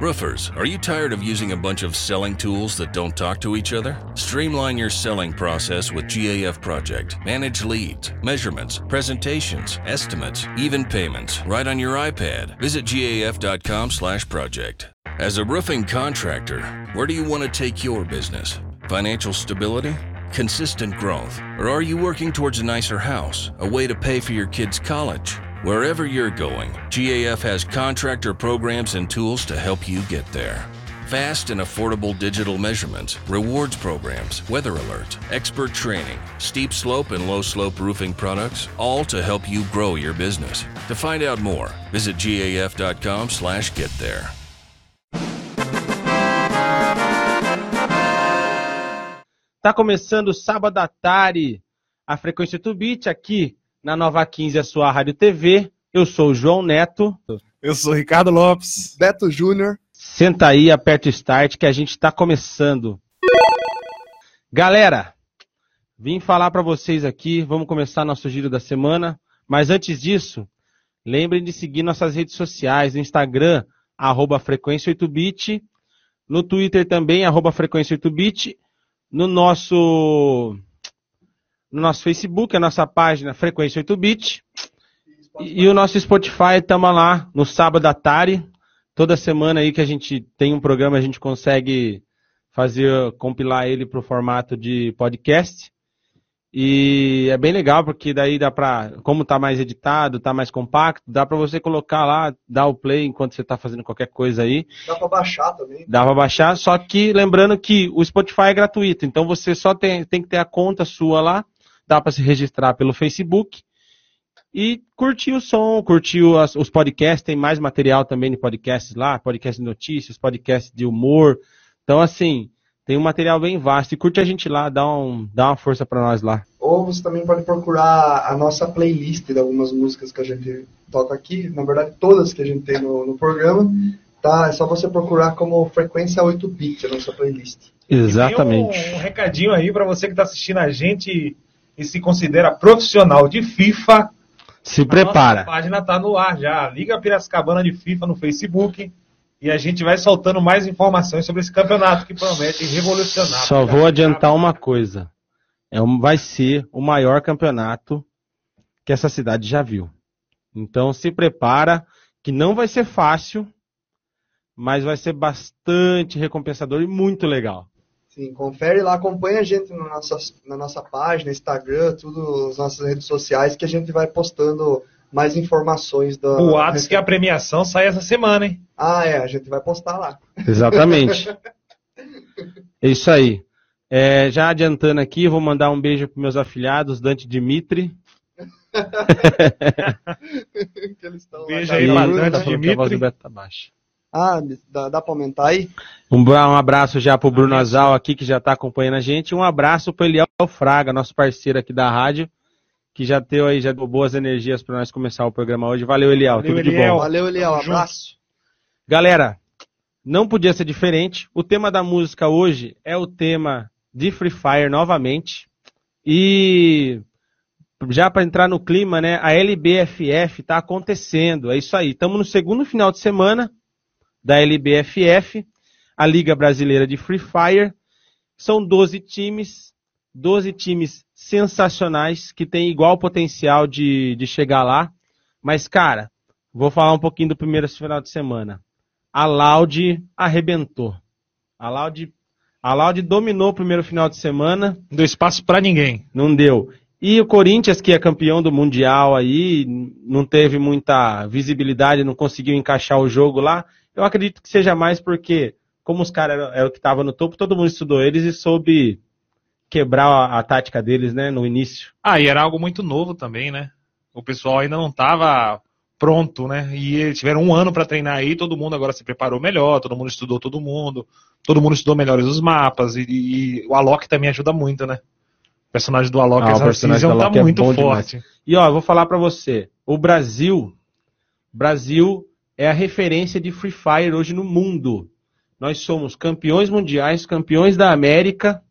Roofers, are you tired of using a bunch of selling tools that don't talk to each other? Streamline your selling process with GAF Project. Manage leads, measurements, presentations, estimates, even payments right on your iPad. Visit gaf.com/project. As a roofing contractor, where do you want to take your business? Financial stability? Consistent growth? Or are you working towards a nicer house, a way to pay for your kids' college? Wherever you're going, GAF has contractor programs and tools to help you get there. Fast and affordable digital measurements, rewards programs, weather alerts, expert training, steep slope and low slope roofing products, all to help you grow your business. To find out more, visit gaf.com/get there. Tá começando sábado à tarde, a frequência Tubit aqui na Nova 15, a sua rádio TV. Eu sou o João Neto. Eu sou o Ricardo Lopes. Beto Júnior. Senta aí, aperta o start que a gente tá começando. Galera, vim falar para vocês aqui, vamos começar nosso giro da semana, mas antes disso, lembrem de seguir nossas redes sociais, no Instagram, arroba frequência 8bit, no Twitter também, arroba frequência 8bit, no nosso no nosso Facebook, a nossa página Frequência 8bit. E, e o nosso Spotify, estamos lá no sábado à tarde. Toda semana aí que a gente tem um programa, a gente consegue fazer, compilar ele para o formato de podcast. E é bem legal, porque daí dá para, como tá mais editado, tá mais compacto, dá para você colocar lá, dar o play enquanto você tá fazendo qualquer coisa aí. Dá para baixar também. Dá para baixar, só que lembrando que o Spotify é gratuito, então você só tem, tem que ter a conta sua lá, dá para se registrar pelo Facebook e curtir o som, curtir as, os podcasts, tem mais material também de podcasts lá, podcast de notícias, podcast de humor. Então, assim, tem um material bem vasto. E curte a gente lá, dá, um, dá uma força para nós lá. Ou você também pode procurar a nossa playlist de algumas músicas que a gente toca aqui. Na verdade, todas que a gente tem no, no programa. Tá? É só você procurar como Frequência 8-Bit, a nossa playlist. Exatamente. Um, um recadinho aí para você que está assistindo a gente e se considera profissional de FIFA. Se prepara. A página tá no ar já. Liga Piracicabana de FIFA no Facebook. E a gente vai soltando mais informações sobre esse campeonato que promete revolucionar. Só vou adiantar uma coisa. É um, vai ser o maior campeonato que essa cidade já viu. Então se prepara, que não vai ser fácil, mas vai ser bastante recompensador e muito legal. Sim, confere lá, acompanha a gente na nossa, na nossa página, Instagram, tudo, as nossas redes sociais, que a gente vai postando mais informações da. Boatos que a premiação sai essa semana, hein? Ah, é, a gente vai postar lá. Exatamente. é isso aí. É, já adiantando aqui, vou mandar um beijo para meus afilhados, Dante Dimitri. beijo aí para Dante Dimitri. Tá baixa. Ah, dá, dá para aumentar aí? Um, um abraço já pro Bruno Azal aqui, que já está acompanhando a gente. Um abraço pro Eliel Fraga, nosso parceiro aqui da rádio, que já deu aí, já deu boas energias para nós começar o programa hoje. Valeu, Eliel. Valeu, tudo Eliel. de bom. Valeu, Eliel. Abraço. Galera, não podia ser diferente. O tema da música hoje é o tema de Free Fire novamente. E já para entrar no clima, né? A LBFF está acontecendo. É isso aí. Estamos no segundo final de semana da LBFF, a Liga Brasileira de Free Fire. São 12 times, 12 times sensacionais que têm igual potencial de, de chegar lá. Mas, cara, vou falar um pouquinho do primeiro final de semana. A Loud arrebentou. A Loud, a Loud dominou o primeiro final de semana. Não deu espaço para ninguém. Não deu. E o Corinthians, que é campeão do Mundial aí, não teve muita visibilidade, não conseguiu encaixar o jogo lá. Eu acredito que seja mais porque, como os caras eram, eram que estavam no topo, todo mundo estudou eles e soube quebrar a, a, tática deles, né, no início. Ah, e era algo muito novo também, né? O pessoal ainda não estava pronto, né? E eles tiveram um ano para treinar aí, todo mundo agora se preparou melhor, todo mundo estudou todo mundo, todo mundo estudou melhores os mapas, e, e o Alok também ajuda muito, né? O personagem do Alok, ah, o personagem do Alok tá é muito forte. Demais. E ó, eu vou falar para você, o Brasil, Brasil é a referência de Free Fire hoje no mundo. Nós somos campeões mundiais, campeões da América.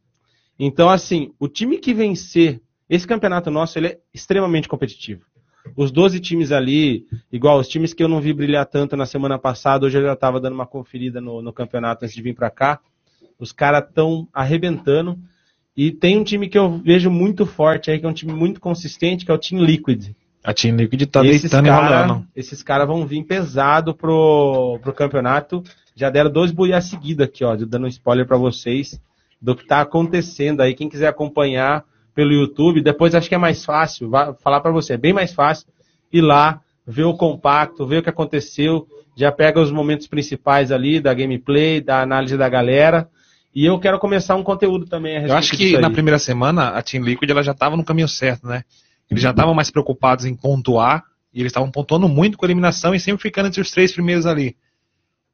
Então, assim, o time que vencer esse campeonato nosso, ele é extremamente competitivo. os 12 times ali, igual os times que eu não vi brilhar tanto na semana passada, hoje eu já estava dando uma conferida no, no campeonato antes de vir para cá. Os caras estão arrebentando. E tem um time que eu vejo muito forte aí, que é um time muito consistente, que é o Team Liquid. A Team Liquid tá esses deitando e cara, rolando. esses caras vão vir pesado pro, pro campeonato. Já deram dois buias seguidos aqui, ó, dando um spoiler para vocês do que tá acontecendo aí. Quem quiser acompanhar pelo YouTube, depois acho que é mais fácil, vai falar para você, é bem mais fácil ir lá, ver o compacto, ver o que aconteceu, já pega os momentos principais ali da gameplay, da análise da galera. E eu quero começar um conteúdo também a Eu acho respeito que na primeira semana a Team Liquid ela já estava no caminho certo, né? Eles já estavam mais preocupados em pontuar e eles estavam pontuando muito com a eliminação e sempre ficando entre os três primeiros ali.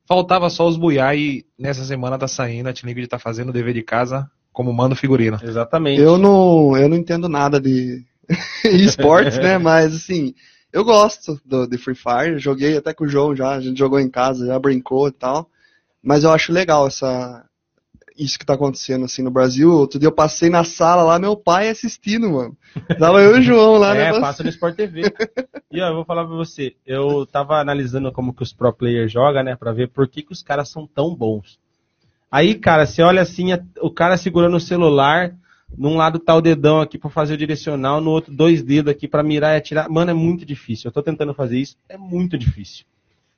Faltava só os buiar e nessa semana tá saindo, a Team Liquid tá fazendo o dever de casa como manda o figurino. Exatamente. Eu não, eu não entendo nada de esportes, né? Mas assim, eu gosto do, de Free Fire. Joguei até com o João já, a gente jogou em casa, já brincou e tal. Mas eu acho legal essa isso que tá acontecendo assim no Brasil. Outro dia eu passei na sala lá, meu pai assistindo, mano. Tava eu e o João lá, né? É, passa no Sport TV. e ó, eu vou falar pra você, eu tava analisando como que os pro players jogam, né, pra ver por que, que os caras são tão bons. Aí, cara, você olha assim, o cara segurando o celular, num lado tá o dedão aqui pra fazer o direcional, no outro dois dedos aqui pra mirar e atirar. Mano, é muito difícil. Eu tô tentando fazer isso, é muito difícil.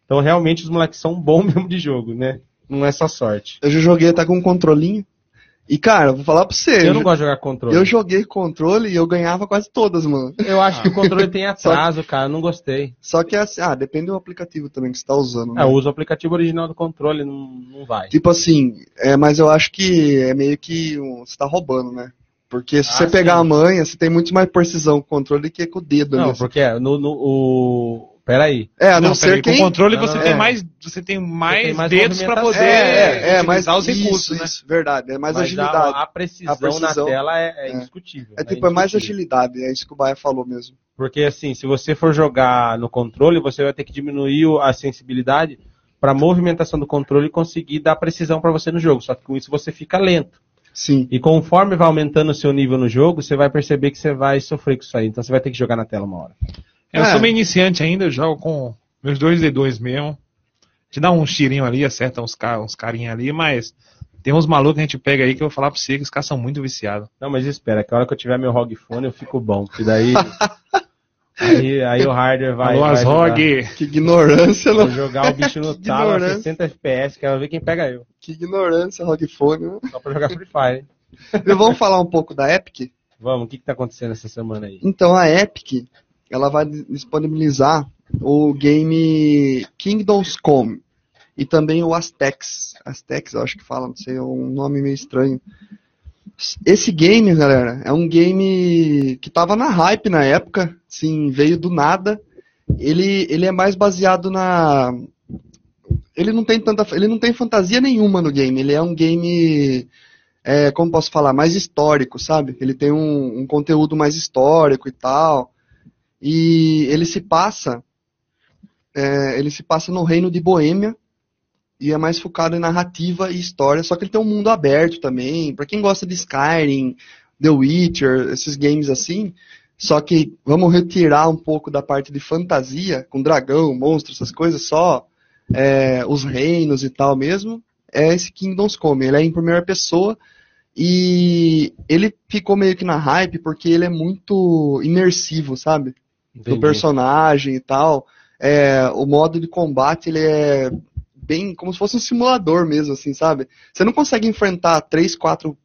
Então, realmente, os moleques são bons mesmo de jogo, né? Não é só sorte. Eu já joguei até com um controlinho. E, cara, vou falar pra você. Eu não gosto de jogar controle. eu joguei controle e eu ganhava quase todas, mano. Eu acho que o controle tem atraso, cara. Eu não gostei. Só que assim, ah, depende do aplicativo também que você tá usando. né? É, eu uso o aplicativo original do controle, não, não vai. Tipo assim, é, mas eu acho que é meio que um, você tá roubando, né? Porque se Ah, você pegar sim. a manha, você tem muito mais precisão com o controle que com o dedo. Não, né? porque no, no o. Peraí. É, a não, Não, ser peraí, com controle Não, você não, tem é. mais, você tem mais, tem mais dedos para poder É, é, é, mas os isso, recursos, né? isso, verdade. É mais mas agilidade. A, a, precisão A precisão, na tela é, é é. indiscutível. É tipo, é mais agilidade, é isso que o Baia falou mesmo. Porque assim, se você for jogar no controle, você vai ter que diminuir a sensibilidade para a movimentação do controle e conseguir dar precisão para você no jogo. Só que com isso você fica lento. Sim. E conforme vai aumentando o seu nível no jogo, você vai perceber que você vai sofrer com isso aí. Então você vai ter que jogar na tela uma hora. Eu É. sou meio iniciante ainda, eu jogo com meus dois D2 mesmo. Te dá um tirinho ali, acerta uns, ca uns carinha ali, mas tem uns malucos que a gente pega aí que eu vou falar pra você que os caras são muito viciados. Não, mas espera, que a hora que eu tiver meu ROG Phone eu fico bom. Porque daí. aí, aí o hardware vai. Alô. ROG! Que ignorância, Vou não. jogar o bicho no talo a Ignorância. 60 FPS, quero ver quem pega eu. Que ignorância, Rockfone. né? Só pra jogar Free Fire. hein? E vamos falar um pouco da Epic? Vamos, o que, que tá acontecendo essa semana aí? Então a Epic, ela vai disponibilizar o game Kingdoms Come e também o Aztecs. Aztecs, eu acho que fala, não sei, é um nome meio estranho. Esse game, galera, é um game que tava na hype na época, sim, veio do nada. Ele, ele é mais baseado na ele não tem tanta ele não tem fantasia nenhuma no game, ele é um game é, como posso falar, mais histórico, sabe? Ele tem um, um conteúdo mais histórico e tal. E ele se passa. é, ele se passa no reino de Boêmia. E é mais focado em narrativa e história. Só que ele tem um mundo aberto também. Pra quem gosta de Skyrim, The Witcher, esses games assim. Só que vamos retirar um pouco da parte de fantasia, com dragão, monstro, essas coisas, só é, os reinos e tal mesmo. É esse Kingdoms Come. Ele é em primeira pessoa. E ele ficou meio que na hype porque ele é muito imersivo, sabe? Do Entendi. personagem e tal. É, o modo de combate ele é bem como se fosse um simulador mesmo, assim, sabe? Você não consegue enfrentar três, quatro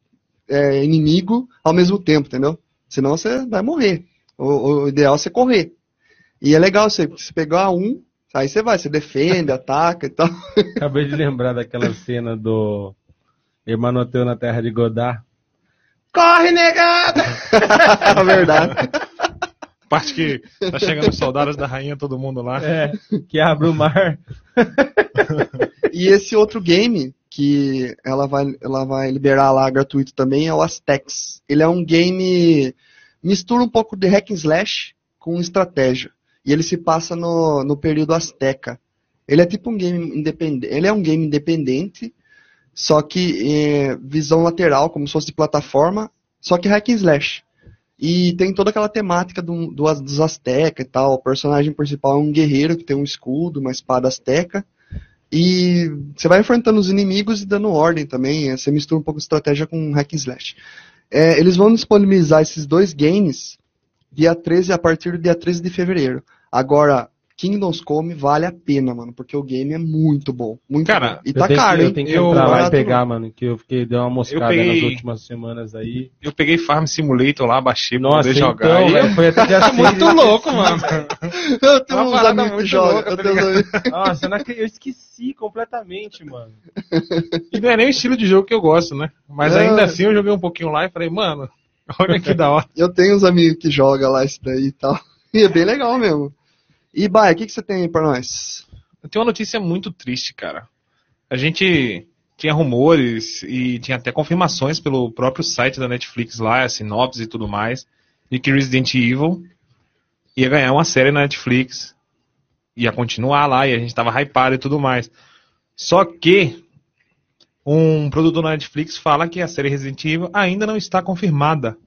é, inimigos ao mesmo tempo, entendeu? Senão você vai morrer. O, o ideal é você correr. E é legal você, você pegar um, aí você vai, você defende, ataca e tal. Acabei de lembrar daquela cena do Hermanoteu na Terra de Godard. Corre, negada! É verdade. Parte que tá chegando os soldados da rainha, todo mundo lá. É, que abre o mar. E esse outro game que ela vai, ela vai liberar lá gratuito também é o Aztecs. Ele é um game mistura um pouco de hack and slash com estratégia. E ele se passa no, no período Azteca. Ele é tipo um game independente. Ele é um game independente, só que é, visão lateral, como se fosse de plataforma, só que hack and slash. E tem toda aquela temática do, do, dos Azteca e tal. O personagem principal é um guerreiro que tem um escudo, uma espada Azteca. E você vai enfrentando os inimigos e dando ordem também. Você mistura um pouco de estratégia com hack and slash. É, eles vão disponibilizar esses dois games dia 13 a partir do dia 13 de fevereiro. Agora, Kingdoms Come vale a pena, mano, porque o game é muito bom. Muito Cara, bom. E tá caro, que, hein? Eu tenho que Eu- entrar lá e pegar, não. mano, que eu fiquei deu uma moscada peguei- nas últimas semanas aí. Eu peguei Farm Simulator lá, baixei pra Nossa, poder jogar. então, E é velho, foi até dia seis, muito dia louco, mano. Eu tenho uns amigos que muito jogam. eu tá tenho uns Nossa, eu esqueci completamente, mano. E não é nem o estilo de jogo que eu gosto, né? Mas É. ainda assim eu joguei um pouquinho lá e falei, mano, olha que da hora. Eu tenho uns amigos que jogam lá isso daí e tal. E é bem legal mesmo. E, Baia, o que, que você tem aí pra nós? Eu tenho uma notícia muito triste, cara. A gente tinha rumores e tinha até confirmações pelo próprio site da Netflix lá, a sinopse e tudo mais, de que Resident Evil ia ganhar uma série na Netflix, ia continuar lá e a gente tava hypado e tudo mais. Só que um produtor da Netflix fala que a série Resident Evil ainda não está confirmada,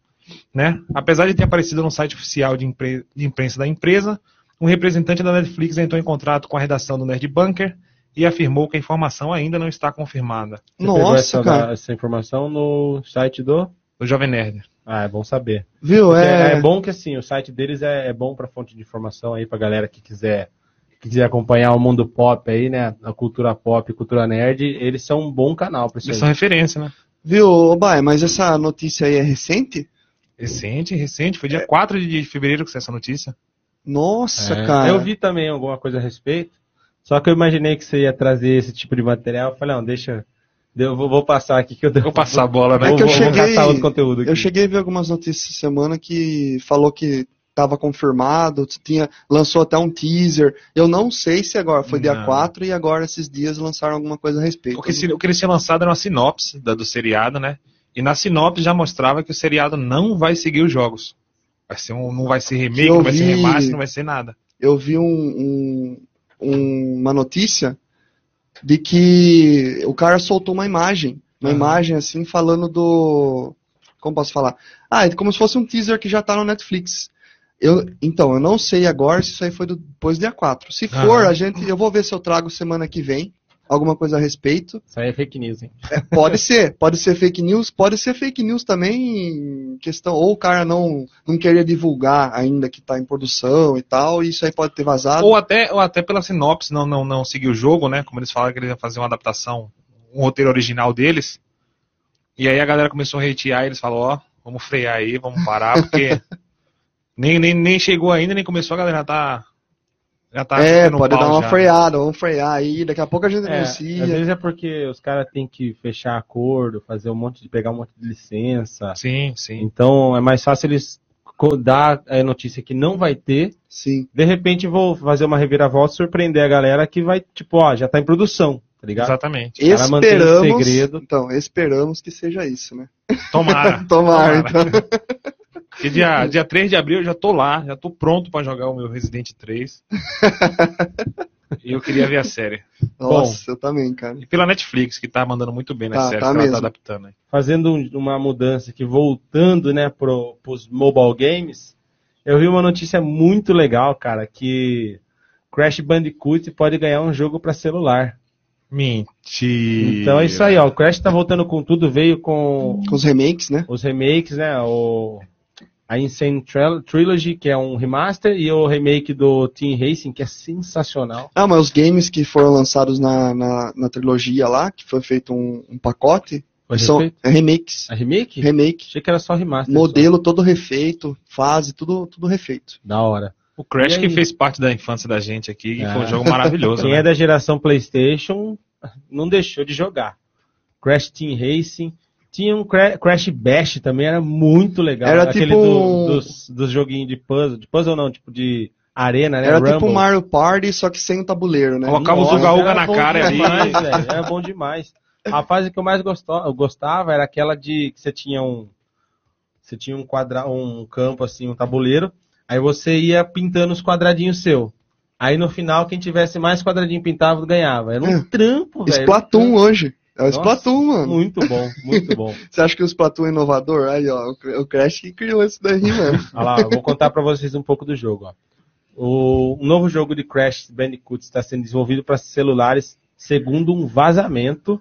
né? Apesar de ter aparecido no site oficial de, de imprensa da empresa, um representante da Netflix entrou em contrato com a redação do Nerd Bunker e afirmou que a informação ainda não está confirmada. Você pegou Nossa, essa, cara. essa informação no site do. Do Jovem Nerd. Ah, é bom saber. Viu? É, É... bom que assim, o site deles é, é bom pra fonte de informação aí pra galera que quiser, que quiser acompanhar o mundo pop aí, né? A cultura pop, cultura nerd, eles são um bom canal pra isso Eles aí. são referência, né? Viu, ô, Baia, mas essa notícia aí é recente? Recente, recente. Foi dia 4 de fevereiro que saiu essa notícia. Nossa, É, cara. Eu vi também alguma coisa a respeito. Só que eu imaginei que você ia trazer esse tipo de material. Eu falei, não, deixa. Eu vou, vou passar aqui que eu Vou passar a bola, né? É Vou, que eu vou- vou cheguei- caçar outro conteúdo aqui. Eu cheguei a ver algumas notícias essa semana que falou que estava confirmado, tinha, lançou até um teaser. Eu não sei se agora foi dia Não. 4 e agora esses dias lançaram alguma coisa a respeito. O que, se- o que eles tinham lançado era uma sinopse da- do seriado, né? E na sinopse já mostrava que o seriado não vai seguir os jogos. Vai ser um, não vai ser remake, não vai ser vi- remaster, não vai ser nada. Eu vi um- um- um- uma notícia de que o cara soltou uma imagem, uma Aham. imagem assim falando do, como posso falar? Ah, é como se fosse um teaser que já tá no Netflix. Eu, então, eu não sei agora se isso aí foi do- depois do dia 4. Se for, Aham. a gente, eu vou ver se eu trago semana que vem alguma coisa a respeito. Isso aí é fake news, hein? Pode ser, pode ser fake news, pode ser fake news também questão, ou o cara não, não queria divulgar ainda que tá em produção e tal, e isso aí pode ter vazado. Ou até, ou até pela sinopse não, não, não seguir o jogo, né? Como eles falaram que eles iam fazer uma adaptação, um roteiro original deles. E aí a galera começou a hatear e eles falaram, ó, vamos frear aí, vamos parar, porque nem, nem, nem chegou ainda, nem começou, a galera tá. Já tá é, pode dar uma já. freada, vamos frear aí, daqui a pouco a gente É, anuncia. às vezes é porque os caras têm que fechar acordo, fazer um monte de pegar um monte de licença. Sim, sim. Então é mais fácil eles dar a notícia que não vai ter. Sim. De repente vou fazer uma reviravolta e surpreender a galera que vai, tipo, ó, já tá em produção, tá ligado? Exatamente. Esperamos, segredo. então, esperamos que seja isso, né? Tomara. Tomara, então. Porque dia, dia 3 de abril eu já tô lá, já tô pronto pra jogar o meu Resident 3. e eu queria ver a série. Nossa, eu também, cara. E pela Netflix, que tá mandando muito bem na Tá, série, tá que ela tá adaptando aí. Fazendo um- uma mudança aqui, voltando, né, pro, pros mobile games, eu vi uma notícia muito legal, cara, que Crash Bandicoot pode ganhar um jogo pra celular. Mentira. Então é isso aí, ó. O Crash tá voltando com tudo, veio com Com os remakes, né? os remakes, né? O, a Insane Tril- Trilogy, que é um remaster, e o remake do Team Racing, que é sensacional. Ah, mas os games que foram lançados na, na, na trilogia lá, que foi feito um, um pacote, Foi são refeito? é remakes. A remake? Remake. Achei que era só remaster. Modelo todo refeito, fase, tudo, tudo refeito. só. Da hora. O Crash que fez parte da infância da gente aqui, e Ah. foi um jogo maravilhoso. Quem né? é da geração PlayStation não deixou de jogar. Crash Team Racing. Tinha um Cra- Crash Bash também, era muito legal. Era Aquele tipo do- um- dos, dos joguinhos de puzzle. De puzzle não, tipo de arena, né? Era Rumble. tipo Mario Party, só que sem o tabuleiro, né? Colocava o Nossa, Zuga-Uga era na bom cara ali. demais, velho, Era bom demais. A fase que eu mais gostó- eu gostava era aquela de que você tinha um. Você tinha um quadra, um campo assim, um tabuleiro. Aí você ia pintando os quadradinhos seu. Aí no final, quem tivesse mais quadradinho pintado ganhava. Era um É. trampo, velho. Splatoon hoje. É o Splatoon, mano. Muito bom, muito bom. Você acha que o Splatoon é inovador? Aí, ó, o Crash que criou isso daí, mano. Olha lá, vou contar pra vocês um pouco do jogo. Ó. O novo jogo de Crash Bandicoot está sendo desenvolvido para celulares segundo um vazamento.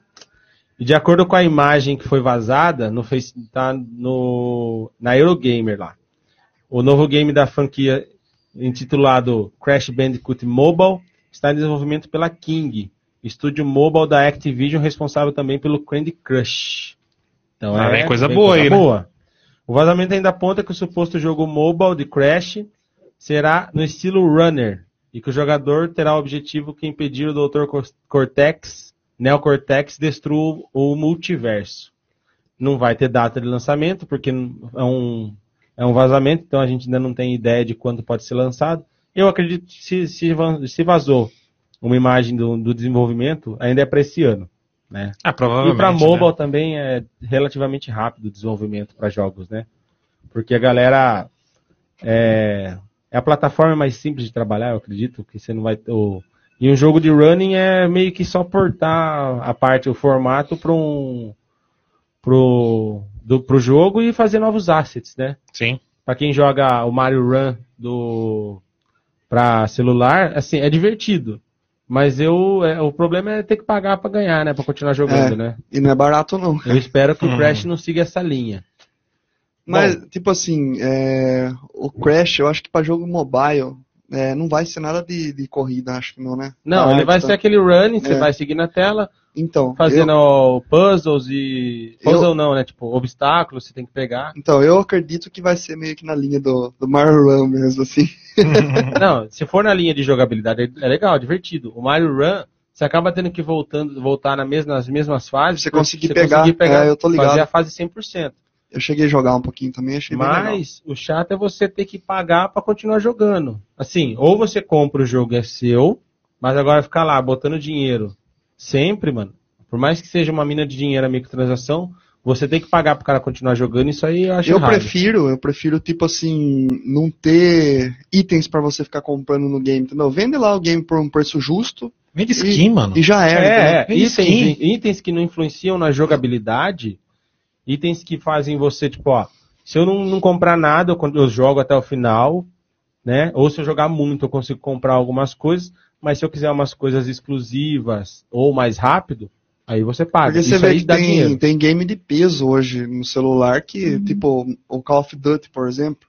E de acordo com a imagem que foi vazada, no Face, tá no, na Eurogamer lá. O novo game da franquia intitulado Crash Bandicoot Mobile está em desenvolvimento pela King, estúdio mobile da Activision responsável também pelo Candy Crush. Então Ah, é vem coisa boa aí, né? boa. O vazamento ainda aponta que o suposto jogo mobile de Crash será no estilo runner e que o jogador terá o objetivo que impedir o Dr. Cor- Cortex, Neo Cortex, destrua o multiverso. Não vai ter data de lançamento, porque é um, é um vazamento, então a gente ainda não tem ideia de quando pode ser lançado. Eu acredito que se, se, se vazou uma imagem do, do desenvolvimento, ainda é para esse ano. Né? Ah, provavelmente. E para né? mobile também é relativamente rápido o desenvolvimento para jogos, né? Porque a galera é, é a plataforma mais simples de trabalhar, eu acredito, que você não vai ter o e um jogo de running é meio que só portar a parte, o formato para um pro, do, pro jogo e fazer novos assets, né? Sim. Pra quem joga o Mario Run do para celular, assim, é divertido. Mas eu, é, o problema é ter que pagar pra ganhar, né? Pra continuar jogando, É. né? E não é barato, não. Eu espero que o Hum. Crash não siga essa linha. Mas, tipo assim, é, o Crash, eu acho que pra jogo mobile, é, não vai ser nada de, de corrida, acho que não, né? Não, ele vai tá- ser aquele running, você É. vai seguir na tela, Então, fazendo eu, puzzles e. Eu- Puzzle não, né? Tipo, obstáculos, você tem que pegar. então, eu acredito que vai ser meio que na linha do, do Mario Run mesmo, assim. Não, se for na linha de jogabilidade, é é legal, é divertido. O Mario Run, você acaba tendo que voltando, voltar na mesma, nas mesmas fases. Você pra conseguir pegar, é, eu tô ligado. Fazer a fase 100%. Eu cheguei a jogar um pouquinho também, achei bem legal. Mas o chato é você ter que pagar pra continuar jogando. Assim, ou você compra o jogo é seu, mas agora ficar lá botando dinheiro sempre, mano. Por mais que seja uma mina de dinheiro a microtransação, você tem que pagar pro cara continuar jogando, isso aí eu acho Eu errado. prefiro, eu prefiro, tipo assim, não ter itens pra você ficar comprando no game, entendeu? Vende lá o game por um preço justo Vende skin, mano. e já era. É, é, itens, skin. itens que não influenciam na jogabilidade, itens que fazem você, tipo, ó, se eu não, não comprar nada, eu, eu jogo até o final, né? Ou se eu jogar muito, eu consigo comprar algumas coisas, mas se eu quiser umas coisas exclusivas ou mais rápido, aí você paga. Porque você Isso vê aí que dá tem, tem game de peso hoje no celular que, tipo, o Call of Duty, por exemplo,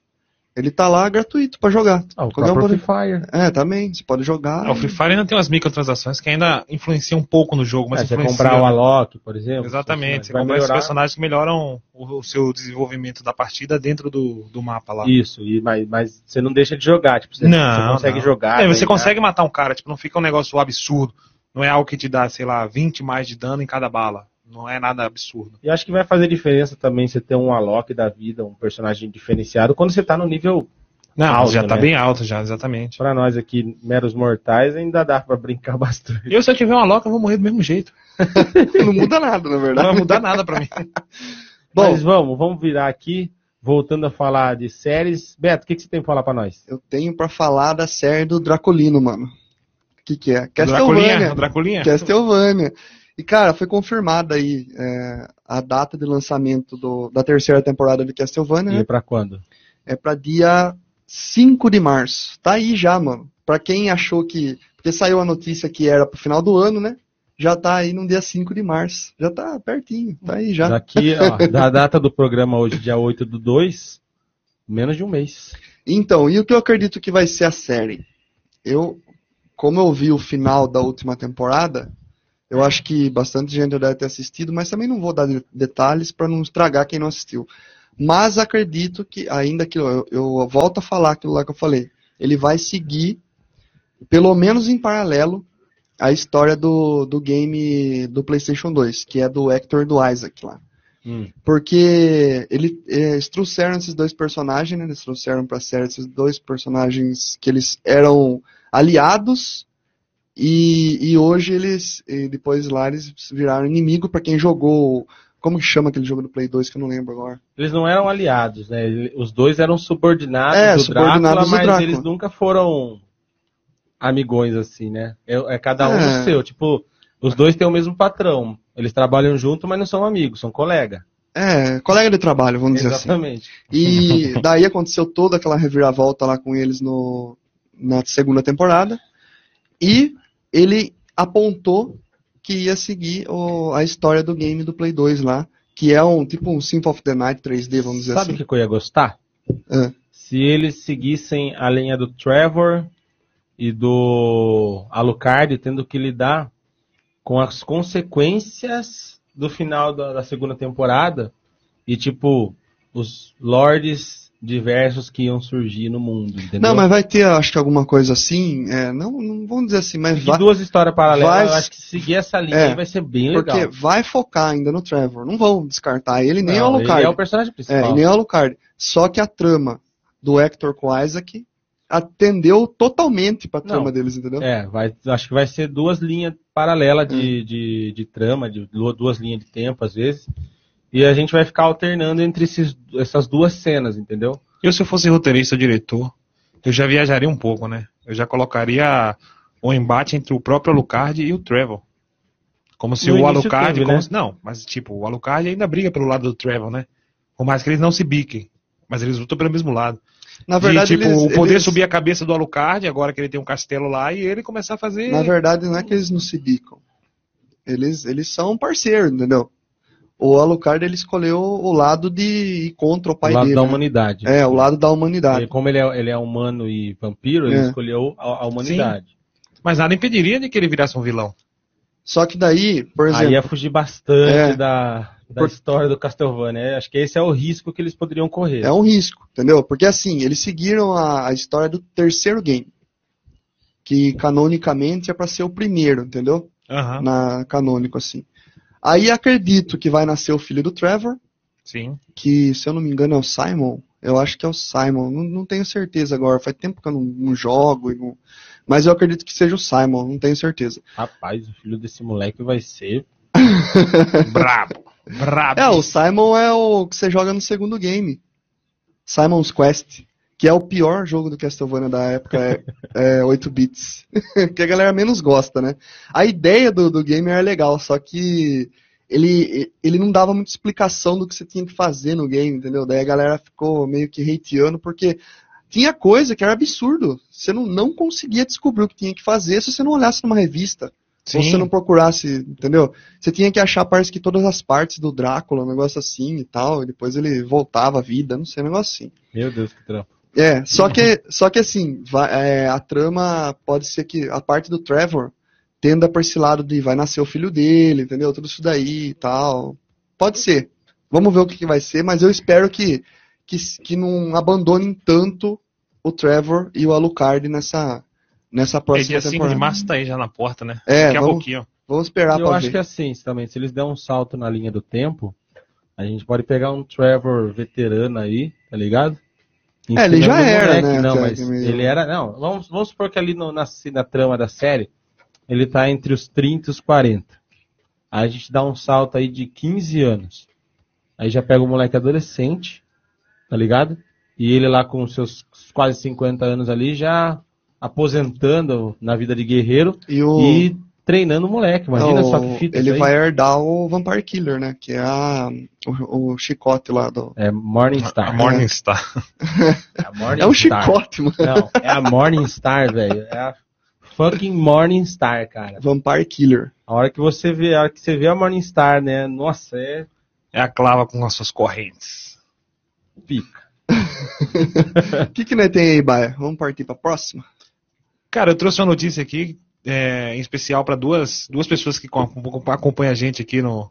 ele tá lá gratuito pra jogar. Ah, o Qualquer um próprio pode- Free Fire. É, também, você pode jogar. Ah, o Free Fire ainda tem umas microtransações que ainda influenciam um pouco no jogo, mas É, você comprar o? Alok, por exemplo. Exatamente, você vai compra esses melhorar. personagens que melhoram o, o seu desenvolvimento da partida dentro do, do mapa lá. Isso, e, mas, mas você não deixa de jogar, tipo, você, Não, você consegue não. jogar. É, você ganhar. consegue matar um cara, tipo, não fica um negócio absurdo. Não é algo que te dá, sei lá, 20 mais de dano em cada bala. Não é nada absurdo. E acho que vai fazer diferença também você ter um Alok da vida, um personagem diferenciado, quando você tá no nível. Não, Alto, já tá né? bem alto já, exatamente. Pra nós aqui, meros mortais, ainda dá pra brincar bastante. E eu, se eu tiver uma loca, eu vou morrer do mesmo jeito. Não muda nada, na Não verdade. vai mudar nada pra mim. Bom, Mas vamos, vamos virar aqui, voltando a falar de séries. Beto, o que, que você tem pra falar pra nós? eu tenho pra falar da série do Dracolino, mano. O que que é? Castlevania. Draculinha. Castlevania. E, cara, foi confirmada aí é, a data de lançamento do- da terceira temporada de Castlevania, E né? pra quando? É pra dia 5 de março. Tá aí já, mano. Pra quem achou que. Porque saiu a notícia que era pro final do ano, né? Já tá aí no dia 5 de março. Já tá pertinho. Tá aí já. Daqui, ó, da data do programa hoje, dia 8 do 2, menos de um mês. Então, e o que eu acredito que vai ser a série? Eu, como eu vi o final da última temporada, eu acho que bastante gente deve ter assistido, mas também não vou dar de- detalhes para não estragar quem não assistiu. Mas acredito que, ainda que eu, eu volto a falar aquilo lá que eu falei, ele vai seguir, pelo menos em paralelo, a história do, do game do PlayStation 2, que é do Hector do Isaac lá. Hum. Porque ele, eles trouxeram esses dois personagens, né? Eles trouxeram pra série esses dois personagens que eles eram aliados e, e hoje eles, e depois lá eles viraram inimigo pra quem jogou, como que chama aquele jogo do Play 2 que eu não lembro agora. Eles não eram aliados, né? Os dois eram subordinados É, do subordinados Drácula, do mas Drácula. eles nunca foram amigões assim, né? É, é cada um É. no seu. Tipo, os dois têm o mesmo patrão, Eles trabalham junto, mas não são amigos, são colega. É, colega de trabalho, vamos dizer assim. Exatamente. E daí aconteceu toda aquela reviravolta lá com eles no, na segunda temporada. E ele apontou que ia seguir o- a história do game do Play 2 lá, que é um tipo um Symphony of the Night 3D, vamos dizer Sabe o assim. que eu ia gostar? Ah. Se eles seguissem a linha do Trevor e do Alucard, tendo que lidar com as consequências do final da, da segunda temporada e, tipo, os lords diversos que iam surgir no mundo, entendeu? Não, mas vai ter, acho que alguma coisa assim, é, não, não vamos dizer assim, mas E vai, duas histórias paralelas, vai- eu acho que seguir essa linha É, vai ser bem porque legal. vai focar ainda no Trevor, não vão descartar ele nem o Não, Alucard. Ele é o personagem É, principal. e nem o Alucard. Só que a trama do Hector com o Isaac atendeu totalmente pra trama Não. deles, entendeu? É, vai, acho que vai ser duas linhas paralelas de, de, de trama, de du- duas linhas de tempo, às vezes. E a gente vai ficar alternando entre esses, essas duas cenas, entendeu? Eu, se eu fosse roteirista ou diretor, eu já viajaria um pouco, né? Eu já colocaria o embate entre o próprio Alucard e o Trevor. Como se No o Alucard. teve, como né? se- não, mas tipo, o Alucard ainda briga pelo lado do Trevor, né? Por mais que eles não se biquem. Mas eles lutam pelo mesmo lado. Na De, verdade, tipo, eles, o poder eles- subir a cabeça do Alucard, agora que ele tem um castelo lá, e ele começar a fazer. na verdade, não é que eles não se bicam. Eles, eles são parceiros, entendeu? O Alucard ele escolheu o lado de ir contra o O pai lado dele. da né? humanidade. É, o lado da humanidade. como ele é, ele é humano e vampiro, ele É. escolheu a, a humanidade. Mas nada impediria de que ele virasse um vilão. Só que daí, por exemplo, Aí ia fugir bastante É. da, da Por- história do Castlevania. Acho que esse é o risco que eles poderiam correr. é um risco, entendeu? Porque assim, eles seguiram a, a história do terceiro game. Que canonicamente é pra ser o primeiro, entendeu? Aham. na canônico assim. Aí acredito que vai nascer o filho do Trevor, Sim. que se eu não me engano é o Simon. Eu acho que é o Simon, não, não tenho certeza agora. Faz tempo que eu não, não jogo, não- mas eu acredito que seja o Simon, não tenho certeza. Rapaz, o filho desse moleque vai ser. Brabo. Brabo. É, o Simon é o que você joga no segundo game. Simon's Quest, que é o pior jogo do Castlevania da época, é, é 8 bits. que a galera menos gosta, né? A ideia do, do game era legal, só que ele, ele não dava muita explicação do que você tinha que fazer no game, entendeu? Daí a galera ficou meio que hateando, porque tinha coisa que era absurdo. Você não, não conseguia descobrir o que tinha que fazer se você não olhasse numa revista. Sim. Ou se você não procurasse, entendeu? Você tinha que achar, parece que todas as partes do Drácula, um negócio assim e tal, e depois ele voltava à vida, não sei, um negócio assim. Meu Deus, que trampo. É, só que, só que assim, vai- é, a trama pode ser que a parte do Trevor tenda pra esse lado de vai nascer o filho dele, entendeu? Tudo isso daí e tal. Pode ser. Vamos ver o que, que vai ser, mas eu espero que, que, que não abandonem tanto o Trevor e o Alucard nessa, nessa É próxima dia 5 temporada. de março tá aí já na porta, né? É, Daqui a vamos- pouquinho. Vamos esperar eu acho ver. que assim, também, se eles der um salto na linha do tempo, a gente pode pegar um Trevor veterano aí, tá ligado? É, ele já era, né, Não, mas meio- ele era. Não, vamos, vamos supor que ali no- na, na trama da série, ele tá entre os 30 e os 40. Aí a gente dá um salto aí de 15 anos. Aí já pega o moleque adolescente, tá ligado? E ele lá com seus quase 50 anos ali, já aposentando na vida de guerreiro E o, e treinando o moleque. Imagina o- só que fita ele vai herdar o Vampire Killer, né? Que é a, o, o chicote lá do. É Morningstar. A Morningstar. É, a Morningstar. É um chicote, mano. Não, é a Morningstar, velho. É a fucking Morningstar, cara. Vampire Killer. A hora que você vê, a hora que você vê a Morningstar, né? Nossa, é É a clava com as suas correntes. pica. O que, que nós tem aí, Baia? Vamos partir pra próxima? Cara, eu trouxe uma notícia aqui, é, em especial para duas, duas pessoas que com- acompanham a gente aqui no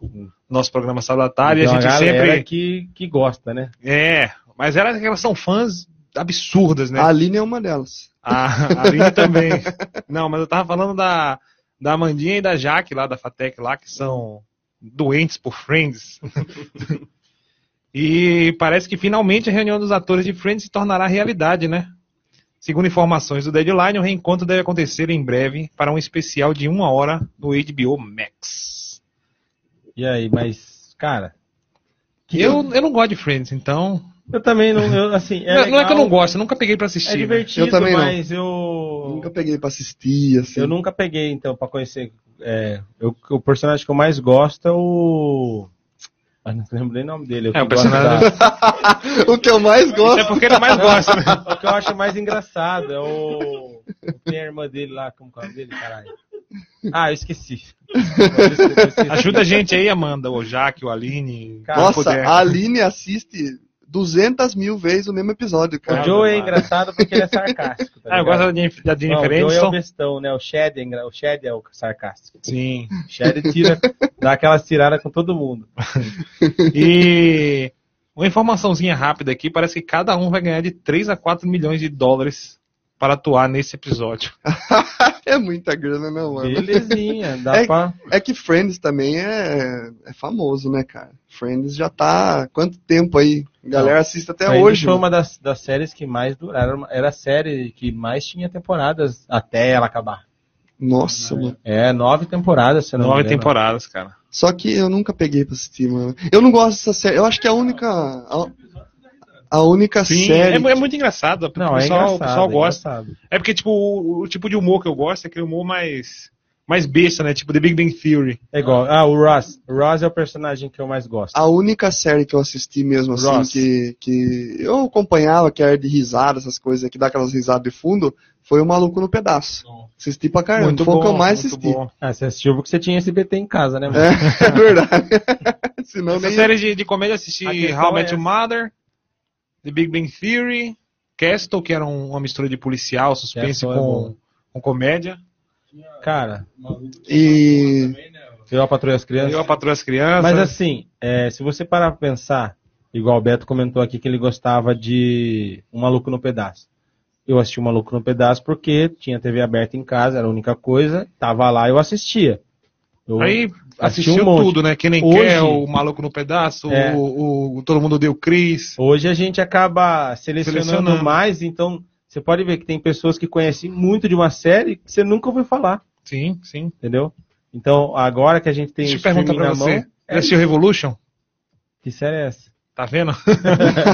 nosso programa Sábado à Tarde. Tem a gente galera sempre. que, que gosta, né? É, mas elas, elas são fãs absurdas, né? A Aline é uma delas. A, a Aline também. Não, mas eu tava falando da, da Amandinha e da Jaque lá da Fatec lá, que são doentes por Friends. e parece que finalmente a reunião dos atores de Friends se tornará realidade, né? Segundo informações do Deadline, o reencontro deve acontecer em breve para um especial de uma hora no HBO Max. E aí, mas, cara, que- Eu, eu não gosto de Friends, então Eu também não, eu, assim, é não, não é que eu não gosto, eu nunca peguei pra É assistir. né? divertido, Eu também não. mas eu Nunca peguei pra assistir, assim. eu nunca peguei então pra conhecer. É, eu- o personagem que eu mais gosto é o ah, não lembro nem o nome dele. É, o personagem- da- o que eu mais gosto. É porque ele mais gosta, né? O que eu acho mais engraçado é o. Tem a irmã dele lá, como é o nome dele, caralho? Ah, eu esqueci. Eu esqueci. Ajuda a gente aí, Amanda, o Jaque, o Aline. Cara, Nossa, puder. a Aline assiste 200 mil vezes o mesmo episódio, O cara. Joe é engraçado porque ele é sarcástico. Tá Ah, eu gosto da Jennifer- Jennifer o Joe é o bestão, né? O Shed é, o Shed é o sarcástico. Sim. O Shed tira, dá aquela tirada com todo mundo. E uma informaçãozinha rápida aqui, parece que cada um vai ganhar de 3 a 4 milhões de dólares para atuar nesse episódio. É muita grana, né, mano? Belezinha, dá É- pra. É que Friends também é, é famoso, né, cara? Friends já tá quanto tempo aí? A galera assiste até Friends hoje. foi mano. uma das, das séries que mais duraram. Era a série que mais tinha temporadas até ela acabar. Nossa, mano. É, nove temporadas, se não Nove temporadas, cara. Só que eu nunca peguei pra assistir, mano. Eu não gosto dessa série. Eu acho que é a única. A, a única Sim, série. é, é muito engraçado. O Não, é pessoal, engraçado. o pessoal é gosta. engraçado. É porque, tipo, o, o tipo de humor que eu gosto é aquele humor mais, mais besta, né? Tipo The Big Bang Theory. É igual. Ah, o Ross. O Ross é o personagem que eu mais gosto. A única série que eu assisti mesmo, assim, Ross. que, que eu acompanhava, que era de risada, essas coisas, que dá aquelas risadas de fundo, foi o Maluco no Pedaço. Assisti pra caramba, foi o que eu mais muito assisti. bom. Ah, você assistiu porque você tinha SBT em casa, né, mano? É, é verdade. Senão Essa nem. série de, de comédia eu assisti How I é Met Your essa. Mother, The Big Bang Theory, Castle, que era um- uma mistura de policial, suspense Castle é com, com comédia. Cara, E. eu a patrulha as crianças. Eu, a Patrulha das Crianças. Mas assim, é, se você parar pra pensar, igual o Beto comentou aqui que ele gostava de Um Maluco no Pedaço. Eu assisti Um Maluco no Pedaço porque tinha TV aberta em casa, era a única coisa, tava lá eu assistia. Eu Aí assistiu um tudo, né? Quem nem Hoje- quer, o Maluco no Pedaço, É. o, o- Todo Mundo Deu Cris. Hoje a gente acaba selecionando, Selecionando. mais, então você pode ver que tem pessoas que conhecem muito de uma série que você nunca ouviu falar, Sim, sim. entendeu? Então, agora que a gente tem Deixa eu perguntar pra na você. mão, Já assistiu Revolution? que série é essa? Tá vendo?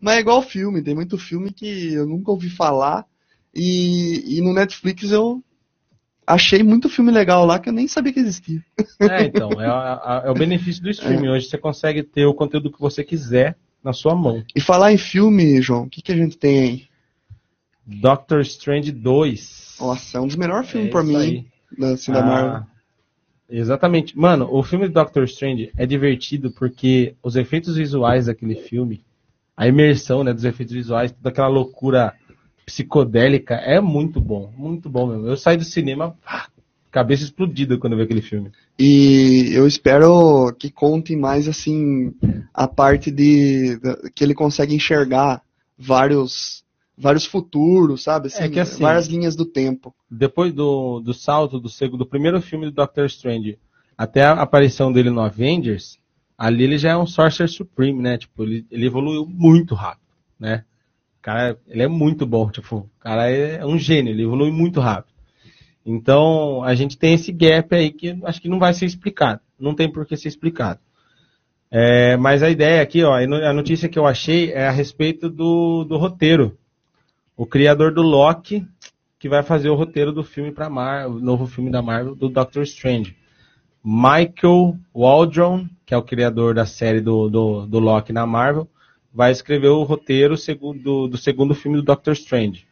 Mas é igual filme, tem muito filme que eu nunca ouvi falar. E, e no Netflix eu achei muito filme legal lá que eu nem sabia que existia. É, então, é, a- a- é o benefício do streaming. Hoje você consegue ter o conteúdo que você quiser na sua mão. E falar em filme, João, o que, que a gente tem aí? Doctor Strange 2. Nossa, é um dos melhores filmes É pra mim, aí. da, da Ah. Exatamente. Mano, o filme do Doctor Strange é divertido porque os efeitos visuais daquele filme, a imersão né, dos efeitos visuais, toda aquela loucura psicodélica é muito bom. Muito bom mesmo. Eu saí do cinema, cabeça explodida quando eu vi aquele filme. E eu espero que conte mais assim a parte de da- que ele consegue enxergar vários vários futuros, sabe? É que assim- várias linhas do tempo. Depois do, do salto do, segundo, do primeiro filme do Doctor Strange até a aparição dele no Avengers, ali ele já é um Sorcerer Supreme, né? Tipo, ele, ele evoluiu muito rápido, né? Cara, ele é muito bom, tipo, o cara é um gênio, ele evolui muito rápido. Então, a gente tem esse gap aí que acho que não vai ser explicado. Não tem por que ser explicado. É, mas a ideia aqui, ó, a notícia que eu achei é a respeito do, do roteiro. O criador do Loki, que vai fazer o roteiro do filme para Marvel, o novo filme da Marvel, do Doctor Strange. Michael Waldron, que é o criador da série do, do, do Loki na Marvel, vai escrever o roteiro do, do segundo filme do Doctor Strange.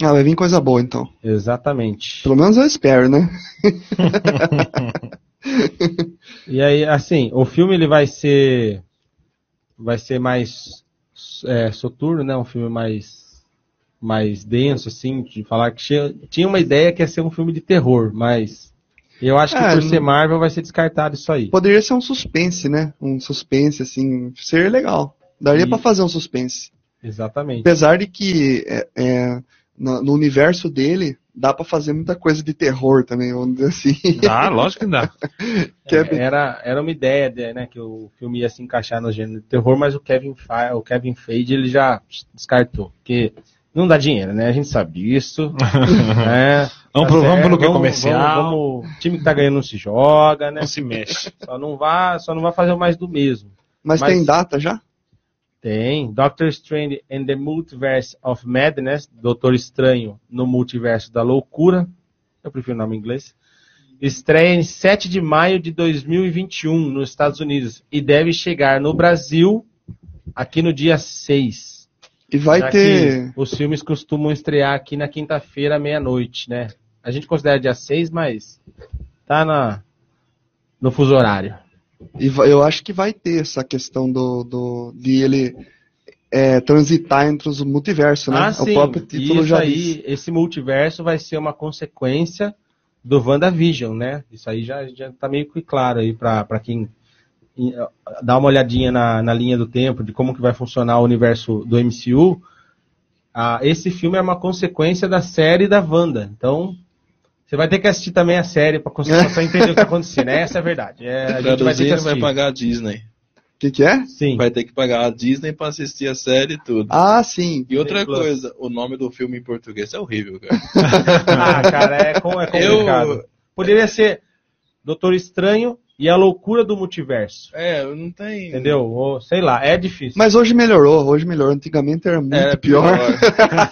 Ah, vai vir coisa boa então. Exatamente. Pelo menos eu espero, né? E aí, assim, o filme ele vai ser vai ser mais é, soturno, né? Um filme mais mais denso, assim, de falar que tinha, tinha uma ideia que ia ser um filme de terror, mas eu acho que É, por ser Marvel vai ser descartado isso aí. Poderia ser um suspense, né? Um suspense assim, seria legal. Daria E- pra fazer um suspense. Exatamente. Apesar de que é, é, no, no universo dele dá pra fazer muita coisa de terror também, vamos dizer assim. Dá, lógico que dá. Que é É, era, era uma ideia, de, né, que o filme ia se encaixar no gênero de terror, mas o Kevin, Fe- o Kevin Feige ele já descartou, porque não dá dinheiro, né? A gente sabe disso. né? Vamos Tá pro- vamos pelo que é comercial. vamos- vamos- o time que tá ganhando não se joga, né? Não se mexe. Só não vá, só não vai fazer mais do mesmo. Mas, Mas- tem data já? Tem. Doctor Strange and the Multiverse of Madness, Doutor Estranho no Multiverso da Loucura. Eu prefiro o nome em inglês. Estreia em 7 de maio de 2021 nos Estados Unidos e deve chegar no Brasil aqui no dia 6. E vai Já ter. os filmes costumam estrear aqui na quinta-feira, meia-noite, né? A gente considera dia 6, mas tá na, no fuso horário. E eu acho que vai ter essa questão do, do de ele é, transitar entre os multiversos, né? Ah, o sim. próprio título Isso já aí, diz. esse multiverso vai ser uma consequência do WandaVision, né? Isso aí já, já tá meio que claro aí pra, pra quem em- dá uma olhadinha na, na linha do tempo de como que vai funcionar o universo do MCU. Ah, esse filme é uma consequência da série da Wanda. Então, você vai ter que assistir também a série pra conseguir pra entender o que tá acontecendo. Essa é a verdade. É, a gente vai ter que Traduzindo, vai assistir. pagar a Disney. O que, que é? Sim. Vai ter que pagar a Disney pra assistir a série e tudo. Ah, sim. E outra Plus. coisa, o nome do filme em português é horrível, cara. Ah, cara, é, com- é complicado. Eu- Poderia ser Doutor Estranho e a loucura do multiverso. É, não tem. Entendeu? Ou, sei lá, é difícil. Mas hoje melhorou, hoje melhorou. Antigamente era muito Era pior.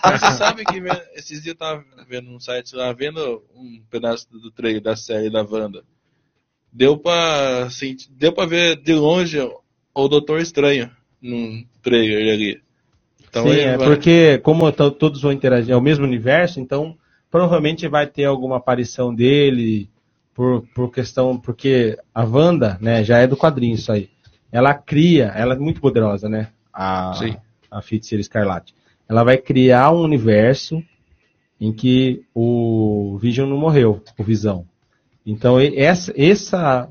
Mas você sabe que esses dias eu tava vendo num site lá, vendo um pedaço do trailer da série da Wanda. Deu pra, sentir, deu pra ver de longe o Doutor Estranho num trailer ali. Então Sim, é vai- porque como to- todos vão interagir, é o mesmo universo, então provavelmente vai ter alguma aparição dele por, por questão, porque a Wanda, né, já é do quadrinho isso aí. Ela cria, ela é muito poderosa, né? A, Sim. a Feiticeira Escarlate. Ela vai criar um universo em que o Vision não morreu, o Visão. Então essa, essa,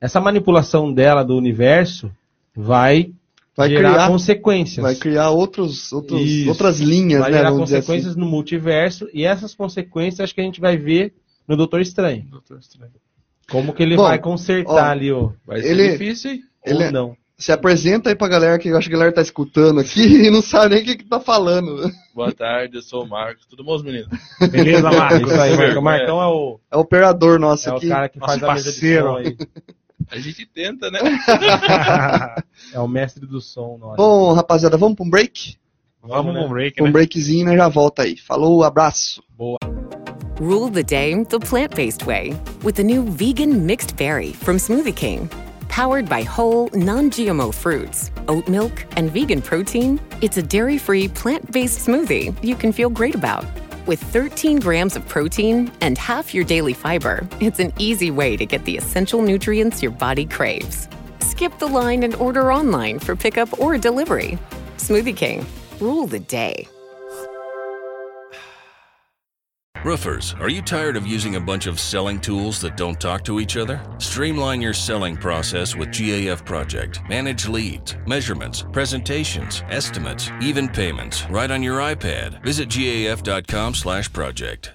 essa manipulação dela do universo vai, Vai gerar criar, consequências. vai criar outros, outros, outras linhas, vai né? gerar Vamos dizer assim. consequências no multiverso e essas consequências acho que a gente vai ver no Doutor Estranho. Doutor Estranho. Como que ele Bom, vai consertar ó, ali o Vai ser Ele- difícil, hein? Ele ou é- não. Se apresenta aí pra galera que eu acho que a galera tá escutando aqui e não sabe nem o que, que tá falando. Boa tarde, eu sou o Marcos. Tudo bom, os meninos? Beleza, Marcos? Isso aí, é. Marcão. O Marcão é o, É o operador nosso é o aqui. cara que faz a mesa de parceiro. som aí. A gente tenta, né? É o mestre do som nosso. Bom, rapaziada, vamos pra um break? Vamos né? pro break, Um né? breakzinho, né? Já volta aí. Falou, abraço. Rule the day the plant based way with the new vegan mixed berry from Smoothie King. Powered by whole, non GMO fruits, oat milk, and vegan protein, it's a dairy free, plant based smoothie you can feel great about. With 13 grams of protein and half your daily fiber, it's an easy way to get the essential nutrients your body craves. Skip the line and order online for pickup or delivery. Smoothie King, rule the day. Roofers, are you tired of using a bunch of selling tools that don't talk to each other? Streamline your selling process with GAF Project. Manage leads, measurements, presentations, estimates, even payments right on your iPad. Visit gaf.com/project.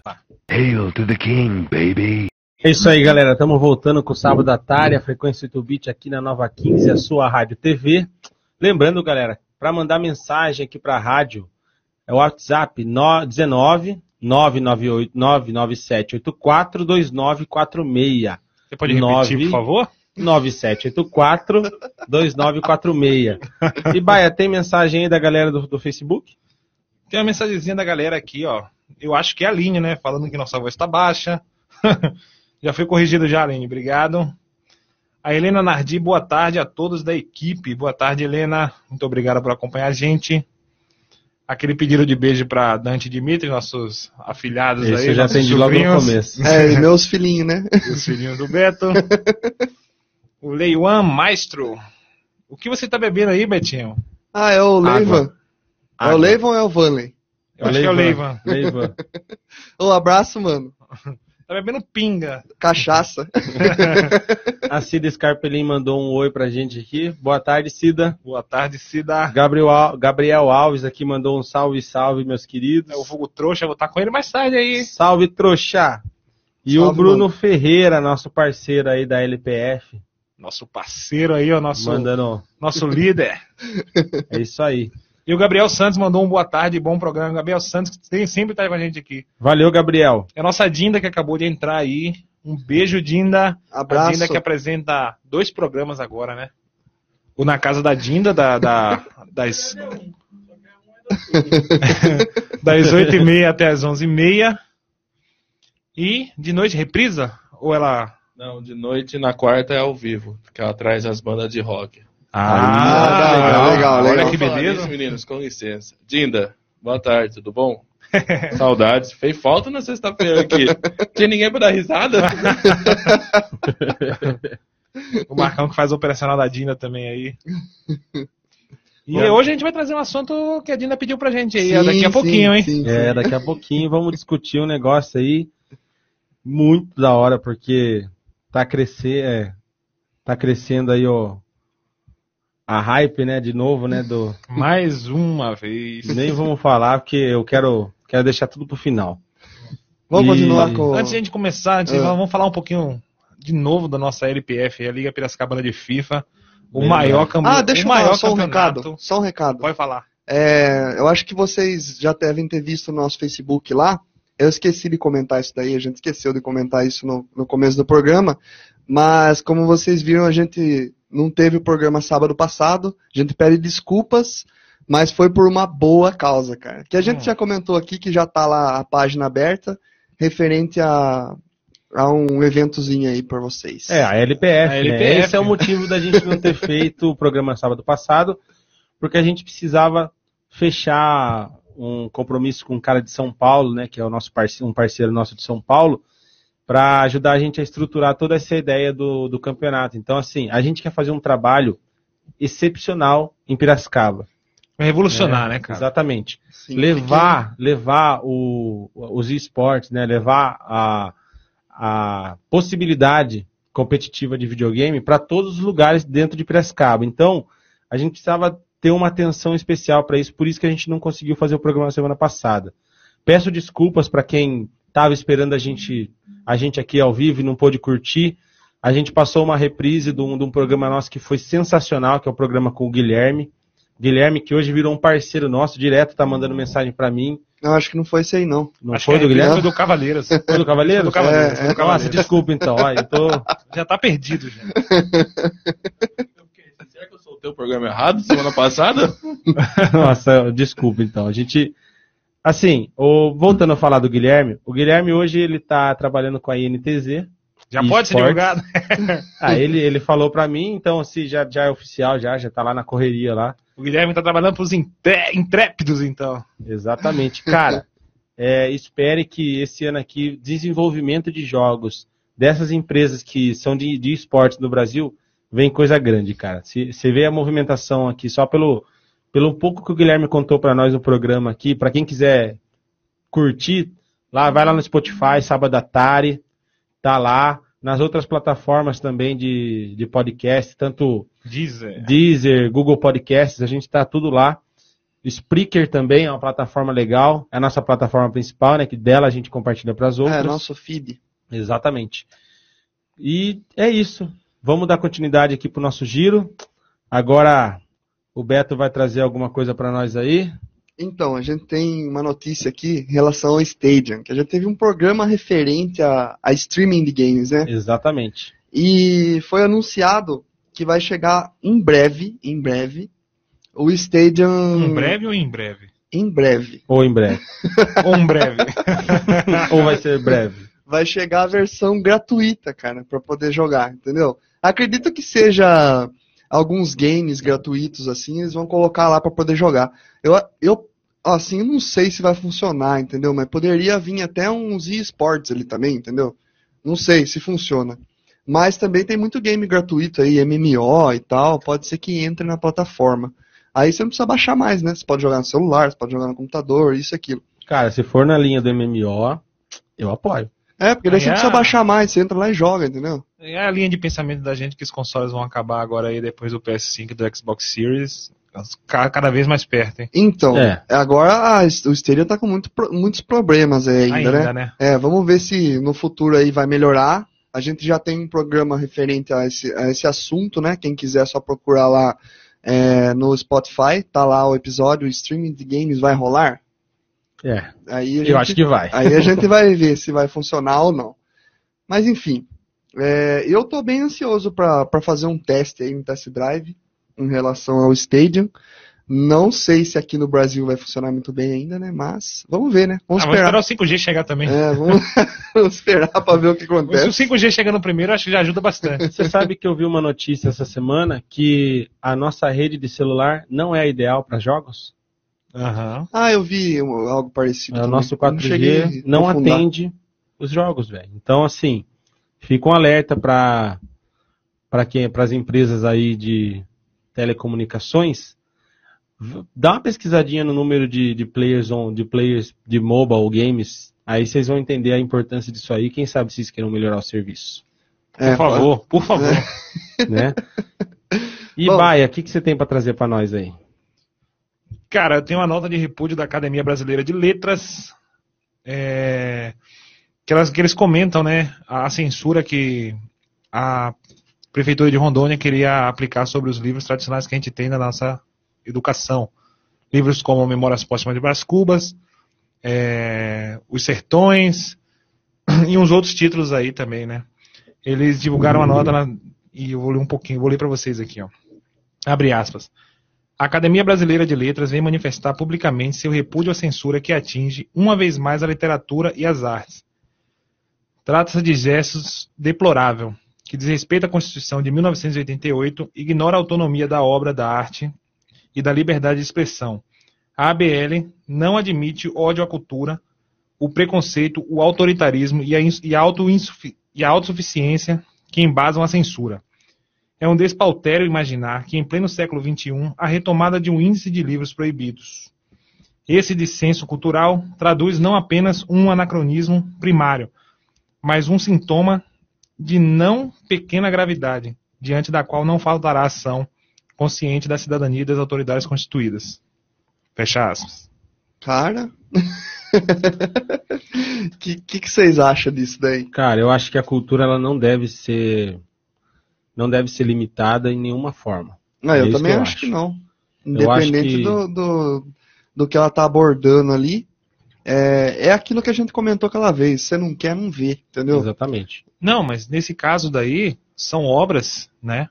Hail to the king, baby. É isso aí, galera. Estamos voltando com o Sábado da Tarde, a frequência 8 bit aqui na Nova 15, a sua rádio TV. Lembrando, galera, para mandar mensagem aqui para a rádio, é o WhatsApp no- 19 998 99784 2946. Você pode repetir, Nove. por favor? 9784 2946. E Baia, tem mensagem aí da galera do, do Facebook? Tem uma mensagenzinha da galera aqui, ó. Eu acho que é a Aline, né? Falando que nossa voz tá baixa. já foi corrigido já, Aline. Obrigado. A Helena Nardi, boa tarde a todos da equipe. Boa tarde, Helena. Muito obrigado por acompanhar a gente. Aquele pedido de beijo para Dante e Dimitri, nossos afilhados Esse aí. eu já atendi logo no começo. É, e meus filhinhos, né? Os filhinhos do Beto. o Leiwan Maestro. O que você tá bebendo aí, Betinho? Ah, é o. Leivan. É o. Leivan ou é o Vanley? Eu acho que é o Leivan. Leivan. Ô, abraço, mano. Tá bebendo pinga. Cachaça. A Cida Scarpelin mandou um oi pra gente aqui. Boa tarde, Cida. Boa tarde, Cida. Gabriel, Al- Gabriel Alves aqui mandou um salve, salve, meus queridos. É o Fogo Trouxa, vou estar com ele mais tarde aí. Salve, trouxa. E Salve, o Bruno mano. Ferreira, nosso parceiro aí da LPF, Nosso parceiro aí, ó, nosso, mandando. nosso líder. É isso aí. E o Gabriel Santos mandou um boa tarde, bom programa. Gabriel Santos que tem, sempre tá com a gente aqui. Valeu, Gabriel. É a nossa Dinda que acabou de entrar aí. Um beijo, Dinda. A Abraço. Dinda que apresenta dois programas agora, né? o Na Casa da Dinda, da, da- das, das 8h30 até as 11h30. E de noite, reprisa? Ou ela. Não, de noite na quarta é ao vivo, que ela traz as bandas de rock. Ah, legal, legal, Olha legal. que Vamos falar beleza. nisso, meninos, com licença. Dinda, boa tarde, tudo bom? Saudades. Fez falta na sexta-feira aqui. Tinha ninguém pra dar risada? O Marcão que faz o operacional da Dinda também aí. E Bom. hoje a gente vai trazer um assunto que a Dinda pediu pra gente aí, Sim, daqui a sim, pouquinho, hein? sim, sim. É, daqui a pouquinho vamos discutir um negócio aí muito da hora, porque tá crescer, é, tá crescendo aí ó, a hype, né, de novo, né, do Mais uma vez. nem vamos falar porque eu quero quero deixar tudo pro final. Vamos E- continuar com. Antes de a gente começar, antes, Ah. vamos falar um pouquinho de novo da nossa LPF, a Liga Piracicabana de FIFA. O Bem maior, legal. campe... Ah, deixa o eu maior falar só um campeonato. recado. Só um recado. Pode falar. É, eu acho que vocês já devem ter visto no nosso Facebook lá. Eu esqueci de comentar isso daí, a gente esqueceu de comentar isso no, no começo do programa. Mas como vocês viram, a gente não teve o programa sábado passado. A gente pede desculpas, mas foi por uma boa causa, cara. Que a gente Hum. já comentou aqui que já tá lá a página aberta, referente a, a um eventozinho aí por vocês. É, a LPF, A né? LPF. Esse é o motivo da gente não ter feito o programa sábado passado, porque a gente precisava fechar um compromisso com um cara de São Paulo, né, que é o nosso parceiro, um parceiro nosso de São Paulo, para ajudar a gente a estruturar toda essa ideia do, do campeonato. Então, assim, a gente quer fazer um trabalho excepcional em Piracicaba. Vai revolucionar, É, né, cara? Exatamente Sim, levar levar o, os esportes, né, levar a, a possibilidade competitiva de videogame para todos os lugares dentro de Piracicaba. Então, a gente precisava ter uma atenção especial para isso, por isso que a gente não conseguiu fazer o programa semana passada. Peço desculpas para quem estava esperando a gente a gente aqui ao vivo e não pôde curtir. A gente passou uma reprise de um, de um programa nosso que foi sensacional, que é o programa com o Guilherme. Guilherme, que hoje virou um parceiro nosso, direto tá mandando mensagem para mim. Não, acho que não foi esse aí, não. Não Acho foi que do reprise Guilherme? Foi do Cavaleiros. Foi do Cavaleiro? Foi do Cavaleiros, É, foi do Nossa, desculpa então. Ó, eu tô... Já tá perdido, já. Será que eu soltei o programa errado semana passada? Nossa, desculpa então. A gente. Assim, o- voltando a falar do Guilherme, o Guilherme hoje ele tá trabalhando com a INTZ. Já pode ser divulgado. Ah, ele, ele falou pra mim, então se já, já é oficial, já, já tá lá na correria lá. O Guilherme tá trabalhando pros intré- intrépidos, então. Exatamente. Cara, é, espere que esse ano aqui, desenvolvimento de jogos dessas empresas que são de, de esportes no Brasil, vem coisa grande, cara. Se você vê a movimentação aqui, só pelo, pelo pouco que o Guilherme contou pra nós no programa aqui, pra quem quiser curtir, lá, vai lá no Spotify, sábado à tarde, tá lá. Nas outras plataformas também de, de podcast, tanto Deezer. Deezer, Google Podcasts, a gente está tudo lá. Spreaker também é uma plataforma legal, é a nossa plataforma principal, né? Que dela a gente compartilha para as outras. É, nosso feed. Exatamente. E é isso. Vamos dar continuidade aqui pro nosso giro. Agora o Beto vai trazer alguma coisa para nós aí. Então, a gente tem uma notícia aqui em relação ao Stadium, que a gente teve um programa referente a, a streaming de games, né? Exatamente. E foi anunciado que vai chegar em breve, em breve, o Stadium... Em breve ou em breve? Em breve. Ou em breve. Ou em breve. Ou vai ser breve. Vai chegar a versão gratuita, cara, pra poder jogar, entendeu? Acredito que seja alguns games gratuitos, assim, eles vão colocar lá pra poder jogar. Eu, eu assim, eu não sei se vai funcionar, entendeu? Mas poderia vir até uns eSports ali também, entendeu? Não sei se funciona. Mas também tem muito game gratuito aí, MMO e tal, pode ser que entre na plataforma. Aí você não precisa baixar mais, né? Você pode jogar no celular, você pode jogar no computador, isso e aquilo. Cara, se for na linha do MMO, eu apoio. É, porque daí Aí você não precisa baixar mais, você entra lá e joga, entendeu? É a linha de pensamento da gente que os consoles vão acabar agora aí depois do PS5 e do Xbox Series. Ca- Cada vez mais perto, hein? Então, É. agora a- o Stadia tá com muito muitos problemas aí ainda, né? Ainda, né? É, vamos ver se no futuro aí vai melhorar. A gente já tem um programa referente a esse, a esse assunto, né? Quem quiser é só procurar lá é, no Spotify, tá lá o episódio, o streaming de games vai rolar. É, Aí a eu gente- acho que vai. Aí a gente vai ver se vai funcionar ou não. Mas enfim, é, eu tô bem ansioso pra pra fazer um teste aí, um test drive, em relação ao Stadium. Não sei se aqui no Brasil vai funcionar muito bem ainda, né? Mas vamos ver, né? Vamos Ah, vamos esperar. esperar o 5G chegar também. É, vamos, vamos esperar pra ver o que Se o acontece. 5G chegando primeiro, acho que já ajuda bastante. Você sabe que eu vi uma notícia essa semana que a nossa rede de celular não é a ideal para jogos? Aham. Ah, eu vi algo parecido. É, o nosso Não cheguei 4G a não aprofundar. atende os jogos, velho. Então, assim, fica um alerta para para quem, para as empresas aí de telecomunicações, dá uma pesquisadinha no número de, de players on, de players de mobile games. Aí vocês vão entender a importância disso aí. Quem sabe vocês queiram melhorar o serviço, É, Por favor, por favor. né? E Bom. Baia, o que, que você tem para trazer para nós aí? Cara, eu tenho uma nota de repúdio da Academia Brasileira de Letras, é, que, elas- que eles comentam, né, a censura que a Prefeitura de Rondônia queria aplicar sobre os livros tradicionais que a gente tem na nossa educação. Livros como Memórias Póstumas de Brás Cubas, é, Os Sertões e uns outros títulos aí também, né. Eles divulgaram a nota na- e eu vou ler um pouquinho, vou ler para vocês aqui, ó. Abre aspas. A Academia Brasileira de Letras vem manifestar publicamente seu repúdio à censura que atinge uma vez mais a literatura e as artes. Trata-se de gestos deplorável, que desrespeita a Constituição de 1988, ignora a autonomia da obra da arte e da liberdade de expressão. A ABL não admite ódio à cultura, o preconceito, o autoritarismo e a, e a e a autossuficiência que embasam a censura. É um despautério imaginar que, em pleno século XXI, a retomada de um índice de livros proibidos. Esse dissenso cultural traduz não apenas um anacronismo primário, mas um sintoma de não pequena gravidade, diante da qual não faltará ação consciente da cidadania e das autoridades constituídas. Fecha aspas. Cara. O que, que, que vocês acham disso daí? Cara, eu acho que a cultura ela não deve ser não deve ser limitada em nenhuma forma. Não, É eu também que eu acho, acho. que não. Acho Independente que- do, do, do que ela tá abordando ali, é, é aquilo que a gente comentou aquela vez. Você não quer, não vê, entendeu? Exatamente. Não, mas nesse caso daí, são obras, né?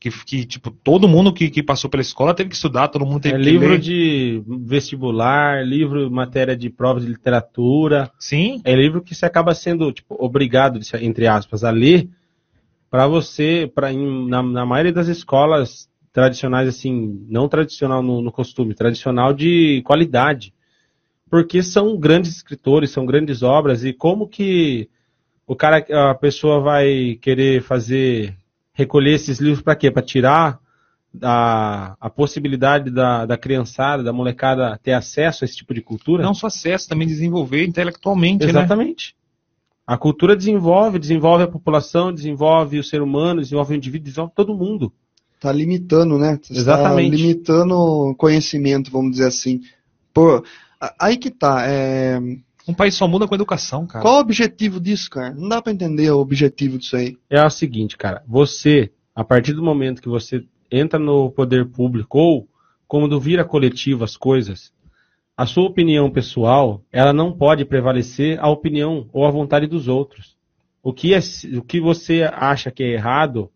Que, que tipo, todo mundo que, que passou pela escola teve que estudar, todo mundo teve É que livro ler. de vestibular, livro matéria de prova de literatura, Sim, é livro que você acaba sendo tipo, obrigado, entre aspas, a ler para você, para na, na maioria das escolas tradicionais assim, não tradicional no, no costume, tradicional de qualidade, porque são grandes escritores, são grandes obras e como que o cara, a pessoa vai querer fazer recolher esses livros para quê? Para tirar a, a possibilidade da, da criançada, da molecada ter acesso a esse tipo de cultura? não só acesso, também desenvolver intelectualmente, né? Exatamente. A cultura desenvolve, desenvolve a população, desenvolve o ser humano, desenvolve o indivíduo, desenvolve todo mundo. Tá limitando, né? Você Exatamente. Tá limitando o conhecimento, vamos dizer assim. Pô, aí que tá. é, Um país só muda com a educação, cara. Qual o objetivo disso, cara? Não dá pra entender o objetivo disso aí. É o seguinte, cara, você, a partir do momento que você entra no poder público ou quando vira coletivo as coisas, a sua opinião pessoal, ela não pode prevalecer a opinião ou a vontade dos outros. O que, é, o que você acha que é errado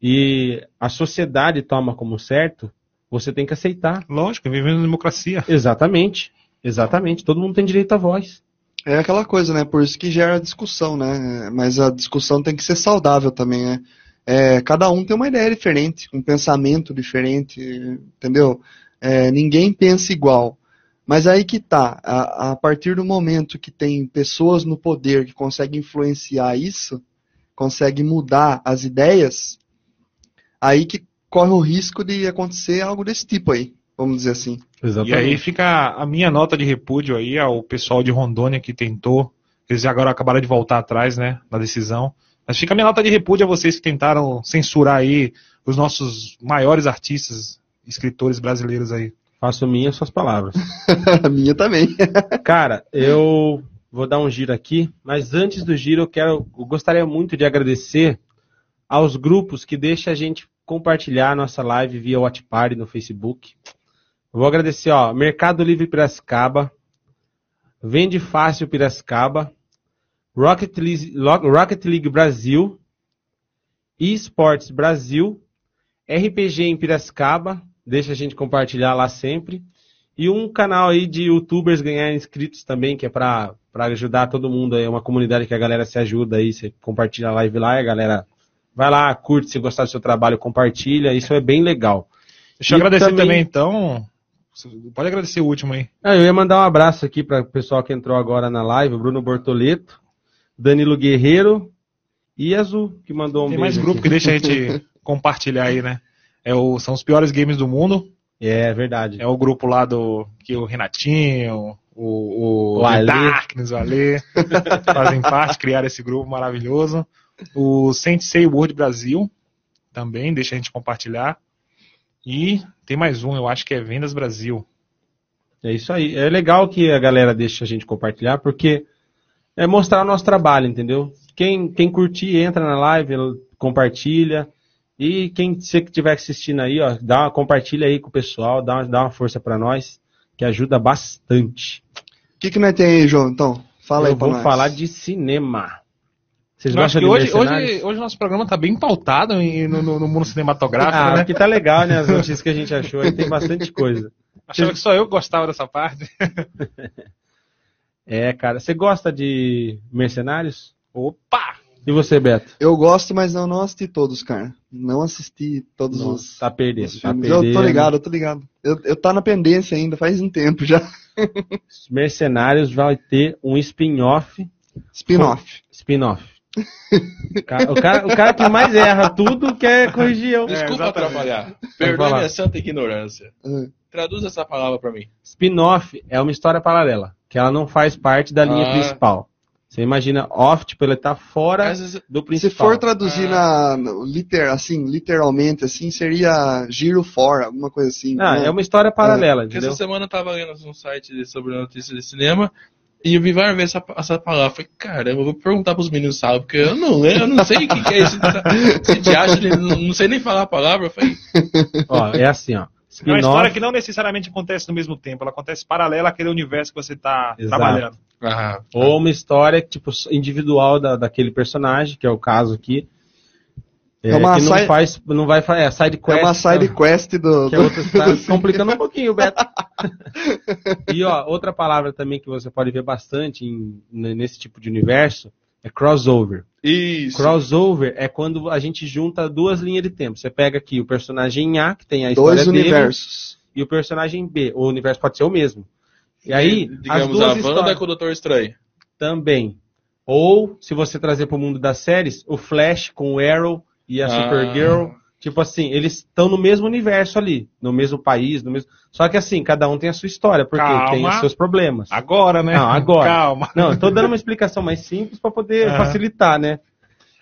e a sociedade toma como certo, você tem que aceitar. Lógico, vivendo na democracia. Exatamente. Exatamente. Todo mundo tem direito à voz. É aquela coisa, né? Por isso que gera discussão, né? Mas a discussão tem que ser saudável também, né? É, cada um tem uma ideia diferente, um pensamento diferente, entendeu? É, ninguém pensa igual. Mas aí que tá, a, a partir do momento que tem pessoas no poder que conseguem influenciar isso, conseguem mudar as ideias, aí que corre o risco de acontecer algo desse tipo aí, vamos dizer assim. E aí fica a minha nota de repúdio aí ao pessoal de Rondônia que tentou. Eles agora acabaram de voltar atrás, né, na decisão. Mas fica a minha nota de repúdio a vocês que tentaram censurar aí os nossos maiores artistas, escritores brasileiros aí. Faço minhas suas palavras. a minha também. Cara, eu vou dar um giro aqui, mas antes do giro eu quero, eu gostaria muito de agradecer aos grupos que deixam a gente compartilhar a nossa live via WhatsApp no Facebook. Eu vou agradecer, ó, Mercado Livre Piracicaba, Vende Fácil Piracicaba, Rocket League, Rocket League Brasil, eSports Brasil, RPG em Piracicaba, deixa a gente compartilhar lá sempre. E um canal aí de youtubers ganhar inscritos também, que é pra, pra ajudar todo mundo aí, é uma comunidade que a galera se ajuda aí, você compartilha a live lá e a galera vai lá, curte, se gostar do seu trabalho, compartilha, isso é bem legal. Deixa eu E agradecer também, também- então. Pode agradecer o último aí. Ah, eu ia mandar um abraço aqui para o pessoal que entrou agora na live, Bruno Bortoleto, Danilo Guerreiro e Azul, que mandou um Tem mais grupo aqui. que deixa a gente compartilhar aí, né? É o, são os piores games do mundo. É verdade. É o grupo lá do que o Renatinho, o, o, O Ale. Darkness, o Ale, fazem parte, criaram esse grupo maravilhoso. O Sensei World Brasil também, deixa a gente compartilhar. E tem mais um, eu acho que é Vendas Brasil. É isso aí. É legal que a galera deixe a gente compartilhar, porque é mostrar o nosso trabalho, entendeu? Quem, quem curtir, entra na live, compartilha. E quem você que estiver assistindo aí, ó, dá uma, compartilha aí com o pessoal, dá uma, dá uma força para nós, que ajuda bastante. O que, que nós tem aí, João? Então, fala Eu aí pra vou nós. falar de cinema. Vocês Eu acho gostam que de hoje, hoje, hoje nosso programa tá bem pautado em- no, no- no mundo cinematográfico, Ah, né? aqui tá legal, né? As notícias que a gente achou aí, tem bastante coisa. Achava que só eu gostava dessa parte. É, cara, você gosta de Mercenários? Opa! E você, Beto? Eu gosto, mas eu não assisti todos, cara. Não assisti todos Nossa, os, tá perdendo, os tá perdendo. eu tô ligado, eu tô ligado. Eu, eu tá na pendência ainda, faz um tempo já. Mercenários vai ter um spin-off. Spin-off. Spin-off. O cara, o, cara, o cara que mais erra tudo quer corrigir eu. Desculpa exatamente. atrapalhar. Perdoe minha santa ignorância. Ah, Traduz essa palavra pra mim. Spin-off é uma história paralela, que ela não faz parte da linha Ah. principal. Você imagina off, tipo, ele tá fora vezes- do Se principal. for traduzir na, no liter, assim, literalmente, assim, seria giro fora, alguma coisa assim. Ah, né? é uma história paralela, Porque entendeu? essa semana eu tava lendo um site sobre notícias de cinema e eu vi várias vezes essa, essa palavra. Falei, caramba, eu vou perguntar pros meninos, sabe? Porque eu não lembro, eu não sei o que, que é isso. Esse diacho, de- não, não sei nem falar a palavra. Eu falei, Ó, é assim, ó. É uma história que não necessariamente acontece no mesmo tempo, ela acontece paralela àquele universo que você está trabalhando. ah, Ou uma história tipo individual da, daquele personagem, que é o caso aqui. É, É uma que não side- faz, não vai é side É quest. uma side quest do. que é outra, tá complicando um pouquinho, Beto. e ó, outra palavra também que você pode ver bastante em- nesse tipo de universo é crossover. isso. Crossover é quando a gente junta duas linhas de tempo. Você pega aqui o personagem A, que tem a história Dois dele, universos. e o personagem B. O universo pode ser o mesmo. E aí, as digamos, a duas Wanda histórias com o Doutor Estranho. também. Ou, se você trazer para o mundo das séries, o Flash com o Arrow e a Ah. Supergirl. Tipo assim, eles estão no mesmo universo ali, no mesmo país, no mesmo. Só que assim, cada um tem a sua história, porque Calma. tem os seus problemas. Agora, né? Não, agora. Calma. Não, eu tô dando uma explicação mais simples para poder Aham. facilitar, né?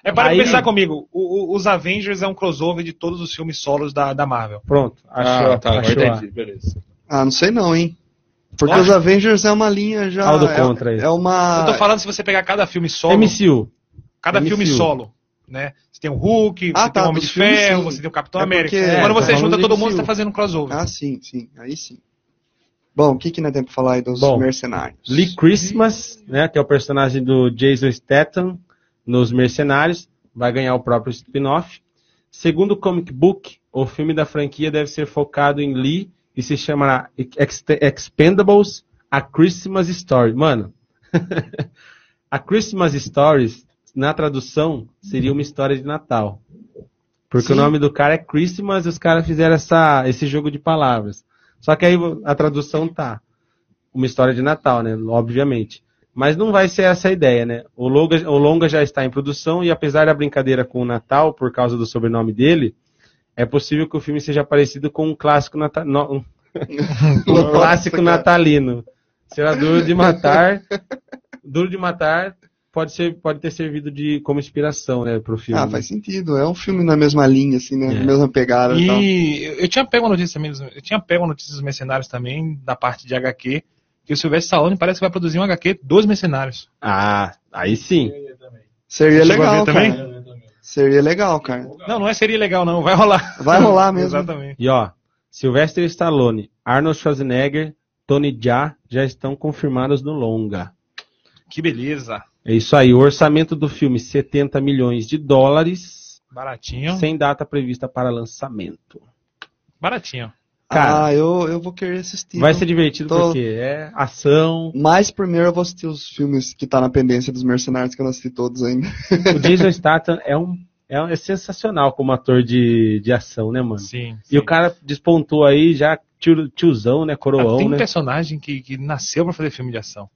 É para Aí- pensar comigo, o- o- os Avengers é um crossover de todos os filmes solos da, da Marvel. Pronto, achou, ah, tá, achou entendi, beleza. Ah, não sei não, hein? Porque Ah. os Avengers é uma linha já. Aldo é, contra é uma. Eu tô falando se você pegar cada filme solo, MCU. cada MCU. filme solo, né? Você tem o Hulk, Ah, você tá, tem o Homem de filmes, Ferro, sim. você tem o Capitão É América. porque- Quando É, você tá junta todo mundo, você tá fazendo crossover. Ah, sim, sim. Aí sim. Bom, o que, que nós temos pra falar aí dos Bom, mercenários? Lee Christmas, né, que é o personagem do Jason Statham nos Mercenários, vai ganhar o próprio spin-off. Segundo o comic book, o filme da franquia deve ser focado em Lee e se chamará Ex- Expendables A Christmas Story. Mano, a Christmas Stories, na tradução, seria uma história de Natal. Porque Sim. o nome do cara é Christmas e os caras fizeram essa, esse jogo de palavras. Só que aí a tradução tá uma história de Natal, né? Obviamente. Mas não vai ser essa a ideia, né? O longa, o longa já está em produção e apesar da brincadeira com o Natal, por causa do sobrenome dele, é possível que o filme seja parecido com um clássico, nata, no- um clássico natalino. Será duro de matar. Duro de matar pode, ser, pode ter servido de, como inspiração, né, pro filme. Ah, faz sentido. É um filme na mesma linha, assim, né? É. Na mesma pegada e. E eu tinha pego a notícia também, dos- eu tinha pego a notícia dos mercenários também, da parte de HQ, que o Silvestre Stallone parece que vai produzir um HQ dos mercenários. Ah, aí sim. Seria legal, também? cara. Seria legal, cara. Não, não é seria legal não, vai rolar. Vai rolar mesmo. Exatamente. E ó, Sylvester Stallone, Arnold Schwarzenegger, Tony Jaa já estão confirmados no longa. Que beleza. É isso aí. O orçamento do filme, 70 milhões de dólares. Baratinho. sem data prevista para lançamento. Baratinho. Cara, ah, eu, eu vou querer assistir. Vai ser divertido tô- porque é ação. Mas primeiro eu vou assistir os filmes que tá na pendência dos mercenários, que eu não assisti todos ainda. O Jason Statham é um é, um- é sensacional como ator de, de ação, né, mano? Sim. E o cara despontou aí já tio, tiozão, né, coroão, tem né? personagem que, que nasceu pra fazer filme de ação.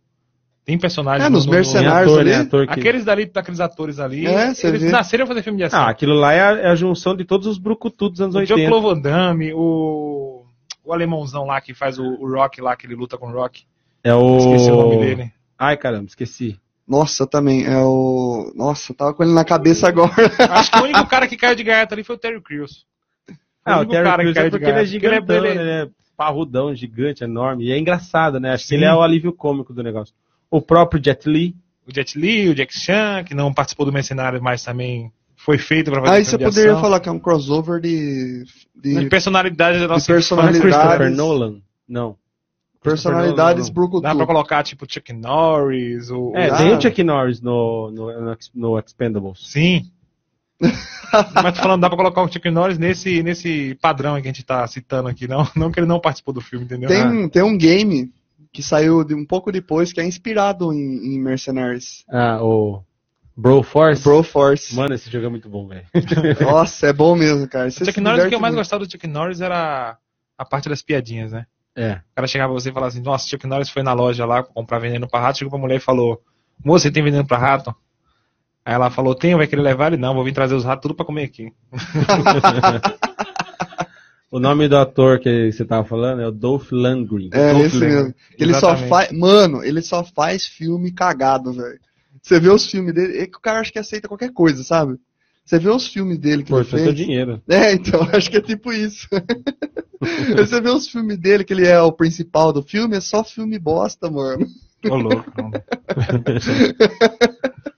Tem personagem. É, nos Tem mercenários ator, ali. né, ator que... Aqueles dali, daqueles atores ali, É, eles vê. nasceram pra fazer filme de ação. Ah, aquilo lá é a, é a junção de todos os brucutus dos anos o 80. Jean-Claude Van Damme, o, o alemãozão lá que faz o, o Rock lá, que ele luta com o Rock. É o... Esqueci o nome dele. Ai, caramba, esqueci. Nossa, também. É o. Nossa, eu tava com ele na cabeça agora. Acho que o único cara que caiu de gaiata ali foi o Terry Crews. Ah, o único Terry cara que Crews caiu é de porque ele é gigantão, Ele é- né? Ele é parrudão, gigante, enorme. E é engraçado, né? Acho que Sim. ele é o alívio cômico do negócio. O próprio Jet Li. O Jet Li, o Jack Chan, que não participou do Mercenário, mas também foi feito pra fazer Aí você filme de poderia ação. falar que é um crossover de. de De personalidade da nossa de personalidade. infância. Christopher Nolan. Não. personalidades brucutu. Dá pra colocar, tipo, Chuck Norris, o... É, Ah. tem o Chuck Norris no, no, no, no Expendables. Sim. Mas tô falando, dá pra colocar o Chuck Norris nesse, nesse padrão aí que a gente tá citando aqui, não, não que ele não participou do filme, entendeu? Tem, tem um game que saiu de um pouco depois que é inspirado em, em Mercenaries. Ah, o Broforce. Broforce. Mano, esse jogo é muito bom, velho. Nossa, é bom mesmo, cara. O Você Chuck se Norris, o que eu mais muito. gostava do Chuck Norris era a parte das piadinhas, né? É. O cara chegava pra você e falava assim, nossa, Chuck Norris foi na loja lá comprar veneno pra rato, chegou pra mulher e falou, moça, você tem veneno pra rato? Aí ela falou, tem, vai querer levar ele? Não, vou vir trazer os ratos tudo pra comer aqui. O nome do ator que você tava falando é o Dolph Lundgren. É, Dolph esse Lundgren. mesmo. Ele só faz. Mano, ele só faz filme cagado, velho. Você vê os filmes dele. É que o cara acha que aceita qualquer coisa, sabe? Você vê os filmes dele que Pô, ele foi seu fez. dinheiro. É, então, acho que é tipo isso. Você vê os filmes dele, que ele é o principal do filme, é só filme bosta, mano. Ô, louco.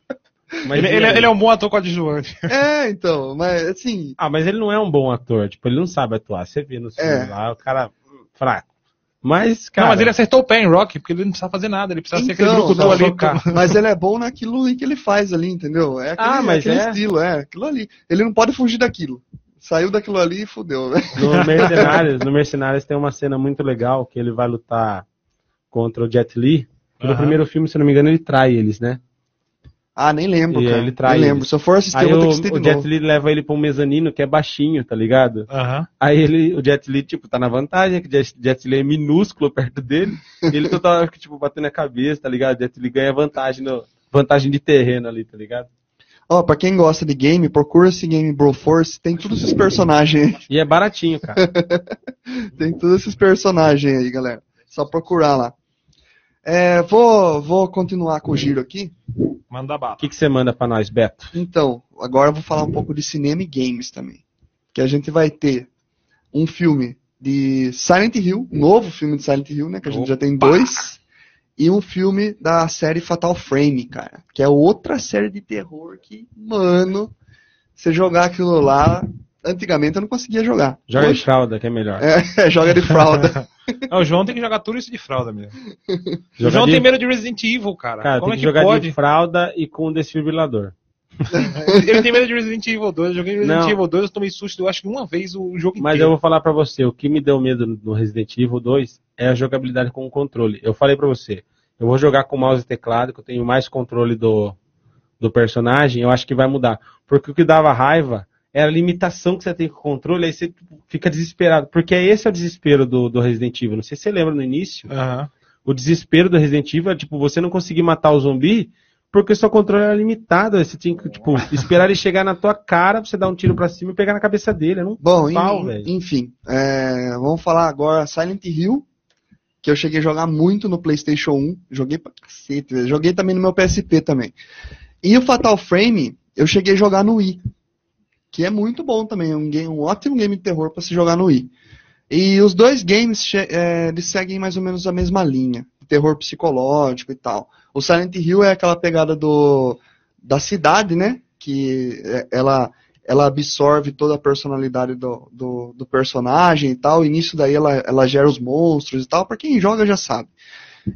Mas ele, ele, aí? ele é um bom ator coadjuvante. É, então, mas assim, Ah, mas ele não é um bom ator. Tipo, ele não sabe atuar. Você vê nos filmes É. lá, o cara fraco. Mas, cara... não, mas ele acertou o pé em Rock, porque ele não precisava fazer nada, ele precisava ser aquele Então, brucutu ali. socar. mas ele é bom naquilo ali que ele faz ali, entendeu? É aquele, Ah, mas aquele é? estilo, é, aquilo ali. Ele não pode fugir daquilo. Saiu daquilo ali e fudeu, né? No Mercenários, no Mercenários tem uma cena muito legal que ele vai lutar contra o Jet Li. No primeiro filme, se eu não me engano, ele trai eles, né? Ah, nem lembro, E cara. ele trai nem lembro. eles. Se eu for assistir, Aí eu vou ter o, que assistir o de Jet novo. Li leva ele pra um mezanino que é baixinho, tá ligado? Aham. Aí ele, o Jet Li, tipo, tá na vantagem, que o Jet, Jet Li é minúsculo perto dele. e ele toda hora tipo, batendo a cabeça, tá ligado? O Jet Li ganha vantagem, no, vantagem de terreno ali, tá ligado? Ó, pra quem gosta de game, procura esse game Broforce, tem todos esses personagens aí. E é baratinho, cara. Tem todos esses personagens aí, galera. Só procurar lá. É, vou, vou continuar com o giro aqui. Manda bala. O que, que você manda pra nós, Beto? Então, agora eu vou falar um pouco de cinema e games também. Que a gente vai ter um filme de Silent Hill, um novo filme de Silent Hill, né? Que a gente já tem dois. E um filme da série Fatal Frame, cara. Que é outra série de terror que, mano, você jogar aquilo lá. Antigamente eu não conseguia jogar. Joga de Hoje, fralda, que é melhor. é, joga de fralda. Não, o João tem que jogar tudo isso de fralda mesmo. O João de- tem medo de Resident Evil, cara. Cara, Como tem é que que jogar pode? de fralda e com desfibrilador. Ele tem medo de Resident Evil 2. Eu joguei Resident Não. Evil 2, eu tomei susto, eu acho que uma vez o jogo Mas eu inteiro. vou falar pra você, o que me deu medo no Resident Evil 2 é a jogabilidade com o controle. Eu falei pra você, eu vou jogar com mouse e teclado, que eu tenho mais controle do, do personagem, eu acho que vai mudar. Porque o que dava raiva era a limitação que você tem com o controle, aí você fica desesperado. Porque esse é o desespero do, do Resident Evil. Não sei se você lembra no início, Aham. o desespero do Resident Evil é tipo, você não conseguir matar o zumbi porque o seu controle era limitado. Você tinha que, tipo, esperar ele chegar na tua cara, pra você dar um tiro pra cima e pegar na cabeça dele. Era um Bom, pau, velho. enfim, é, vamos falar agora Silent Hill, que eu cheguei a jogar muito no PlayStation 1, joguei pra cacete, joguei também no meu PSP também. E o Fatal Frame, eu cheguei a jogar no Wii, que é muito bom também, é um, game, um ótimo game de terror pra se jogar no Wii. E os dois games é, eles seguem mais ou menos a mesma linha, terror psicológico e tal. O Silent Hill é aquela pegada do da cidade, né? Que é, ela ela absorve toda a personalidade do, do, do personagem e tal, e nisso daí ela, ela gera os monstros e tal, pra quem joga já sabe.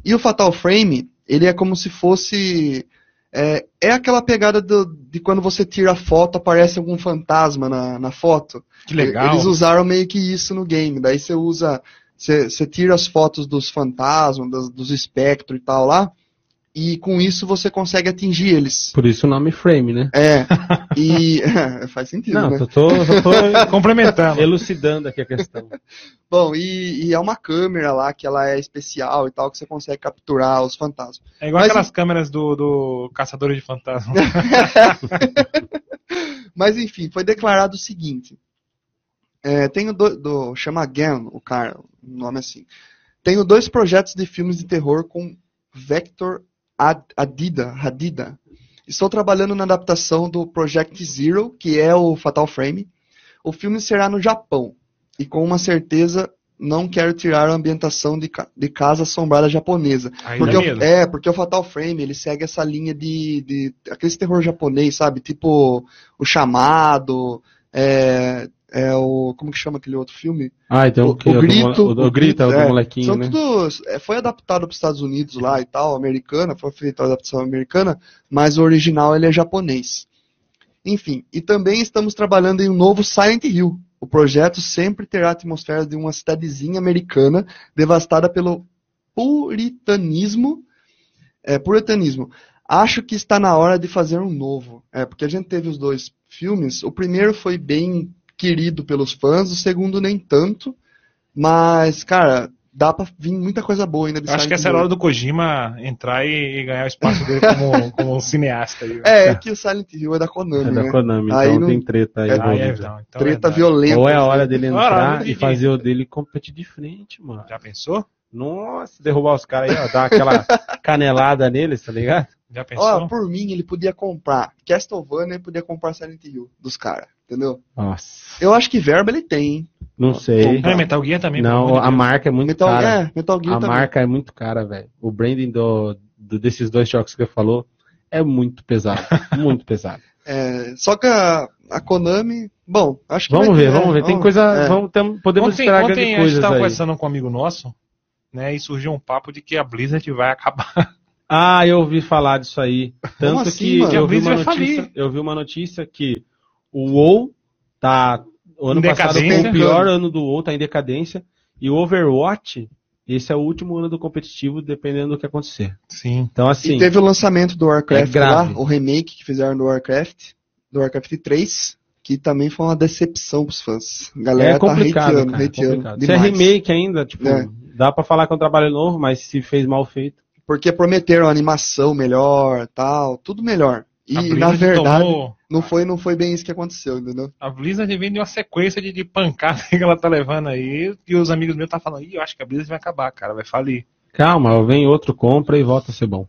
E o Fatal Frame, ele é como se fosse É, é aquela pegada do- de quando você tira a foto, aparece algum fantasma na, na foto. Que legal. Eles usaram meio que isso no game. Daí você usa. Você, você tira as fotos dos fantasmas, dos, dos espectros e tal lá. E com isso você consegue atingir eles. Por isso o nome frame, né? É. E. faz sentido, Não, né? tô, tô, tô Complementando. elucidando aqui a questão. Bom, e, e é uma câmera lá que ela é especial e tal, que você consegue capturar os fantasmas. É igual Mas- aquelas câmeras do, do Caçadores de Fantasmas. Mas enfim, foi declarado o seguinte. É, tenho do, do- chama Gan, o cara, o nome assim. Tenho dois projetos de filmes de terror com Vector Adida, Hadida. Estou trabalhando na adaptação do Project Zero, que é o Fatal Frame. O filme será no Japão. E com uma certeza não quero tirar a ambientação de, ca- de casa assombrada japonesa. Porque o- é, porque o Fatal Frame, ele segue essa linha de, de aquele terror japonês, sabe? Tipo o chamado, é, é o como que chama aquele outro filme? Ah, então O- o, que- o grito, o, o o grito é o do é. molequinho, São né? tudo, é, foi adaptado para os Estados Unidos lá e tal, americana, foi feita a adaptação americana, mas o original ele é japonês. Enfim, e também estamos trabalhando em um novo Silent Hill. O projeto sempre terá a atmosfera de uma cidadezinha americana devastada pelo puritanismo. É, puritanismo. Acho que está na hora de fazer um novo. É, porque a gente teve os dois filmes. O primeiro foi bem querido pelos fãs, o segundo nem tanto. Mas, cara, dá pra vir muita coisa boa ainda de acho Silent que essa era a hora do Kojima entrar e, e ganhar o espaço dele como, como cineasta. Aí. É, é que o Silent Hill é da Konami, É da né? Konami, Aí então não- tem treta aí. é- Ah, é, envolvida. então, então é Treta verdade. violenta. Ou é a assim. hora dele entrar não e fazer o dele competir de frente, mano. Já pensou? Nossa, derrubar os caras aí, ó, dar aquela canelada neles, tá ligado? Já pensou? Ó, por mim, ele podia comprar Castlevania e podia comprar Silent Hill dos caras, entendeu? Nossa, Eu acho que verba ele tem, hein? não sei. É, Metal Gear também. Não, a marca é muito Metal, cara. é, Metal Gear A também. marca é muito cara, velho. O branding do, do- desses dois jogos que você falou é muito pesado. muito pesado. É, só que a, a Konami, bom, acho que Vamos ver, ter, vamos ver. né? Tem coisa. é. Vamos, tem- podemos Ontem, esperar ontem grandes a gente coisas estava conversando com um amigo nosso, né? E surgiu um papo de que a Blizzard vai acabar. Ah, eu ouvi falar disso aí. Tanto assim, que mano? eu vi, uma notícia, eu vi uma notícia que o WoW tá. O ano Em passado foi decadência. o pior ano do WoW, tá em decadência. E o Overwatch, esse é o último ano do competitivo, dependendo do que acontecer. Sim. Então, E assim. teve o lançamento do Warcraft É lá, o remake que fizeram do Warcraft, do Warcraft 3, que também foi uma decepção pros fãs. A galera É complicado, tá hateando, cara, hateando complicado. Se é remake ainda, tipo, É. dá pra falar que é um trabalho novo, mas se fez mal feito. Porque prometeram animação melhor, tal, tudo melhor. E na verdade, tomou- não foi, não foi bem isso que aconteceu, entendeu? A Blizzard vem de uma sequência de, de pancada que ela tá levando aí. E os amigos meus tá falando, Ih, eu acho que a Blizzard vai acabar, cara, vai falir. Calma, vem outro, compra e volta a ser bom.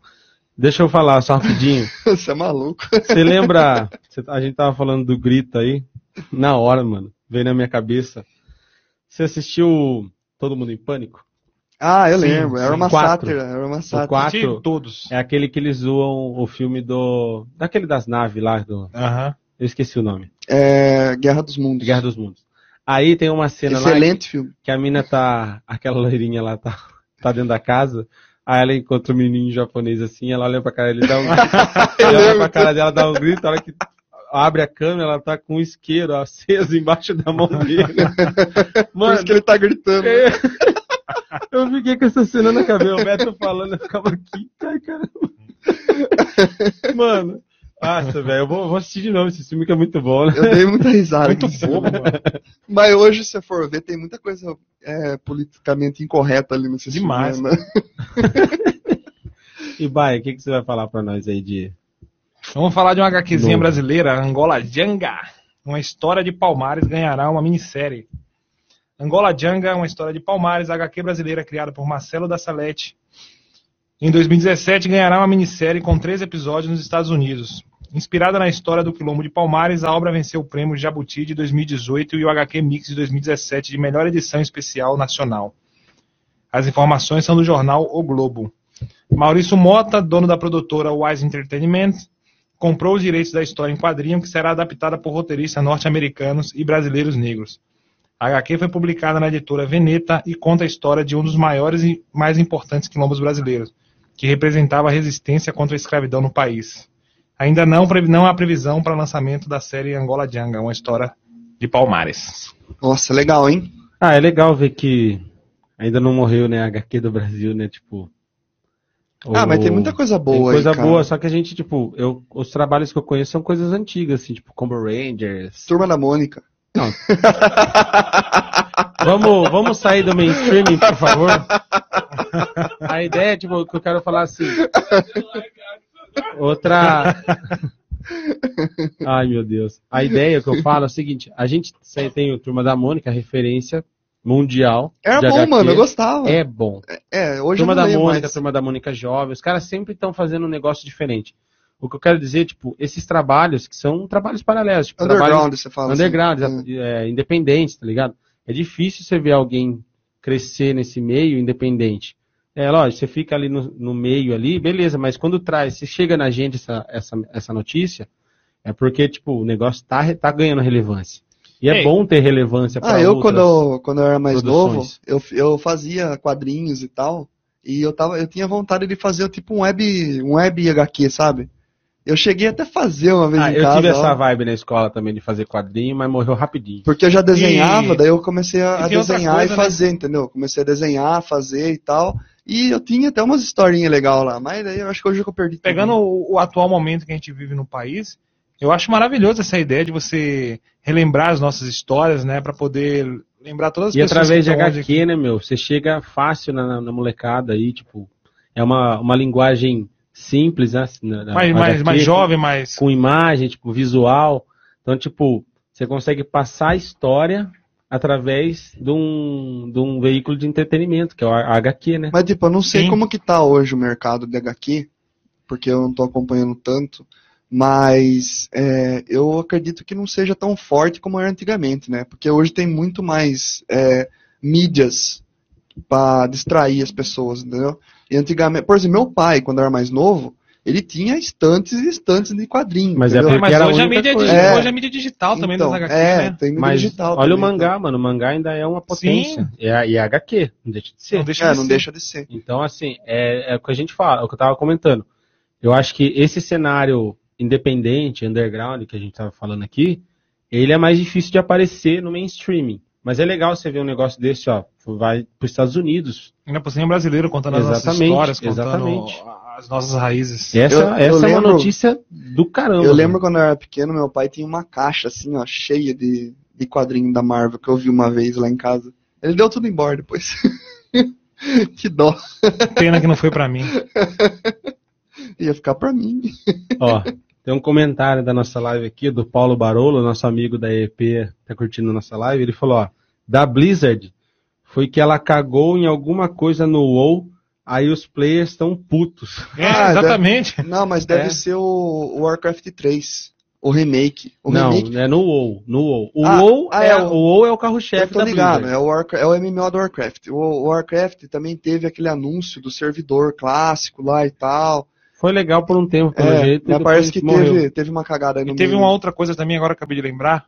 Deixa eu falar só rapidinho. Você é maluco. Você lembra? A gente tava falando do grito aí. Na hora, mano. Veio na minha cabeça. Você assistiu Todo Mundo em Pânico? Ah, eu Sim, lembro. Era sim. uma Quatro. sátira. Era uma O sátira. 4 De todos. é aquele que eles zoam o filme do. Daquele das naves lá. Do... Aham. Eu esqueci o nome. É, Guerra dos Mundos. Guerra dos Mundos. Aí tem uma cena lá Excelente filme. que a mina tá. Aquela loirinha lá tá, tá dentro da casa. Aí ela encontra o menino japonês assim, ela olha pra cara dele, dá um ela olha pra cara dela, dá um grito, a hora que abre a câmera, ela tá com um isqueiro aceso embaixo da mão dele. Por Mano, isso que ele tá gritando. é- eu fiquei com essa cena na cabeça, o Beto falando, eu ficava aqui, ai caramba. Mano, nossa, velho, eu vou, vou assistir de novo esse filme que é muito bom, né? Eu dei muita risada. Muito bobo, filme. mano. Mas hoje, se você for ver, tem muita coisa é, politicamente incorreta ali nesse Demais. filme. Né? E Baia, o que, que você vai falar pra nós aí de. Vamos falar de uma HQzinha brasileira, Angola Janga. Uma história de Palmares ganhará uma minissérie. Angola Janga, uma história de Palmares, HQ brasileira criada por Marcelo da Salete. Em 2017 ganhará uma minissérie com três episódios nos Estados Unidos. Inspirada na história do Quilombo de Palmares, a obra venceu o prêmio Jabuti de 2018 e o HQ Mix de 2017 de melhor edição especial nacional. As informações são do jornal O Globo. Maurício Mota, dono da produtora Wise Entertainment, comprou os direitos da história em quadrinho que será adaptada por roteiristas norte-americanos e brasileiros negros. A HQ foi publicada na editora Veneta e conta a história de um dos maiores e mais importantes quilombos brasileiros, que representava a resistência contra a escravidão no país. Ainda não, não há previsão para lançamento da série Angola Jungle, uma história de Palmares. Nossa, legal, hein? Ah, é legal ver que ainda não morreu, né, a HQ do Brasil, né, tipo... Ah, o- mas tem muita coisa Tem boa coisa aí, boa, só que a gente, tipo, eu, os trabalhos que eu conheço são coisas antigas, assim, tipo Combo Rangers. Turma da Mônica. Vamos, vamos sair do mainstreaming, por favor? A ideia, tipo, que eu quero falar assim. Outra. Ai, meu Deus. A ideia que eu falo é o seguinte: a gente tem o Turma da Mônica, referência mundial. Era de bom, HQ. mano, eu gostava. É bom. É, hoje Turma não da Mônica, mais. Turma da Mônica Jovem, os caras sempre estão fazendo um negócio diferente. O que eu quero dizer, tipo, esses trabalhos que são trabalhos paralelos, tipo, trabalhos Underground, você fala underground, assim. é, independentes, tá ligado? É difícil você ver alguém crescer nesse meio independente. É lógico, você fica ali no, no meio ali, beleza, mas quando traz, se chega na gente essa, essa, essa notícia, é porque, tipo, o negócio tá, tá ganhando relevância. E é Ei. bom ter relevância para Ah, eu quando, eu quando eu era mais produções. novo, eu, eu fazia quadrinhos e tal, e eu tava, eu tinha vontade de fazer tipo um web, um web HQ, sabe? Eu cheguei até a fazer uma vez Ah, em eu casa, tive ó, essa vibe na escola também de fazer quadrinho, mas morreu rapidinho. porque eu já desenhava, E- daí eu comecei a, e a desenhar coisa, e né? fazer, entendeu? Comecei a desenhar, fazer e tal, e eu tinha até umas historinhas legais lá, mas daí eu acho que hoje eu perdi tudo. Pegando o, o atual momento que a gente vive no país, eu acho maravilhoso essa ideia de você relembrar as nossas histórias, né, para poder lembrar todas as E pessoas através de HQ, né, meu? Você chega fácil na, na molecada aí, tipo, é uma, uma linguagem simples, né? na- na- mais, mais, mais jovem, mais. Com imagem, tipo, visual. Então, tipo, você consegue passar a história através de um, de um veículo de entretenimento, que é o HQ, né? Mas, tipo, eu não sei Sim. como que tá hoje o mercado de HQ, porque eu não tô acompanhando tanto, mas é, eu acredito que não seja tão forte como era antigamente, né? Porque hoje tem muito mais é, mídias para distrair as pessoas, entendeu? E antigamente, por exemplo, meu pai, quando era mais novo, ele tinha estantes e estantes de quadrinhos, Mas é porque Mas hoje a, mídia é coisa. É. hoje a mídia digital também Então, das HQ, é, né? tem mídia Mas digital olha o também, mangá, mano. O mangá ainda é uma potência. É, a- e é HQ, não deixa de ser. Não deixa Então. É, de não ser. deixa de ser. Então, assim, é, é o que a gente fala, é o que eu tava comentando. Eu acho que esse cenário independente, underground, que a gente tava falando aqui, ele é mais difícil de aparecer no mainstream. Mas é legal você ver um negócio desse, ó, vai para os Estados Unidos. Ainda por cima brasileiro contando as nossas Exatamente, histórias, contando exatamente. as nossas raízes. Essa, Eu- eu essa é uma lembro- notícia do caramba. Eu lembro quando eu era pequeno, meu pai tinha uma caixa assim, ó, cheia de, de quadrinho da Marvel que eu vi uma vez lá em casa. Ele deu tudo embora depois. que dó. Pena que não foi pra mim. Ia ficar pra mim. Ó, tem um comentário da nossa live aqui, do Paulo Barolo, nosso amigo da EP, tá curtindo nossa live. Ele falou, ó, da Blizzard foi que ela cagou em alguma coisa no WoW, aí os players estão putos. É, Ah, exatamente. Não, mas deve É. ser o, o Warcraft 3. O remake. O não, remake. é no WoW, no WoW. O Ah, WoW ah, é, é o o- WoW é o carro-chefe da ligado, Blizzard. é o, é o MMO do Warcraft. O, o Warcraft também teve aquele anúncio do servidor clássico lá e tal. Foi legal por um tempo, pelo É, jeito, mas parece que morreu. teve, teve uma cagada aí no E teve meio. uma outra coisa também, agora acabei de lembrar.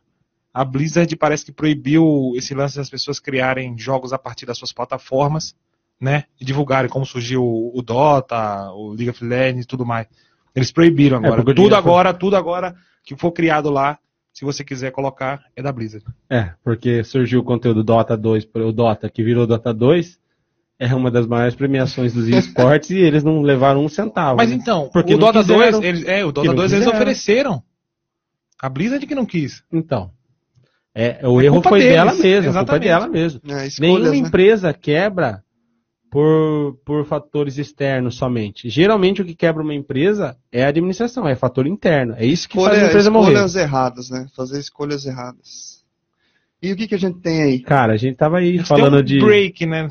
A Blizzard parece que proibiu esse lance das pessoas criarem jogos a partir das suas plataformas, né? E divulgarem como surgiu o Dota, o League of Legends e tudo mais. Eles proibiram agora. É, porque o tudo dinheiro foi- agora, tudo agora que for criado lá, se você quiser colocar, é da Blizzard. É, porque surgiu o conteúdo Dota 2, o Dota, que virou Dota 2, é uma das maiores premiações dos esportes e eles não levaram um centavo. Mas né? então, Porque o Dota quiseram. 2, eles, é, o Dota não 2 eles ofereceram. A Blizzard que não quis. Então, é, o É erro foi deles, dela mesma, a culpa é dela mesmo. É, escolhas, Nenhuma né? empresa quebra por, por fatores externos somente. Geralmente o que quebra uma empresa é a administração, é fator interno. É isso que faz a Escolha- empresa morrer. escolhas erradas, né? Fazer escolhas erradas. E o que, que a gente tem aí? Cara, a gente tava A aí gente falando tem um de. break, né?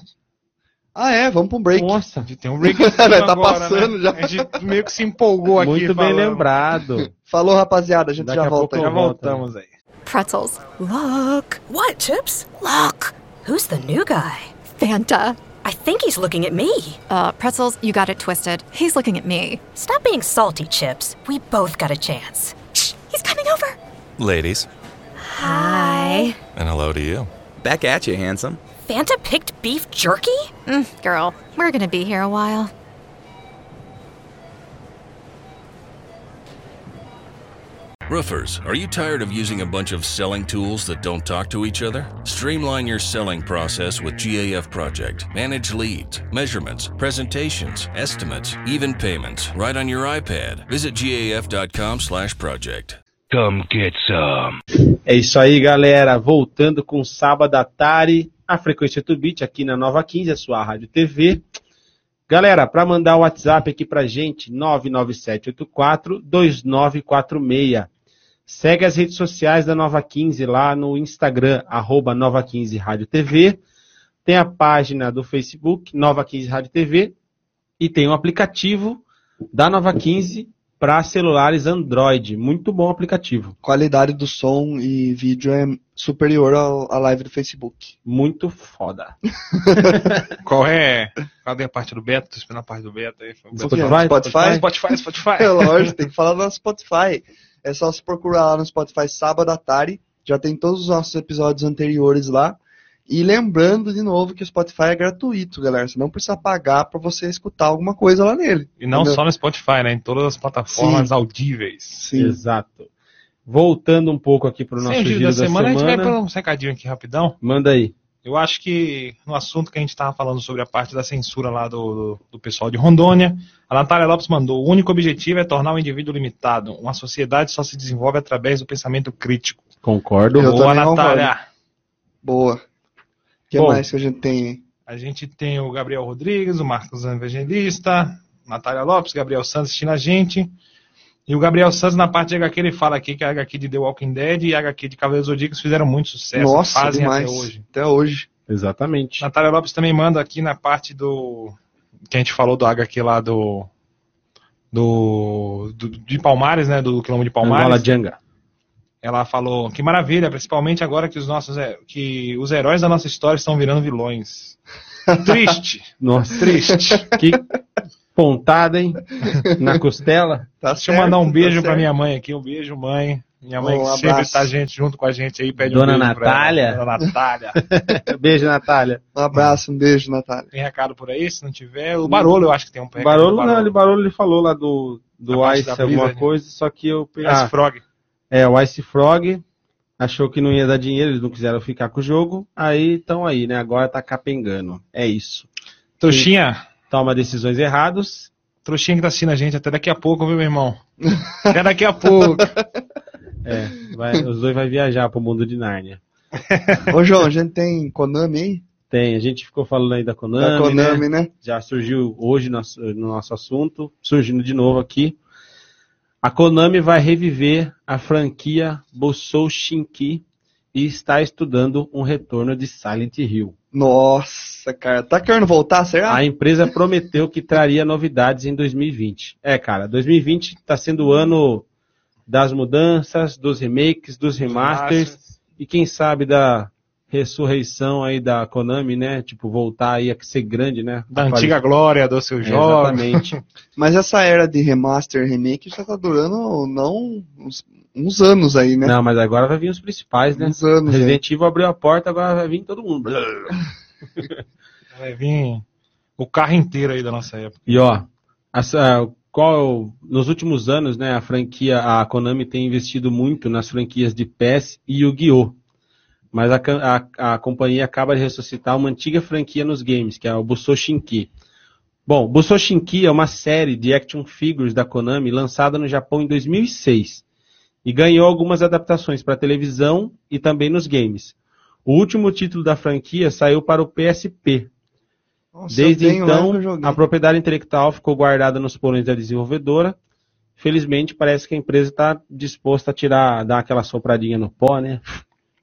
Ah, é, vamos pra um break. Nossa, tem um break Tá agora, passando né? já. A gente meio que se empolgou aqui. muito bem falando. lembrado. Falou, rapaziada, a gente Daqui já a volta. Já volto. voltamos aí. Pretzels. Look. What, Chips? Look. Who's the new guy? Fanta. I think he's looking at me. Uh, Pretzels, you got it twisted. He's looking at me. Stop being salty, Chips. We both got a chance. Shh, he's coming over. Ladies, Hi. and hello to you. Back at you, handsome. Fanta picked beef jerky? Mm, girl, we're gonna be here a while. Roofers, are you tired of using a bunch of selling tools that don't talk to each other? Streamline your selling process with GAF Project. Manage leads, measurements, presentations, estimates, even payments right on your iPad. Visit gaf.com/project. Come get some. É isso aí, galera. Voltando com Sábado Atari, a frequência 8-bit aqui na Nova 15, a sua rádio TV. Galera, para mandar o WhatsApp aqui pra gente, 997842946. Segue as redes sociais da Nova 15 lá no Instagram, arroba Nova 15 Rádio TV. Tem a página do Facebook, Nova 15 Rádio TV. E tem o aplicativo da Nova 15 para celulares Android. Muito bom aplicativo. Qualidade do som e vídeo é superior ao- à live do Facebook. Muito foda. Qual é? Cadê a parte do beta? Tô esperando a parte do beta aí. Spotify? Spotify? Spotify, Spotify. É lógico, tem que falar do nosso Spotify. É só se procurar lá no Spotify Sábado Atari. Já tem todos os nossos episódios anteriores lá. E lembrando de novo que o Spotify é gratuito, galera. Você não precisa pagar para você escutar alguma coisa lá nele. E não Entendeu? só no Spotify, né? Em todas as plataformas Sim. audíveis. Sim. Exato. Voltando um pouco aqui para o nosso Sem o giro giro da, da semana, a gente vai semana. para um secadinho aqui rapidão. Manda aí. Eu acho que no assunto que a gente estava falando sobre a parte da censura lá do, do, do pessoal de Rondônia, a Natália Lopes mandou: o único objetivo é tornar o indivíduo limitado. Uma sociedade só se desenvolve através do pensamento crítico. Concordo. Eu Boa, Natália. Boa. O que Bom. mais que a gente tem aí? A gente tem o Gabriel Rodrigues, o Marcos Evangelista, Natália Lopes, Gabriel Santos assistindo a gente. E o Gabriel Santos, na parte de HQ, ele fala aqui que a HQ de The Walking Dead e a HQ de Cavaleiros do Zodíaco fizeram muito sucesso. Nossa, fazem demais. até hoje. Até hoje. Exatamente. Natália Lopes também manda aqui na parte do. Que a gente falou do HQ lá do. Do. do- de Palmares, né? Do quilômetro de Angola Palmares. Djanga. Ela falou: que maravilha, principalmente agora que os nossos. he- que os heróis da nossa história estão virando vilões. Triste. Nossa, Triste. que pontada, hein? Na costela. Tá Deixa eu mandar um certo, beijo tá pra certo. minha mãe aqui. Um beijo, mãe. Minha mãe Um que sempre abraço. tá gente, junto com a gente aí. Pede Dona um beijo pra ela. Natália? Dona Natália. Beijo, Natália. Um abraço, um beijo, Natália. Tem recado por aí? Se não tiver. O Barolo, eu acho que tem um recado. Barolo, do não, ele, Barolo ele falou lá do, do A Ice da alguma coisa, só que eu. Ice Ah, Frog. é, o Ice Frog achou que não ia dar dinheiro, eles não quiseram ficar com o jogo. Aí estão aí, né? Agora tá capengando. É isso. Trouxinha. Toma decisões erradas. Trouxinha que tá assistindo a gente até daqui a pouco, viu, meu irmão? Até daqui a pouco. É, vai- os dois vai viajar pro mundo de Nárnia. Ô, João, a gente tem Konami aí? Tem, a gente ficou falando aí da Konami, da Konami, né? né? Já surgiu hoje no, no nosso assunto, surgindo de novo aqui. A Konami vai reviver a franquia Busou Shinki e está estudando um retorno de Silent Hill. Nossa, cara. Tá querendo voltar, será? A empresa prometeu que traria novidades em 2020. É, cara, 2020 está sendo o ano das mudanças, dos remakes, dos remasters e quem sabe da ressurreição aí da Konami, né? Tipo, voltar aí a ser grande, né? Da antiga glória dos seus jogos. Exatamente. Mas essa era de remaster e remake já tá durando não uns, uns anos aí, né? Não, mas agora vai vir os principais, né? Uns anos. Resident Evil abriu a porta, agora vai vir todo mundo. Vai vir o carro inteiro aí da nossa época. E ó, essa, qual, nos últimos anos, né, a franquia, a Konami tem investido muito nas franquias de PES e Yu-Gi-Oh! Mas a, a, a companhia acaba de ressuscitar uma antiga franquia nos games, que é o Busou Shinki. Bom, Busou Shinki é uma série de action figures da Konami lançada no Japão em 2006 e ganhou algumas adaptações para televisão e também nos games. O último título da franquia saiu para o PSP, Nossa, Desde então, a propriedade intelectual ficou guardada nos porões da desenvolvedora. Felizmente, parece que a empresa está disposta a tirar, dar aquela sopradinha no pó, né?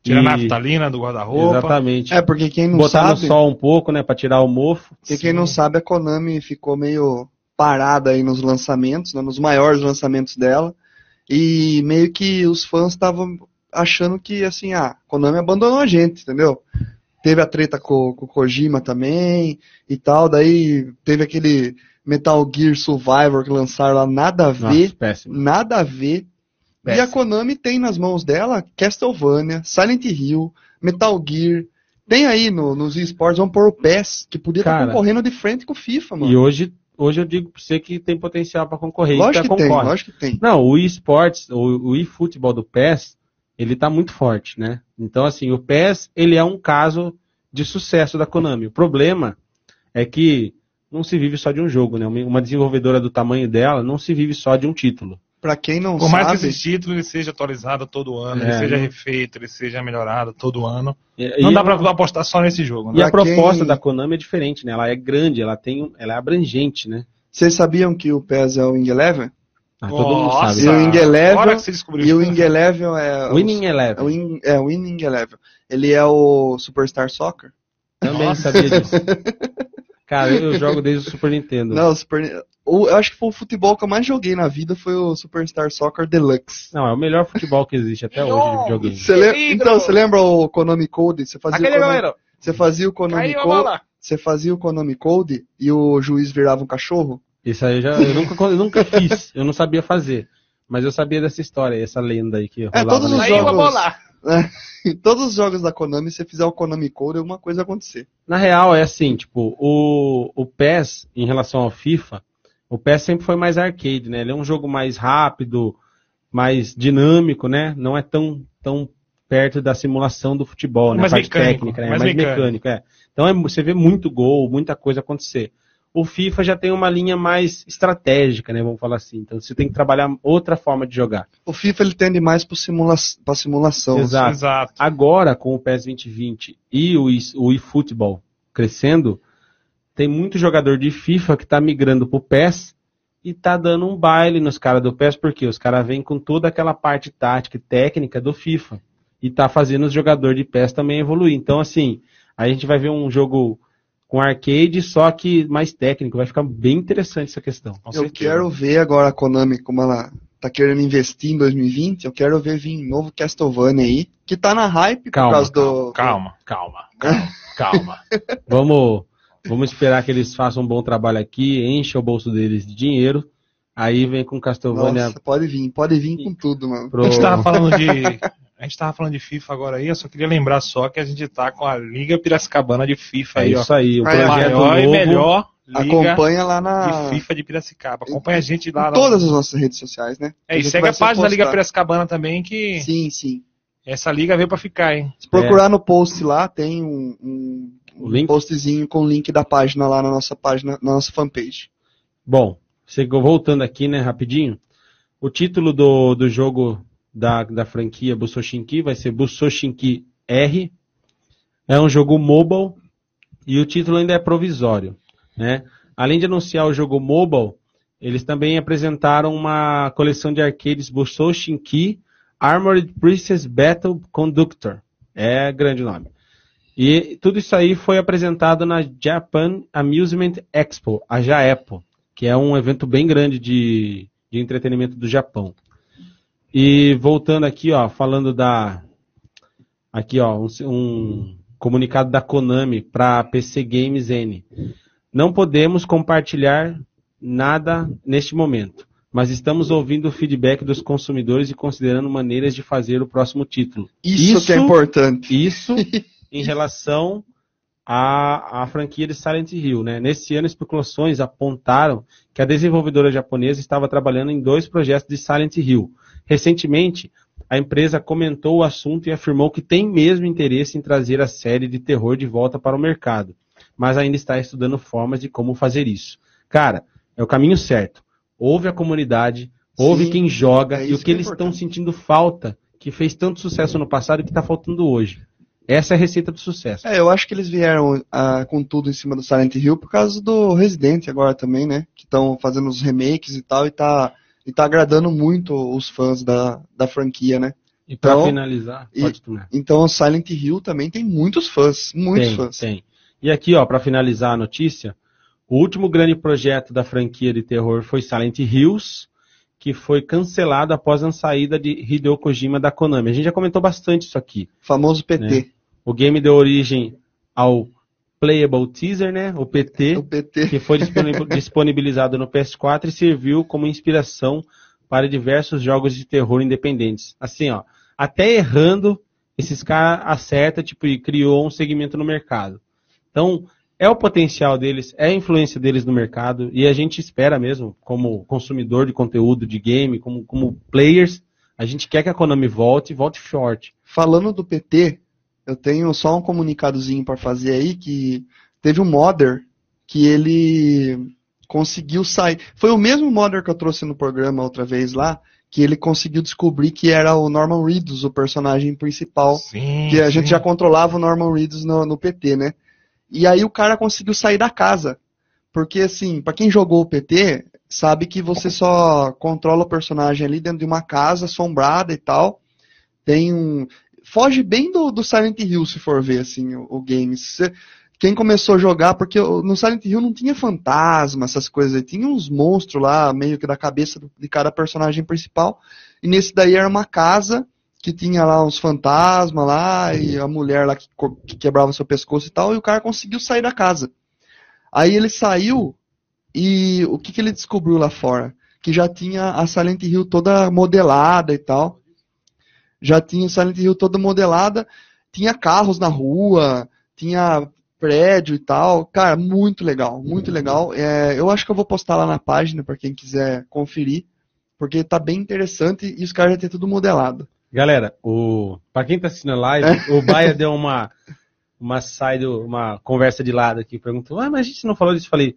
Tira a E- naftalina do guarda-roupa. Exatamente. É, porque quem não Botar sabe, no sol um pouco, né, para tirar o mofo. porque quem não sabe, a Konami ficou meio parada aí nos lançamentos, né, nos maiores lançamentos dela. E meio que os fãs estavam achando que, assim, ah, a Konami abandonou a gente, entendeu? Teve a treta com, com o Kojima também e tal, daí teve aquele Metal Gear Survivor que lançaram lá, nada a ver. Nossa, péssimo. Nada a ver. E a Péssimo. Konami tem nas mãos dela Castlevania, Silent Hill, Metal Gear. Tem aí no, nos esportes, vão pôr o PES, que podia estar Cara. concorrendo de frente com o FIFA, mano. E hoje hoje eu digo pra você que tem potencial para concorrer. Lógico que tem, lógico que tem. Não, o eSports, o, o eFootball do PES, ele tá muito forte, né? Então, assim, o PES, ele é um caso de sucesso da Konami. O problema é que não se vive só de um jogo, né? Uma desenvolvedora do tamanho dela não se vive só de um título. Pra quem não Por mais que sabe, esse título ele seja atualizado todo ano, É, ele seja refeito, ele seja melhorado todo ano. E, Não e dá a- pra apostar só nesse jogo, E né? a Pra proposta quem- da Konami é diferente, né? Ela é grande, ela tem, ela é abrangente, né? vocês sabiam que o PES é o Wing Eleven? Ah, todo mundo Nossa, sabe. E o Wing Eleven- agora que você descobriu E o. Wing Eleven é... Winning É Eleven. o Wing, é o Winning Eleven. Ele é o Superstar Soccer? Também Nossa. sabia disso. Cara, eu jogo desde o Super Nintendo. Não, o Super... o- eu acho que foi o futebol que eu mais joguei na vida foi o Superstar Soccer Deluxe. Não, é o melhor futebol que existe até hoje de videogame. Você Peligro! Então, você lembra o Konami Code? Você fazia, Aquele o Konami... goleiro, você fazia o Konami caiu Code. Você fazia o Konami Code e o juiz virava um cachorro? Isso aí eu, já, eu, nunca, eu nunca fiz, eu não sabia fazer. Mas eu sabia dessa história, essa lenda aí que rolava. É, todos os jogos- bola. Em todos os jogos da Konami, se você fizer o Konami Code, alguma coisa vai acontecer. Na real, é assim, tipo, o, o PES, em relação ao FIFA, o PES sempre foi mais arcade, né? Ele é um jogo mais rápido, mais dinâmico, né? Não é tão, tão perto da simulação do futebol, né? Mais parte mecânico, técnica, né? mais mais mecânico. mecânico, é. Então é, você vê muito gol, muita coisa acontecer. O FIFA já tem uma linha mais estratégica, né? Vamos falar assim. Então você tem que trabalhar outra forma de jogar. O FIFA ele tende mais para simula pra simulação. Exato. Exato. Agora, com o PES 2020 e o, o eFootball crescendo, tem muito jogador de FIFA que tá migrando pro PES e tá dando um baile nos caras do PES, porque os caras vêm com toda aquela parte tática e técnica do FIFA. E tá fazendo os jogadores de PES também evoluir. Então, assim, a gente vai ver um jogo com arcade, só que mais técnico. Vai ficar bem interessante essa questão. Com Eu certeza. quero ver agora a Konami, como ela tá querendo investir em 2020, eu quero ver vir novo Castlevania aí, que tá na hype Calma, por causa do... Calma, calma, calma, calma. Vamos, vamos esperar que eles façam um bom trabalho aqui, encha o bolso deles de dinheiro. Aí vem com Castlevania Nossa, pode vir, pode vir com tudo, mano. pro... A gente tava falando de. A gente tava falando de FIFA agora aí, eu só queria lembrar só que a gente tá com a Liga Piracicabana de FIFA É aí, ó. isso aí, o é. projeto Maior e novo. melhor Liga Acompanha lá na... de FIFA de Piracicaba. Acompanha a gente lá. em todas as nossas redes sociais, né? É, e segue a página da sempre Liga postar. Piracicabana também, que Sim, sim. essa liga veio pra ficar, hein? Se procurar no post lá, tem um, um, O um postzinho com o link da página lá na nossa página, na nossa fanpage. Bom, voltando aqui, né, rapidinho. O título do, do jogo da, da franquia Busoshinki vai ser Busoshinki R. É um jogo mobile e o título ainda é provisório, né? Além de anunciar o jogo mobile, eles também apresentaram uma coleção de arcades Busoshinki Armored Princess Battle Conductor. É grande nome. E tudo isso aí foi apresentado na Japan Amusement Expo, a JAEPO, que é um evento bem grande de, de entretenimento do Japão. E voltando aqui, ó, falando da aqui, ó, um, um comunicado da Konami para PC Games N. Não podemos compartilhar nada neste momento, mas estamos ouvindo o feedback dos consumidores e considerando maneiras de fazer o próximo título. Isso, que é importante. Isso em relação à, à franquia de Silent Hill. Né? Nesse ano, especulações apontaram que a desenvolvedora japonesa estava trabalhando em dois projetos de Silent Hill. Recentemente, a empresa comentou o assunto e afirmou que tem mesmo interesse em trazer a série de terror de volta para o mercado, mas ainda está estudando formas de como fazer isso. Cara, é o caminho certo. Ouve a comunidade, ouve Sim, quem joga é e o que que é eles estão importante. sentindo falta, que fez tanto sucesso no passado e que está faltando hoje. Essa é a receita do sucesso. É, eu acho que eles vieram ah, com tudo em cima do Silent Hill por causa do Resident agora também, né? Que estão fazendo os remakes e tal, e tá, e tá agradando muito os fãs da, da franquia, né? E para Então, finalizar, e- pode. Então o Silent Hill também tem muitos fãs, muitos Tem, fãs. tem. E aqui, ó, para finalizar a notícia, o último grande projeto da franquia de terror foi Silent Hills, que foi cancelado após a saída de Hideo Kojima da Konami. A gente já comentou bastante isso aqui. Famoso PT. Né? O game deu origem ao Playable Teaser, né? O PT, O PT. que foi disponib- disponibilizado no PS4 e serviu como inspiração para diversos jogos de terror independentes. Assim, ó, até errando, esses caras acertam, tipo, e criou um segmento no mercado. Então, é o potencial deles, é a influência deles no mercado, e a gente espera mesmo, como consumidor de conteúdo de game, como, como players, a gente quer que a Konami volte e volte forte. Falando do PT, eu tenho só um comunicadozinho para fazer aí que teve um modder que ele conseguiu sair. Foi o mesmo modder que eu trouxe no programa outra vez lá, que ele conseguiu descobrir que era o Norman Reedus, o personagem principal. Sim, que a gente sim. já controlava o Norman Reedus no, no PT, né? E aí o cara conseguiu sair da casa. Porque, assim, pra quem jogou o PT, sabe que você só controla o personagem ali dentro de uma casa assombrada e tal. Tem um. Foge bem do, do Silent Hill, se for ver, assim, o, o game. Quem começou a jogar, porque no Silent Hill não tinha fantasma, essas coisas, tinha uns monstros lá, meio que da cabeça de cada personagem principal. E nesse daí era uma casa que tinha lá uns fantasmas lá, e a mulher lá que, que quebrava seu pescoço e tal, e o cara conseguiu sair da casa. Aí ele saiu, e o que, que ele descobriu lá fora? Que já tinha a Silent Hill toda modelada e tal. Já tinha Silent Hill toda modelada, tinha carros na rua, tinha prédio e tal. Cara, muito legal, muito legal. É, eu acho que eu vou postar lá na página para quem quiser conferir, porque tá bem interessante e os caras já têm tudo modelado. Galera, o para quem tá assistindo a live, o Baia deu uma uma side, uma conversa de lado aqui, perguntou: "Ah, mas a gente não falou disso?" Eu Falei: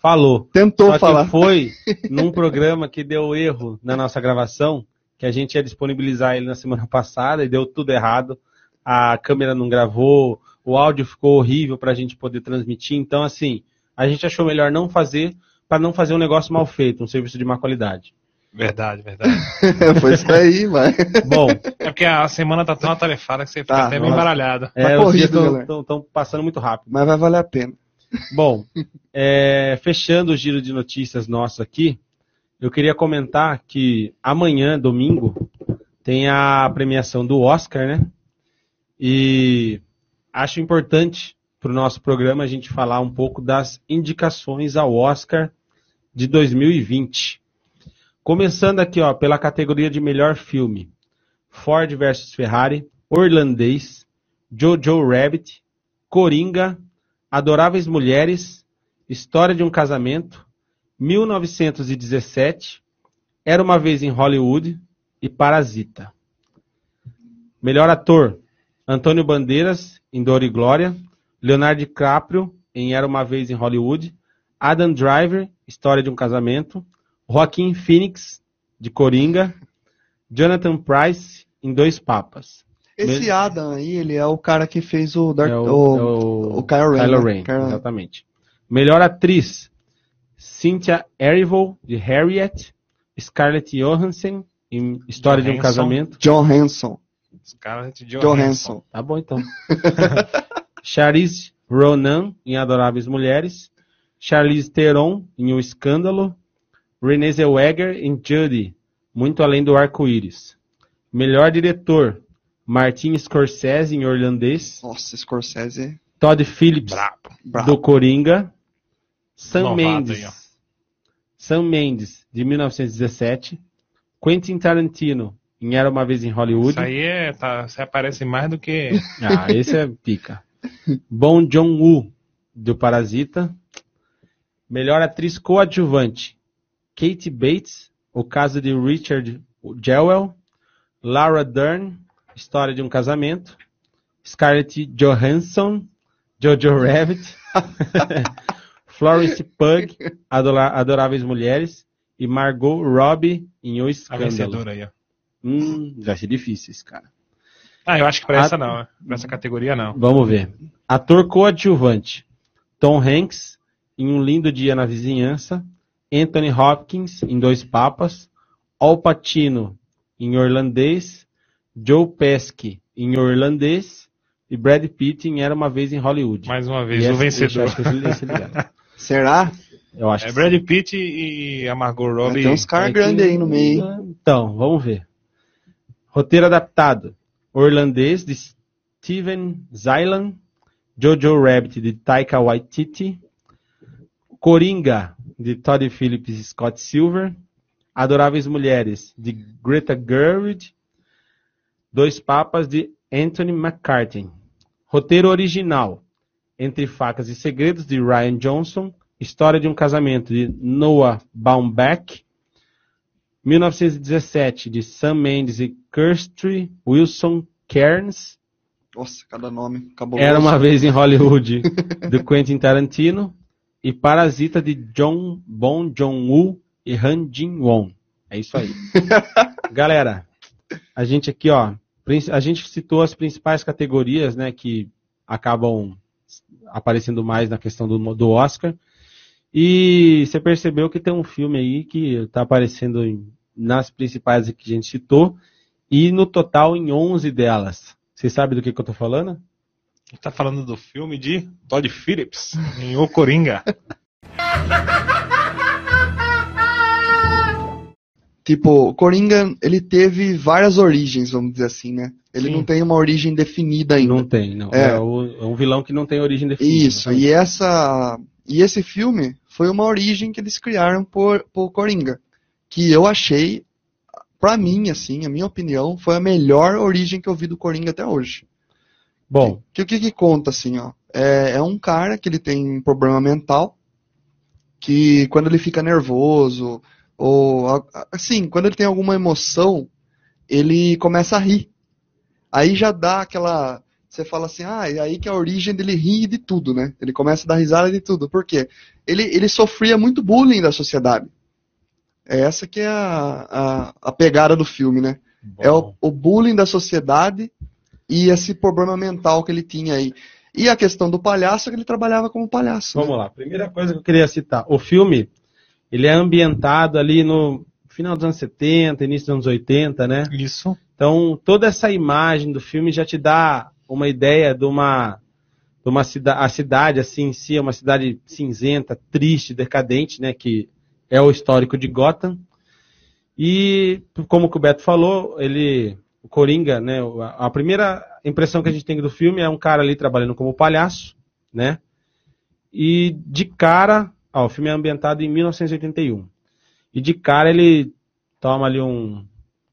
"Falou". Tentou Só falar. foi num programa que deu erro na nossa gravação, que a gente ia disponibilizar ele na semana passada e deu tudo errado. A câmera não gravou, o áudio ficou horrível pra gente poder transmitir. Então, assim, a gente achou melhor não fazer para não fazer um negócio mal feito, um serviço de má qualidade. Verdade, verdade. Foi isso daí, vai. Bom, É porque a semana tá tão atarefada que você fica Tá, até meio nossa. embaralhado. é, Tá corrido, estão passando muito rápido. Mas vai valer a pena. Bom, é, fechando o giro de notícias nosso aqui, eu queria comentar que amanhã, domingo, tem a premiação do Oscar, né? E acho importante para o nosso programa a gente falar um pouco das indicações ao Oscar de 2020. Começando aqui, ó, pela categoria de melhor filme: Ford vs Ferrari, Orlandês, Jojo Rabbit, Coringa, Adoráveis Mulheres, História de um Casamento, 1917, Era uma vez em Hollywood e Parasita. Melhor ator: Antônio Bandeiras em Dor e Glória, Leonardo DiCaprio em Era uma vez em Hollywood, Adam Driver, História de um Casamento, Joaquim Phoenix de Coringa, Jonathan Price em Dois Papas. Esse Adam aí, ele é o cara que fez o Dark, É o, o, é o, o Kylo Ren, Kylo né? Ren, Kylo Ren. exatamente. Melhor atriz: Cynthia Erivo, de Harriet, Scarlett Johansson, em História de um Johansson. Casamento. John Hanson. De Johansson. Tá bom, então. Charlize Ronan, em Adoráveis Mulheres. Charlize Theron, em O Escândalo. Renée Zellweger, em Judy, Muito Além do Arco-Íris. Melhor diretor: Martin Scorsese, em Orlandês. Nossa, Scorsese. Todd Phillips, Brabo. Brabo. do Coringa. Sam Novato Mendes. Sam Mendes, de 1917. Quentin Tarantino, em Era Uma Vez em Hollywood. Isso aí é, tá, você aparece mais do que. Ah, esse é pica. Bom Joon-woo, do Parasita. Melhor atriz coadjuvante. Kate Bates, O Caso de Richard Jewell. Laura Dern, História de um Casamento. Scarlett Johansson, Jojo Rabbit. Florence Pugh, Adora- Adoráveis Mulheres. E Margot Robbie, em O A Escândalo. vencedora aí, ó. Hum, vai ser difícil esse cara. Ah, eu acho que pra Ah, essa não, pra essa categoria não. Vamos ver. Ator coadjuvante: Tom Hanks, em Um Lindo Dia na Vizinhança. Anthony Hopkins, em Dois Papas. Al Pacino, em Orlandês. Joe Pesci, em Orlandês. E Brad Pitt, em Era Uma Vez em Hollywood. Mais uma E vez, o esse- vencedor. esse- esse- esse. Será? Eu acho É que Brad sim. Pitt e a Margot Robbie. Tem uns caras É grandes que- aí no meio, hein? Então, vamos ver. Roteiro adaptado: Orlandês, de Steven Zylan. Jojo Rabbit, de Taika Waititi. Coringa, de Todd Phillips e Scott Silver. Adoráveis Mulheres, de Greta Gerwig. Dois Papas, de Anthony McCarthy. Roteiro original: Entre Facas e Segredos, de Ryan Johnson. História de um Casamento, de Noah Baumbach. 1917, de Sam Mendes e Kirsty Wilson Cairns. Nossa, cada nome. Cabuloso. Era uma vez em Hollywood, do Quentin Tarantino. E Parasita, de John Bon Joon-woo e Han Jin-won. É isso aí. Galera, a gente aqui, ó, a gente citou as principais categorias, né, que acabam aparecendo mais na questão do, do Oscar. E você percebeu que tem um filme aí que está aparecendo em- nas principais que a gente citou, e no total em 11 delas. Você sabe do que, que eu tô falando? A gente tá falando do filme de Todd Phillips, em O Coringa. Tipo, o Coringa, ele teve várias origens, vamos dizer assim, né? Ele Sim. não tem uma origem definida ainda. Não tem, não. É. É, o- é um vilão que não tem origem definida. Isso, e essa e esse filme foi uma origem que eles criaram por, por Coringa, que eu achei, pra mim, assim, a minha opinião, foi a melhor origem que eu vi do Coringa até hoje. Bom, Que o que, que conta, assim, ó? É, é um cara que ele tem um problema mental, que quando ele fica nervoso, ou assim, quando ele tem alguma emoção, ele começa a rir. Aí já dá aquela. Você fala assim, ah, é aí que é a origem dele rir de tudo, né? Ele começa a dar risada de tudo. Por quê? Ele, ele sofria muito bullying da sociedade. É essa que é a, a, a pegada do filme, né? É o, o bullying da sociedade e esse problema mental que ele tinha aí. E a questão do palhaço é que ele trabalhava como palhaço. vamos né? lá. Primeira coisa que eu queria citar. O filme, ele é ambientado ali no final dos anos 70, início dos anos 80, né? Isso. Então, toda essa imagem do filme já te dá uma ideia de uma, de uma cidade, a cidade assim em si é uma cidade cinzenta, triste, decadente, né, que é o histórico de Gotham. E como o Beto falou, ele o Coringa, né, a a primeira impressão que a gente tem do filme é um cara ali trabalhando como palhaço, né? E de cara, ó, o filme é ambientado em 1981. E de cara ele toma ali um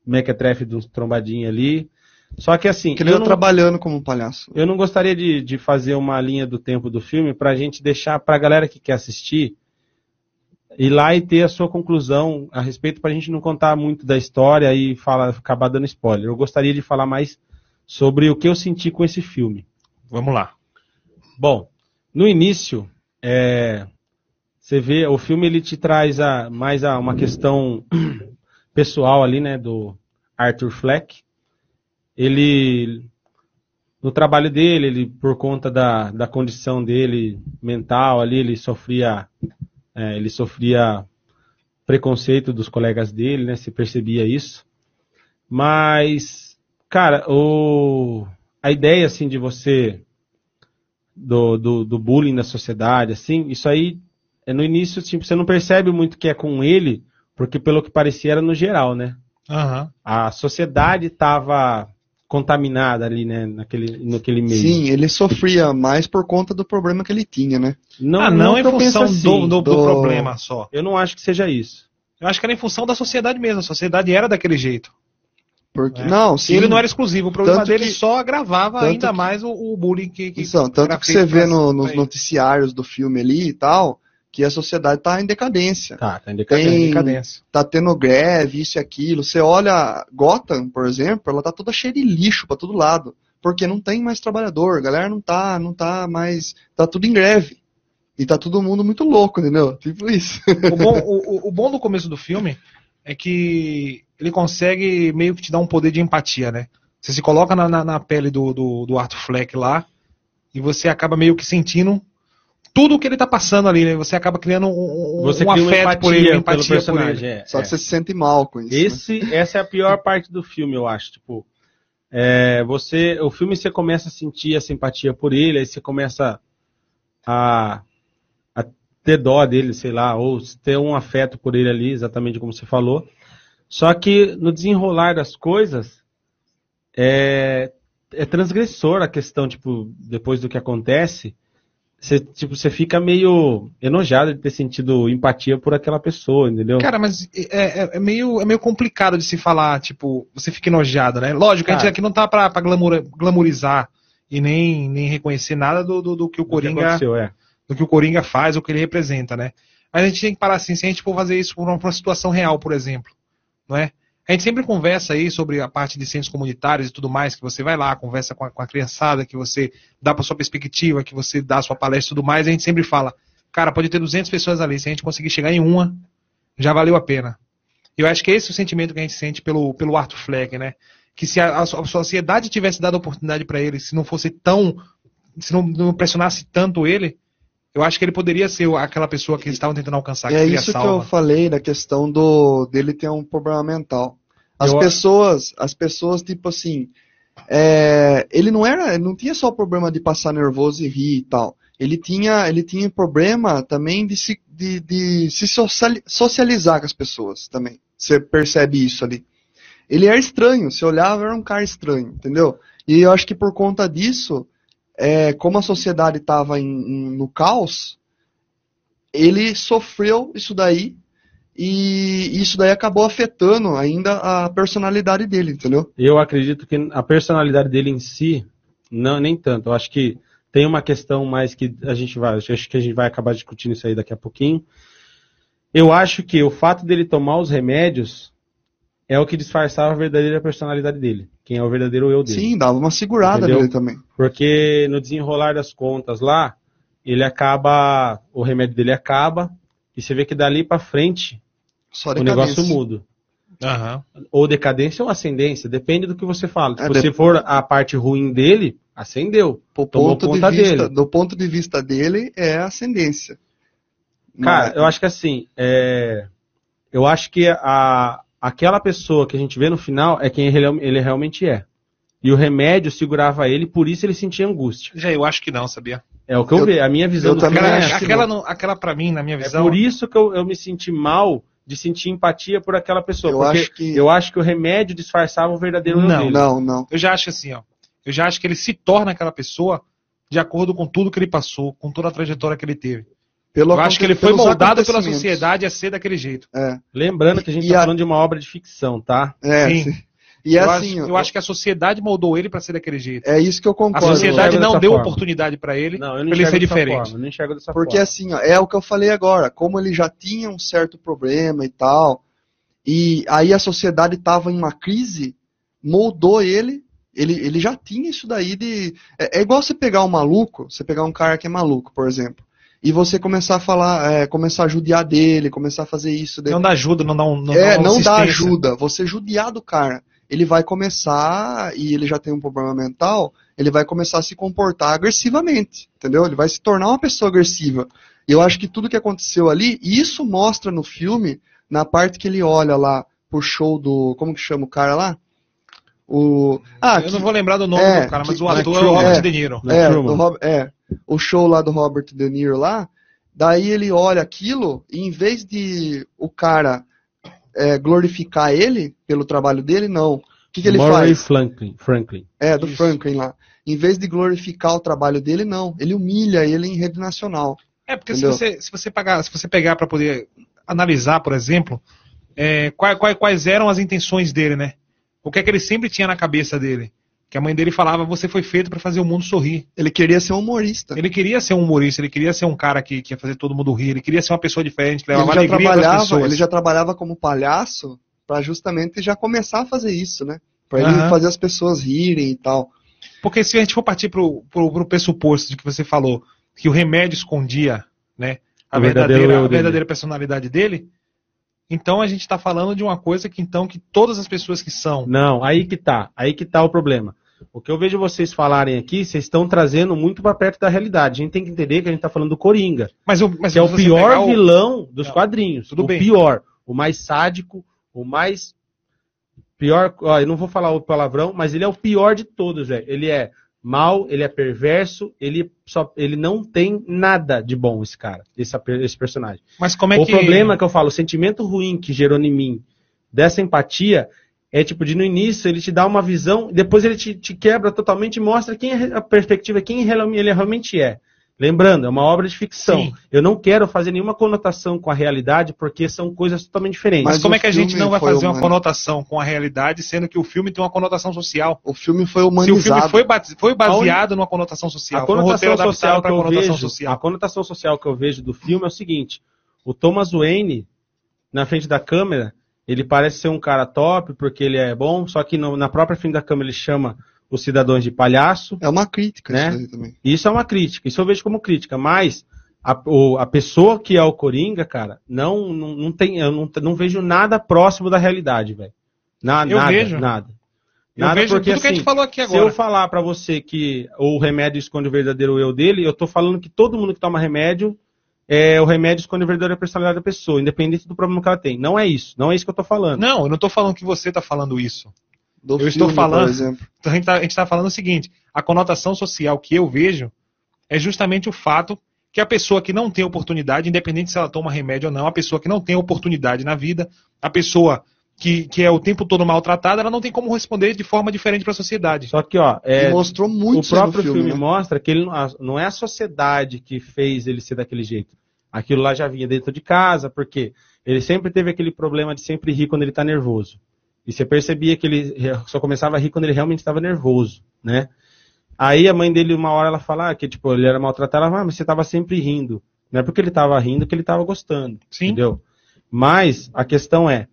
mequetrefe de uns trombadinhos ali. Só que assim, Que ele eu tá não, trabalhando como palhaço. eu não gostaria de, de fazer uma linha do tempo do filme pra gente deixar pra galera que quer assistir ir lá e ter a sua conclusão a respeito pra gente não contar muito da história e falar, acabar dando spoiler. Eu gostaria de falar mais sobre o que eu senti com esse filme. Vamos lá. Bom, no início, é, você vê, o filme ele te traz a, mais a, uma questão pessoal ali, né, do Arthur Fleck. Ele, no trabalho dele, ele, por conta da, da condição dele mental ali, ele sofria, é, ele sofria preconceito dos colegas dele, né, se percebia isso. Mas, cara, o, a ideia, assim, de você do, do, do bullying na sociedade, assim, isso aí, é no início, tipo, você não percebe muito que é com ele, porque pelo que parecia era no geral, né? Aham. A sociedade estava contaminada ali, né, naquele, naquele meio. Sim, ele sofria mais por conta do problema que ele tinha, né? Não, ah, não, que em função assim. do, do- do problema só. Eu não acho que seja isso. Eu acho que era em função da sociedade mesmo. A sociedade era daquele jeito. Porque, É. Não, E sim. ele não era exclusivo. O problema Tanto dele que- só agravava ainda que- mais o, o bullying que, que Então, tanto que você vê no- nos noticiários do filme ali e tal, que a sociedade tá em decadência. Tá, tá em Tem- decadência. decadência. Tá tendo greve, isso e aquilo. Você olha Gotham, por exemplo, ela tá toda cheia de lixo pra todo lado. Porque não tem mais trabalhador, a galera não tá, não tá mais. Tá tudo em greve. E tá todo mundo muito louco, entendeu? Tipo isso. O bom, o- o bom do começo do filme é que ele consegue meio que te dar um poder de empatia, né? Você se coloca na, na, na pele do, do, do Arthur Fleck lá e você acaba meio que sentindo tudo o que ele tá passando ali, né? Você acaba criando um, Você um cria afeto por empatia ele, uma pelo empatia por ele. é, Só é. que você se sente mal com isso. né? Esse, essa é a pior parte do filme, eu acho. Tipo, é, você, o filme você começa a sentir a simpatia por ele, aí você começa a, a ter dó dele, sei lá, ou ter um afeto por ele ali, exatamente como você falou. Só que no desenrolar das coisas é, é transgressor a questão, tipo, depois do que acontece. Você, tipo, você fica meio enojado de ter sentido empatia por aquela pessoa, entendeu? Cara, mas é, é- é meio, é meio complicado de se falar, tipo, você fica enojado, né? Lógico, a gente Cara. aqui não tá pra, pra glamour- glamourizar e nem, nem reconhecer nada do, do, do que o que Coringa aconteceu, é. do que o Coringa faz, o que ele representa, né? Mas a gente tem que parar assim, se a gente for fazer isso por uma, por uma situação real, por exemplo, não é? A gente sempre conversa aí sobre a parte de centros comunitários e tudo mais, que você vai lá, conversa com a, com a criançada, que você dá para sua perspectiva, que você dá a sua palestra e tudo mais, a gente sempre fala, cara, pode ter 200 pessoas ali, se a gente conseguir chegar em uma, já valeu a pena. Eu acho que esse é o sentimento que a gente sente pelo, pelo Arthur Fleck, né? Que se a, a sociedade tivesse dado a oportunidade para ele, se não fosse tão. se não, não pressionasse tanto ele, eu acho que ele poderia ser aquela pessoa que eles estavam tentando alcançar. é seria isso que eu salva. falei da questão do dele ter um problema mental. As Eu- pessoas, as pessoas tipo assim, é, ele não era, não tinha só o problema de passar nervoso e rir e tal. Ele tinha, ele tinha problema também de se, de, de se sociali- socializar com as pessoas também. Você percebe isso ali. Ele era estranho, você olhava, era um cara estranho, entendeu? E eu acho que por conta disso, é, como a sociedade estava no caos, ele sofreu isso daí e isso daí acabou afetando ainda a personalidade dele, entendeu? Eu acredito que a personalidade dele em si, não, nem tanto. Eu acho que tem uma questão mais que a gente vai, acho que a gente vai acabar discutindo isso aí daqui a pouquinho. Eu acho que o fato dele tomar os remédios é o que disfarçava a verdadeira personalidade dele. Quem é o verdadeiro eu dele. Sim, dava uma segurada Entendeu? nele também. Porque no desenrolar das contas lá, ele acaba, o remédio dele acaba, e você vê que dali pra frente Só o negócio muda. Aham. Ou decadência ou ascendência, depende do que você fala. Se É, você for a parte ruim dele, acendeu. Do Tomou ponto, de conta vista, dele. do ponto de vista dele, é ascendência. Cara, Mas- eu acho que assim, é, eu acho que a, aquela pessoa que a gente vê no final é quem ele, ele realmente é. E o remédio segurava ele, por isso ele sentia angústia. Já eu acho que não, sabia? É o que eu, Eu- vejo. A minha visão eu do também é acho que aquela, não. aquela pra mim, na minha É visão. por isso que eu, eu me senti mal de sentir empatia por aquela pessoa. Eu porque acho que- eu acho que o remédio disfarçava o verdadeiro Não, dele. Não, não. Eu já acho assim, ó. Eu já acho que ele se torna aquela pessoa de acordo com tudo que ele passou, com toda a trajetória que ele teve. Pelo Eu acho que ele foi moldado pela sociedade a ser daquele jeito. É, Lembrando que a gente está a- falando de uma obra de ficção, tá? é. Sim. sim. E eu, assim, acho, ó, eu acho que a sociedade moldou ele pra ser daquele jeito. é isso que eu A concordo. sociedade enxergo não deu forma. oportunidade pra ele Não, eu pra não ele ser dessa diferente. forma. Eu não enxergo dessa Porque forma. assim, ó, é o que eu falei agora, como ele já tinha um certo problema e tal, e aí a sociedade estava em uma crise, moldou ele, ele, ele já tinha isso daí de. É, é igual você pegar um maluco, você pegar um cara que é maluco, por exemplo, e você começar a falar, é, começar a judiar dele, começar a fazer isso dele. Não dá ajuda, não dá um. Não é, dá não dá ajuda, você judiar do cara. Ele vai começar, e ele já tem um problema mental, ele vai começar a se comportar agressivamente, entendeu? Ele vai se tornar uma pessoa agressiva. E eu acho que tudo que aconteceu ali, e isso mostra no filme, na parte que ele olha lá pro show do. Como que chama o cara lá? O. Ah, eu que- não vou lembrar do nome é, do cara, mas que- o ator é, é o Robert é. De Niro. É, do Rob- é, o show lá do Robert De Niro lá, daí ele olha aquilo e em vez de o cara é, glorificar ele pelo trabalho dele, não. O que, que ele Murray faz? Franklin. Franklin. É, do Franklin lá. Em vez de glorificar o trabalho dele, não. Ele humilha ele em rede nacional. É, porque se você, se você pagar, se você pegar para poder analisar, por exemplo, é, quais, quais, quais eram as intenções dele, né? O que é que ele sempre tinha na cabeça dele? Que a mãe dele falava, você foi feito para fazer o mundo sorrir. Ele queria ser um humorista. Ele queria ser um humorista, ele queria ser um cara que, que ia fazer todo mundo rir, ele queria ser uma pessoa diferente, que Ele levava já, alegria para pessoas. ele já trabalhava como palhaço para justamente já começar a fazer isso, né? Pra ele Aham. fazer as pessoas rirem e tal. Porque se a gente for partir pro, pro, pro pressuposto de que você falou que o remédio escondia, né, a verdadeira, a verdadeira personalidade dele, então a gente está falando de uma coisa que então que todas as pessoas que são Não, aí que tá. Aí que tá o problema. O que eu vejo vocês falarem aqui, vocês estão trazendo muito para perto da realidade. A gente tem que entender que a gente tá falando do Coringa, Mas, o, mas que é o pior o- vilão dos Não, quadrinhos. tudo o bem. pior, o mais sádico, o mais pior, ó, eu não vou falar o palavrão, mas ele é o pior de todos, velho. Ele é mal, ele é perverso, ele só ele não tem nada de bom esse cara, esse, esse personagem. Mas como é o que. problema que eu falo, o sentimento ruim que gerou em mim dessa empatia é tipo de no início ele te dá uma visão, depois ele te, te quebra totalmente e mostra quem é a perspectiva, quem ele realmente é. Lembrando, é uma obra de ficção. Sim. Eu não quero fazer nenhuma conotação com a realidade, porque são coisas totalmente diferentes. Mas, Mas como é que a gente não vai fazer uma conotação com a realidade, sendo que o filme tem uma conotação social? O filme foi Se o humanizado. filme foi, ba- foi baseado numa conotação social, a um conotação social que para eu conotação vejo, social. a conotação social que eu vejo do filme é o seguinte: o Thomas Wayne na frente da câmera, ele parece ser um cara top porque ele é bom, só que no- na própria frente da câmera ele chama os cidadãos de palhaço. É uma crítica Né? isso também. Isso é uma crítica, isso eu vejo como crítica, mas a, o- a pessoa que é o Coringa, cara, não, não, não tem, eu não, não vejo nada próximo da realidade, velho. Na, Eu nada, vejo. nada. Eu Nada vejo porque tudo que a gente assim, falou aqui se agora. eu falar pra você que o remédio esconde o verdadeiro eu dele, eu tô falando que todo mundo que toma remédio, é, o remédio esconde a verdadeira personalidade da pessoa, independente do problema que ela tem. Não é isso, não é isso que eu tô falando. Não, eu não estou falando que você está falando isso. Do Eu estou filme, falando- Por exemplo. Então, a gente está tá falando o seguinte: a conotação social que eu vejo é justamente o fato que a pessoa que não tem oportunidade, independente se ela toma remédio ou não, a pessoa que não tem oportunidade na vida, a pessoa que, que é o tempo todo maltratada, ela não tem como responder de forma diferente para a sociedade. Só que, ó, é, mostrou muito o próprio filme, né? mostra que ele, não é a sociedade que fez ele ser daquele jeito. Aquilo lá já vinha dentro de casa, porque ele sempre teve aquele problema de sempre rir quando ele está nervoso. E você percebia que ele só começava a rir quando ele realmente estava nervoso, né? Aí a mãe dele, uma hora, ela fala ah, que tipo, ele era maltratado, ela fala, ah, mas você estava sempre rindo. Não é porque ele estava rindo que ele estava gostando. Sim. Entendeu? Mas a questão é,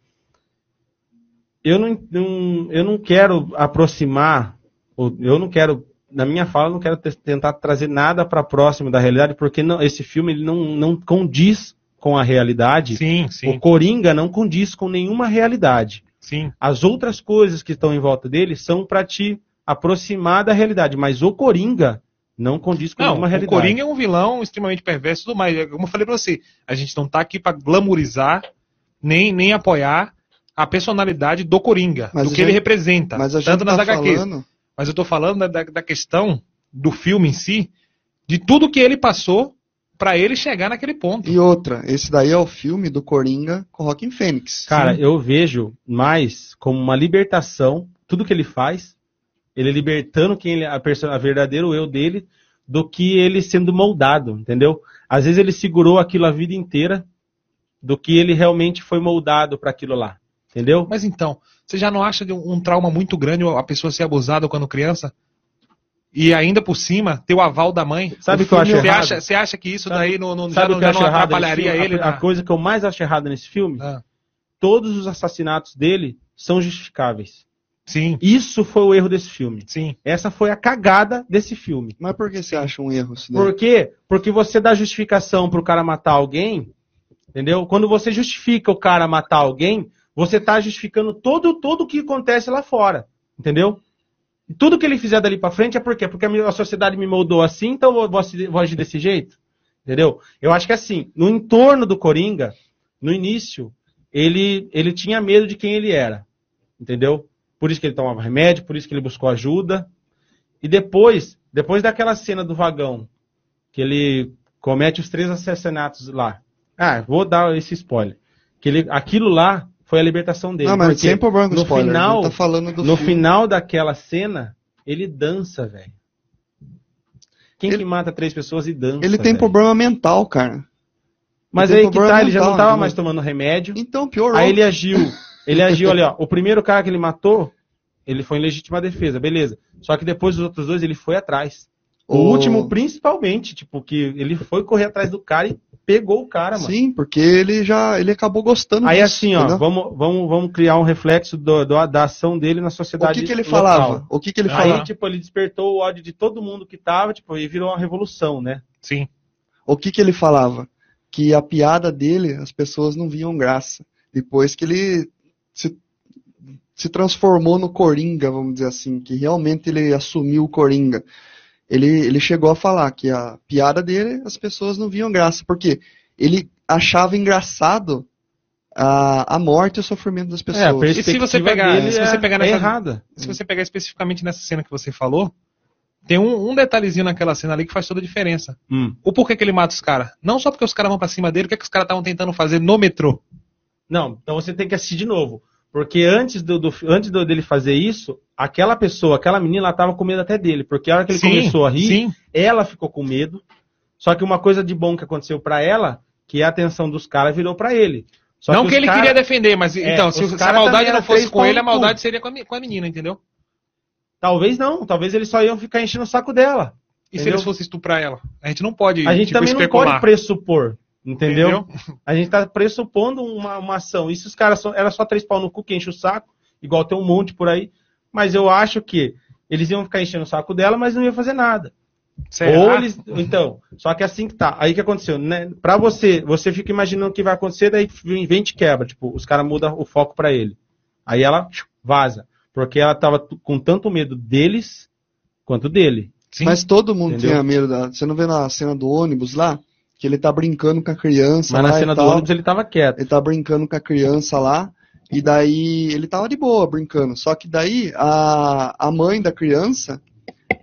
eu não, não- eu não quero aproximar, eu não quero, na minha fala, eu não quero te- tentar trazer nada para próximo da realidade, porque não- esse filme ele não, não condiz com a realidade. Sim, O sim, Coringa não condiz com nenhuma realidade. Sim. As outras coisas que estão em volta dele são para te aproximar da realidade, mas o Coringa não condiz com Não, nenhuma o realidade. Coringa é um vilão extremamente perverso e tudo mais. Como eu falei pra você, a gente não tá aqui pra glamourizar, nem, nem apoiar a personalidade do Coringa, Mas do que ele gente- representa, Mas a gente tanto nas tá HQs. falando... Mas eu tô falando da, da, da questão do filme em si, de tudo que ele passou pra ele chegar naquele ponto. E outra, esse daí é o filme do Coringa com Rockin' Fênix. Cara, eu vejo mais como uma libertação, tudo que ele faz, ele libertando quem ele, a, perso- a verdadeiro eu dele, do que ele sendo moldado, entendeu? Às vezes ele segurou aquilo a vida inteira, do que ele realmente foi moldado para aquilo lá, entendeu? Mas então, você já não acha de um, um trauma muito grande a pessoa ser abusada quando criança? E ainda por cima, ter o aval da mãe? Sabe o que eu acho Você errado? acha, você acha que isso Sabe- daí não, não, já, não, já não atrapalharia ele? A, a na- coisa que eu mais acho errada nesse filme, Ah, todos os assassinatos dele são justificáveis. sim, Isso foi o erro desse filme. sim. Essa foi a cagada desse filme. Mas por que você acha um erro isso daí? Por quê? Porque você dá justificação pro cara matar alguém, entendeu? Quando você justifica o cara matar alguém, você tá justificando todo todo o que acontece lá fora, entendeu? E tudo que ele fizer dali pra frente é por quê? Porque a sociedade me moldou assim, então eu vou agir desse jeito, entendeu? Eu acho que assim, no entorno do Coringa, no início, ele ele tinha medo de quem ele era, entendeu? Por isso que ele tomava remédio, por isso que ele buscou ajuda. E depois, depois daquela cena do vagão, que ele comete os três assassinatos lá. Ah, vou dar esse spoiler. Que ele, aquilo lá foi a libertação dele. Não, mas sem problema com no spoiler. final, tá falando do no filme. final daquela cena, ele dança, velho. Quem Ele- que mata três pessoas e dança? Ele tem velho? problema mental, cara. Mas ele aí que tá, ele já não mental, tava mais tomando remédio. Então, piorou. Aí ele agiu. Ele agiu ali, ó. O primeiro cara que ele matou, ele foi em legítima defesa, beleza. Só que depois dos outros dois, ele foi atrás. O O- último, principalmente, tipo, que ele foi correr atrás do cara e pegou o cara, mano. Sim, porque ele já ele acabou gostando Aí disso, assim, ó, entendeu? vamos, vamos, vamos criar um reflexo do- do- da ação dele na O sociedade que, que ele local. falava? O que, que ele Aí, falava? tipo, ele despertou o ódio de todo mundo que tava, tipo, e virou uma revolução, né? Sim. O que, que ele falava? Que a piada dele, as pessoas não viam graça. Depois que ele se, se transformou no Coringa, vamos dizer assim, que realmente ele assumiu o Coringa. Ele, ele chegou a falar que a piada dele, as pessoas não viam graça. Porque ele achava engraçado a, a morte e o sofrimento das pessoas. É, a E se você pegar- dele se você é- pegar é nessa- errada. Se você pegar especificamente nessa cena que você falou, tem um, um detalhezinho naquela cena ali que faz toda a diferença. Hum. O porquê que ele mata os caras? Não só porque os caras vão pra cima dele, o que, é que os caras estavam tentando fazer no metrô? Não, então você tem que assistir de novo. Porque antes, do, do- antes do- dele fazer isso, aquela pessoa, aquela menina, ela tava com medo até dele. Porque a hora que ele começou a rir, Sim, ela ficou com medo. Só que uma coisa de bom que aconteceu pra ela, que a atenção dos caras virou pra ele. Só não os que ele cara- queria defender, mas É, então, se, se a maldade não fosse com ele, a maldade seria com a, mi- com a menina, entendeu? Talvez não, talvez eles só iam ficar enchendo o saco dela. E se Entendeu? eles fossem estuprar ela? A gente não pode A gente tipo, também não especular. pode pressupor, entendeu? A gente tá pressupondo uma, uma ação. E se os caras são, era só três pau no cu que enche o saco, igual tem um monte por aí. Mas eu acho que eles iam ficar enchendo o saco dela, mas não iam fazer nada. Será? Ou eles. Então, só que assim que tá. Aí o que aconteceu? Né? Pra você, você fica imaginando o que vai acontecer, daí vem e te quebra. Tipo, os caras mudam o foco pra ele. Aí ela vaza. Porque ela tava com tanto medo deles quanto dele. Sim. Mas todo mundo Entendeu? tinha medo da. Você não vê na cena do ônibus lá? Que ele tá brincando com a criança. Mas lá na cena do tal. ônibus ele tava quieto. Ele tá brincando com a criança lá. E daí ele tava de boa brincando. Só que daí a, a mãe da criança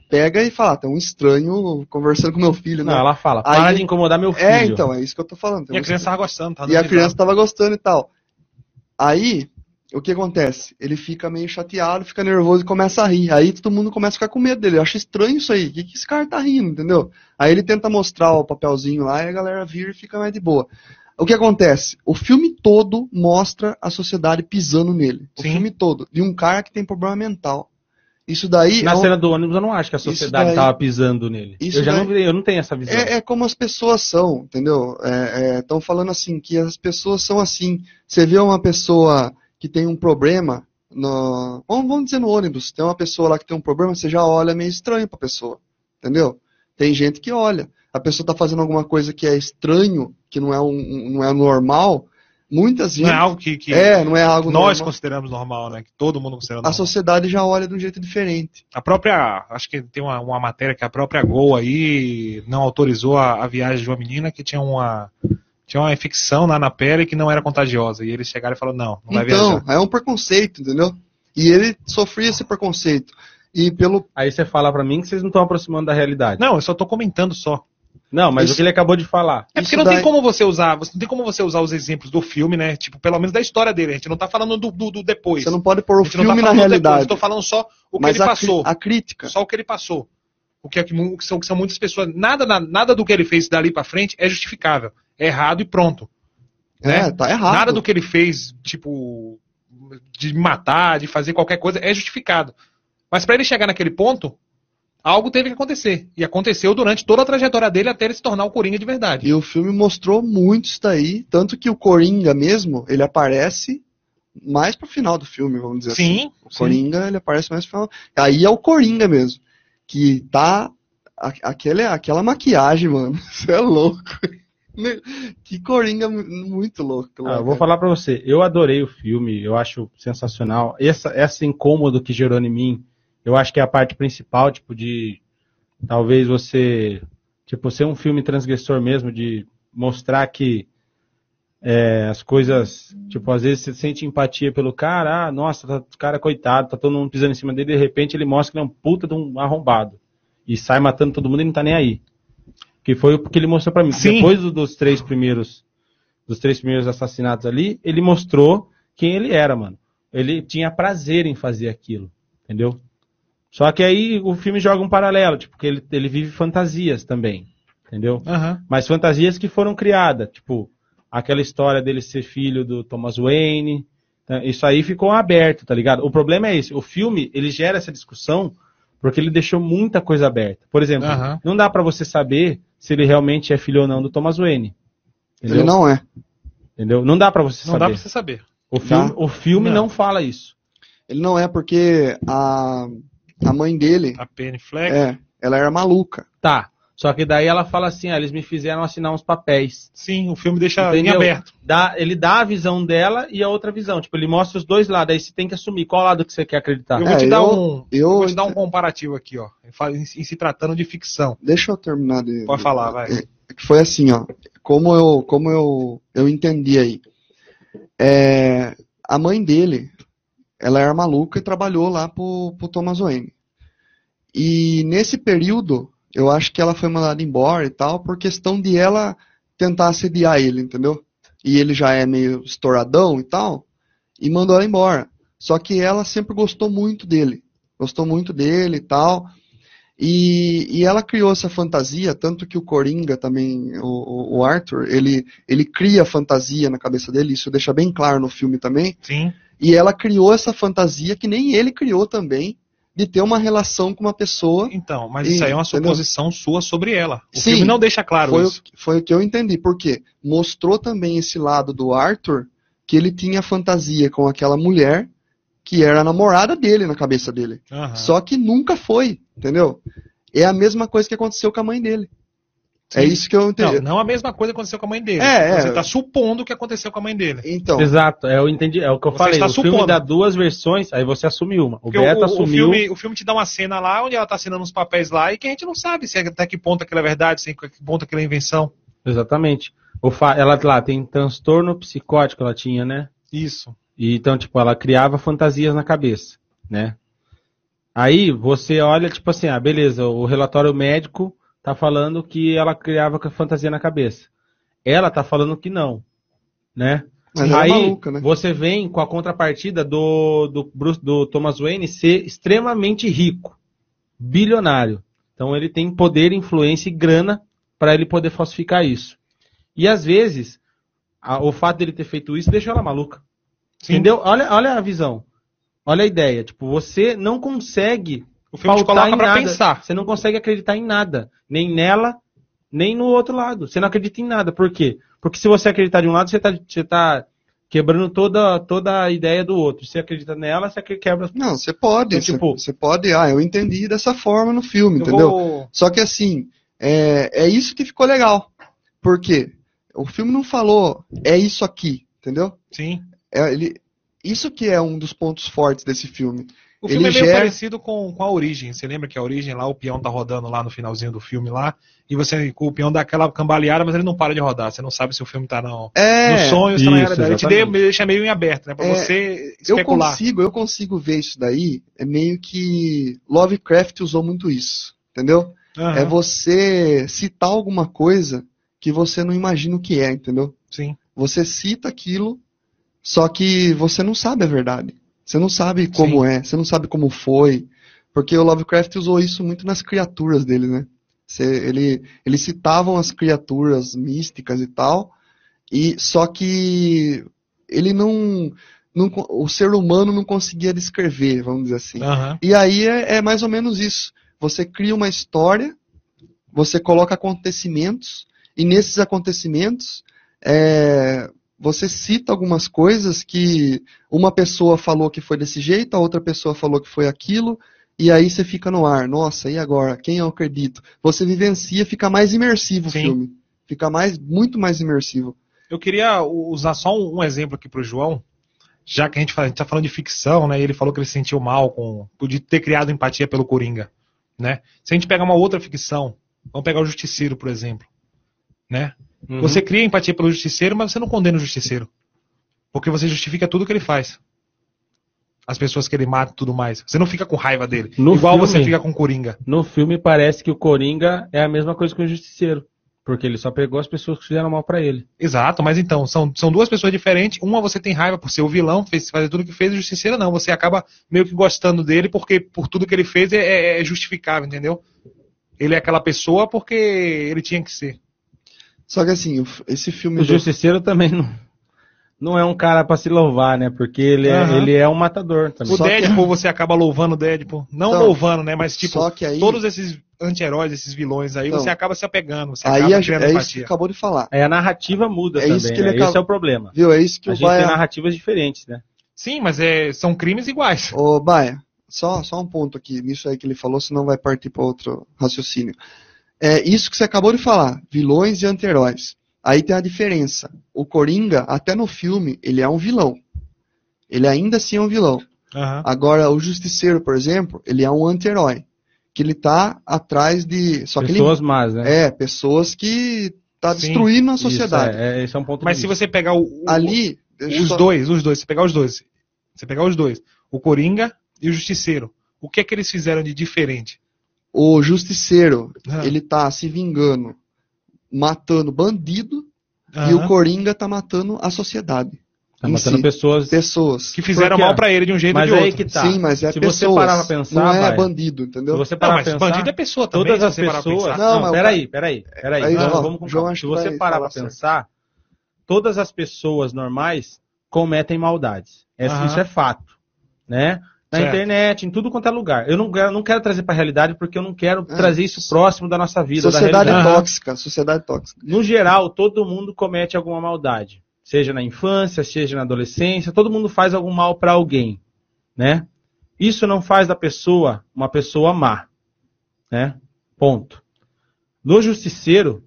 pega e fala: "Ah, tem um estranho conversando com meu filho, né? Não, ela fala, Aí- para de incomodar meu filho. É, então, é isso que eu tô falando. Tem E a criança tava gostando. Tava e a criança tava gostando e tal. Aí, o que acontece? Ele fica meio chateado, fica nervoso e começa a rir. Aí todo mundo começa a ficar com medo dele. Eu acho estranho isso aí. O que, que esse cara tá rindo, entendeu? Aí ele tenta mostrar o papelzinho lá e a galera vira e fica mais de boa. O que acontece? O filme todo mostra a sociedade pisando nele. O Sim. filme todo. De um cara que tem problema mental. Isso daí Na é, um- cena do ônibus eu não acho que a sociedade daí- tava pisando nele. Isso eu já daí- não, eu não tenho essa visão. é, é como as pessoas são, entendeu? Estão falando assim, que as pessoas são assim. Você vê uma pessoa que tem um problema, no, vamos, vamos dizer no ônibus, tem uma pessoa lá que tem um problema, você já olha meio estranho pra pessoa, entendeu? Tem gente que olha. A pessoa tá fazendo alguma coisa que é estranho, que não é, um, não é normal, muitas Não é gente... algo que, que É, não é algo nós normal. consideramos normal, né? Que todo mundo considera A normal. sociedade já olha de um jeito diferente. A própria, acho que tem uma, uma matéria que a própria Gol aí não autorizou a, a viagem de uma menina que tinha uma tinha uma infecção lá na pele que não era contagiosa. E eles chegaram e falaram, não, não vai Então, viajar. é um preconceito, entendeu? E ele sofria esse preconceito. E pelo Aí você fala pra mim que vocês não estão aproximando da realidade. Não, eu só tô comentando só. Não, mas Isso- o que ele acabou de falar. É Isso porque não daí- tem como você usar, você não tem como você usar os exemplos do filme, né? Tipo, pelo menos da história dele. A gente não tá falando do, do, do depois. Você não pode pôr a o gente não tá filme na falando do depois, realidade. eu tô falando só o que mas ele a, passou. cri- a crítica. Só o que ele passou. O que, é que, são, que são muitas pessoas. Nada, na- nada do que ele fez dali pra frente é justificável. É errado e pronto. É, né? tá errado. Nada do que ele fez, tipo, de matar, de fazer qualquer coisa, é justificado. Mas pra ele chegar naquele ponto, algo teve que acontecer. E aconteceu durante toda a trajetória dele até ele se tornar o Coringa de verdade. E o filme mostrou muito isso daí. Tanto que o Coringa mesmo, ele aparece mais pro final do filme, vamos dizer assim. Sim, O sim. Coringa, ele aparece mais pro final. Aí é o Coringa mesmo. Que tá. a- Aquele, aquela maquiagem, mano. Você é louco. Que Coringa mu- muito louco. Ah, eu vou falar pra você. Eu adorei o filme, eu acho sensacional. Essa, essa incômodo que gerou em mim, eu acho que é a parte principal, tipo, de talvez você, tipo, ser um filme transgressor mesmo, de mostrar que é, as coisas, tipo, às vezes você sente empatia pelo cara, ah, nossa, tá, o cara coitado, tá todo mundo pisando em cima dele, de repente ele mostra que ele é um puta de um arrombado. E sai matando todo mundo e não tá nem aí. Que foi o que ele mostrou pra mim. Sim. Depois do- dos três primeiros dos três primeiros assassinatos ali, ele mostrou quem ele era, mano. Ele tinha prazer em fazer aquilo, entendeu? Só que aí o filme joga um paralelo, tipo, que ele, ele vive fantasias também, entendeu? Aham. Mas fantasias que foram criadas, tipo, aquela história dele ser filho do Thomas Wayne, tá? isso aí ficou aberto, tá ligado? O problema é esse, o filme, ele gera essa discussão porque ele deixou muita coisa aberta. Por exemplo, Aham. não dá pra você saber se ele realmente é filho ou não do Thomas Wayne. Entendeu? Ele não é. Entendeu? Não dá pra você Não dá saber. pra você saber. O filme, o filme Não. não. fala isso. Ele não é porque a, a mãe dele, A Penny Fleck. é, ela era maluca. Tá. Só que daí ela fala assim, ah, eles me fizeram assinar uns papéis. Sim, o filme deixa em aberto. Dá, ele dá a visão dela e a outra visão. Tipo, ele mostra os dois lados. Aí você tem que assumir qual lado que você quer acreditar. Eu vou É, te dar eu- um. eu- vou te dar um comparativo aqui, ó. Em, em- em se tratando de ficção. Deixa eu terminar de. Pode falar, vai. É, que foi assim, ó. Como eu, como eu, eu entendi aí. É, a mãe dele, ela era maluca e trabalhou lá pro, pro Thomas Wayne. E nesse período, eu acho que ela foi mandada embora e tal, por questão de ela tentar assediar ele, entendeu? E ele já é meio estouradão e tal, e mandou ela embora. Só que ela sempre gostou muito dele. Gostou muito dele e tal. E, e ela criou essa fantasia, tanto que o Coringa também, o, o- o Arthur, ele, ele cria fantasia na cabeça dele, isso deixa bem claro no filme também. Sim. E ela criou essa fantasia que nem ele criou também, de ter uma relação com uma pessoa. Então, mas E- isso aí é uma entendeu? suposição sua sobre ela. O Sim, filme não deixa claro foi, isso. O, foi o que eu entendi, porque mostrou também esse lado do Arthur, que ele tinha fantasia com aquela mulher que era a namorada dele na cabeça dele. Aham. Só que nunca foi, entendeu? É a mesma coisa que aconteceu com a mãe dele. É Sim. isso que eu entendi. Não, não a mesma coisa aconteceu com a mãe dele. É, é. Você está supondo que aconteceu com a mãe dele. Então, Exato, é, eu entendi, é o que eu Você falei. está O filme supondo. dá duas versões, aí você assume uma. O Porque Beto o, o assumiu. filme, o filme te dá uma cena lá onde ela tá assinando uns papéis lá e que a gente não sabe se é- até que ponto aquilo é verdade, se até que ponto aquilo é invenção. Exatamente. O fa... Ela lá tem transtorno psicótico, ela tinha, né? Isso. E, então, tipo, ela criava fantasias na cabeça, né? Aí você olha, tipo assim, ah, beleza, o relatório médico tá falando que ela criava fantasia na cabeça. Ela tá falando que não, né? Mas é Aí maluca, né? você vem com a contrapartida do, do, Bruce- do Thomas Wayne ser extremamente rico, bilionário. Então ele tem poder, influência e grana para ele poder falsificar isso. E às vezes, a- o fato dele ter feito isso deixou ela maluca. Sim. Entendeu? Olha, olha a visão. Olha a ideia. Tipo, você não consegue O filme te coloca nada. pensar. Você não consegue acreditar em nada. Nem nela, nem no outro lado. Você não acredita em nada. Por quê? Porque se você acreditar de um lado, você tá, você tá quebrando toda, toda a ideia do outro. Se você acredita nela, você quebra. não, você pode, Então, você, tipo- você pode, ah, eu entendi dessa forma no filme, Eu entendeu? vou- Só que assim, é, é isso que ficou legal. Por quê? O filme não falou, é isso aqui, entendeu? Sim. É, ele, isso que é um dos pontos fortes desse filme. O filme Ele é meio gera- parecido com, com a origem. Você lembra que a origem lá, o peão tá rodando lá no finalzinho do filme lá, e você, o peão dá aquela cambaleada, mas ele não para de rodar. Você não sabe se o filme tá no, É, no sonho ou se tá na realidade. Ele te deixa meio em aberto, né? Pra É, você eu especular. consigo, eu consigo ver isso daí. É meio que Lovecraft usou muito isso, entendeu? Aham, É você citar alguma coisa que você não imagina o que é, entendeu? Sim. Você cita aquilo, só que você não sabe a verdade. Você não sabe como é, você não sabe como foi. Porque o Lovecraft usou isso muito nas criaturas dele, né? Você- ele, eles citavam as criaturas místicas e tal, e só que ele não, não o ser humano não conseguia descrever, vamos dizer assim. Aham. E aí é, é mais ou menos isso. Você cria uma história, você coloca acontecimentos, e nesses acontecimentos é, você cita algumas coisas que uma pessoa falou que foi desse jeito, a outra pessoa falou que foi aquilo, e aí você fica no ar. Nossa, e agora? Quem eu acredito? Você vivencia, fica mais imersivo o Sim. filme. Fica mais, muito mais imersivo. Eu queria usar só um, exemplo aqui pro João, já que a gente, fala, a gente tá falando de ficção, né? E ele falou que ele se sentiu mal com de ter criado empatia pelo Coringa, né? Se a gente pegar uma outra ficção, vamos pegar o Justiceiro, por exemplo, né? Uhum. Você cria empatia pelo Justiceiro, mas você não condena o Justiceiro, porque você justifica tudo que ele faz. As pessoas que ele mata e tudo mais. Você não fica com raiva dele. No Igual filme- você fica com o Coringa. No filme parece que o Coringa é a mesma coisa que o Justiceiro. Porque ele só pegou as pessoas que fizeram mal pra ele. Exato, mas então, são, são duas pessoas diferentes. Uma você tem raiva por ser o vilão, fez fazer tudo que fez, o justiceiro não. Você acaba meio que gostando dele porque por tudo que ele fez é, é- é justificável, entendeu? Ele é aquela pessoa porque ele tinha que ser. Só que assim, esse filme. O do- Justiceiro também não, não é um cara pra se louvar, né? Porque ele é, ele é um matador também. O Só que- Deadpool você acaba louvando o Deadpool. Não Então, louvando, né? Mas tipo, só que aí- todos esses anti-heróis, esses vilões aí, Então, você acaba se apegando, você Aí acaba é, criando é isso que empatia. acabou de falar. Aí a narrativa muda É também. isso que ele né? acaba- Esse é o problema. Viu? É isso que A o gente tem Baia. narrativas diferentes, né? Sim, mas é, são crimes iguais. Ô, Baia, só, só um ponto aqui, nisso aí que ele falou, senão vai partir para outro raciocínio. É isso que você acabou de falar, vilões e anti-heróis. Aí tem a diferença. O Coringa, até no filme, ele é um vilão. Ele ainda assim é um vilão. Aham. Agora, o Justiceiro, por exemplo, ele é um anti-herói. Que ele tá atrás de. Só que Pessoas más, né? ele. É, pessoas que tá Sim. destruindo a Isso, sociedade. é, é, esse é um ponto Mas se você pegar o, o- Ali. os só- dois, os dois, você pegar os dois. Você pegar os dois, o Coringa e o Justiceiro. O que é que eles fizeram de diferente? O Justiceiro, Ah. ele tá se vingando, matando bandido. E o Coringa tá matando a sociedade. Tá matando si. pessoas. Pessoas. Que fizeram mal pra ele de um jeito Mas ou de aí outro. que tá. Sim, mas é Se pessoas. você parar pra pensar, não é vai. bandido, Se entendeu? você Não, parar mas pra pensar, bandido é pessoa também. todas se as você pessoas. Não, Não, mas peraí, peraí, peraí. Aí, Não, vamos com João Se você parar pra pensar, todas as pessoas normais cometem maldades. Esse-. Isso é fato, né? Na Certo. internet, em tudo quanto é lugar. Eu não, quero- não quero trazer pra realidade porque eu não quero É. trazer isso próximo da nossa vida, da Sociedade tóxica, sociedade tóxica. No geral, todo mundo comete alguma maldade. Seja na infância, seja na adolescência, todo mundo faz algum mal pra alguém, né? Isso não faz da pessoa uma pessoa má, né? Ponto. No justiceiro,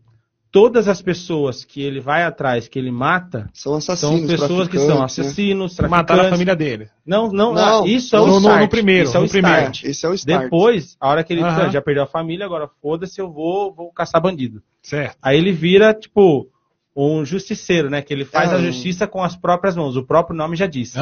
todas as pessoas que ele vai atrás, que ele mata, São são assassinos, pessoas que são traficantes, né? assassinos, Mataram a família dele. Não, não, Não, ah, isso é o no- no- start. no primeiro, isso é o primeiro. start. Esse é o start. Depois, a hora que ele Aham. já perdeu a família, agora foda-se, eu vou, vou caçar bandido. Certo. Aí ele vira, tipo, um justiceiro, né? Que ele faz É, a justiça com as próprias mãos. O próprio nome já disse.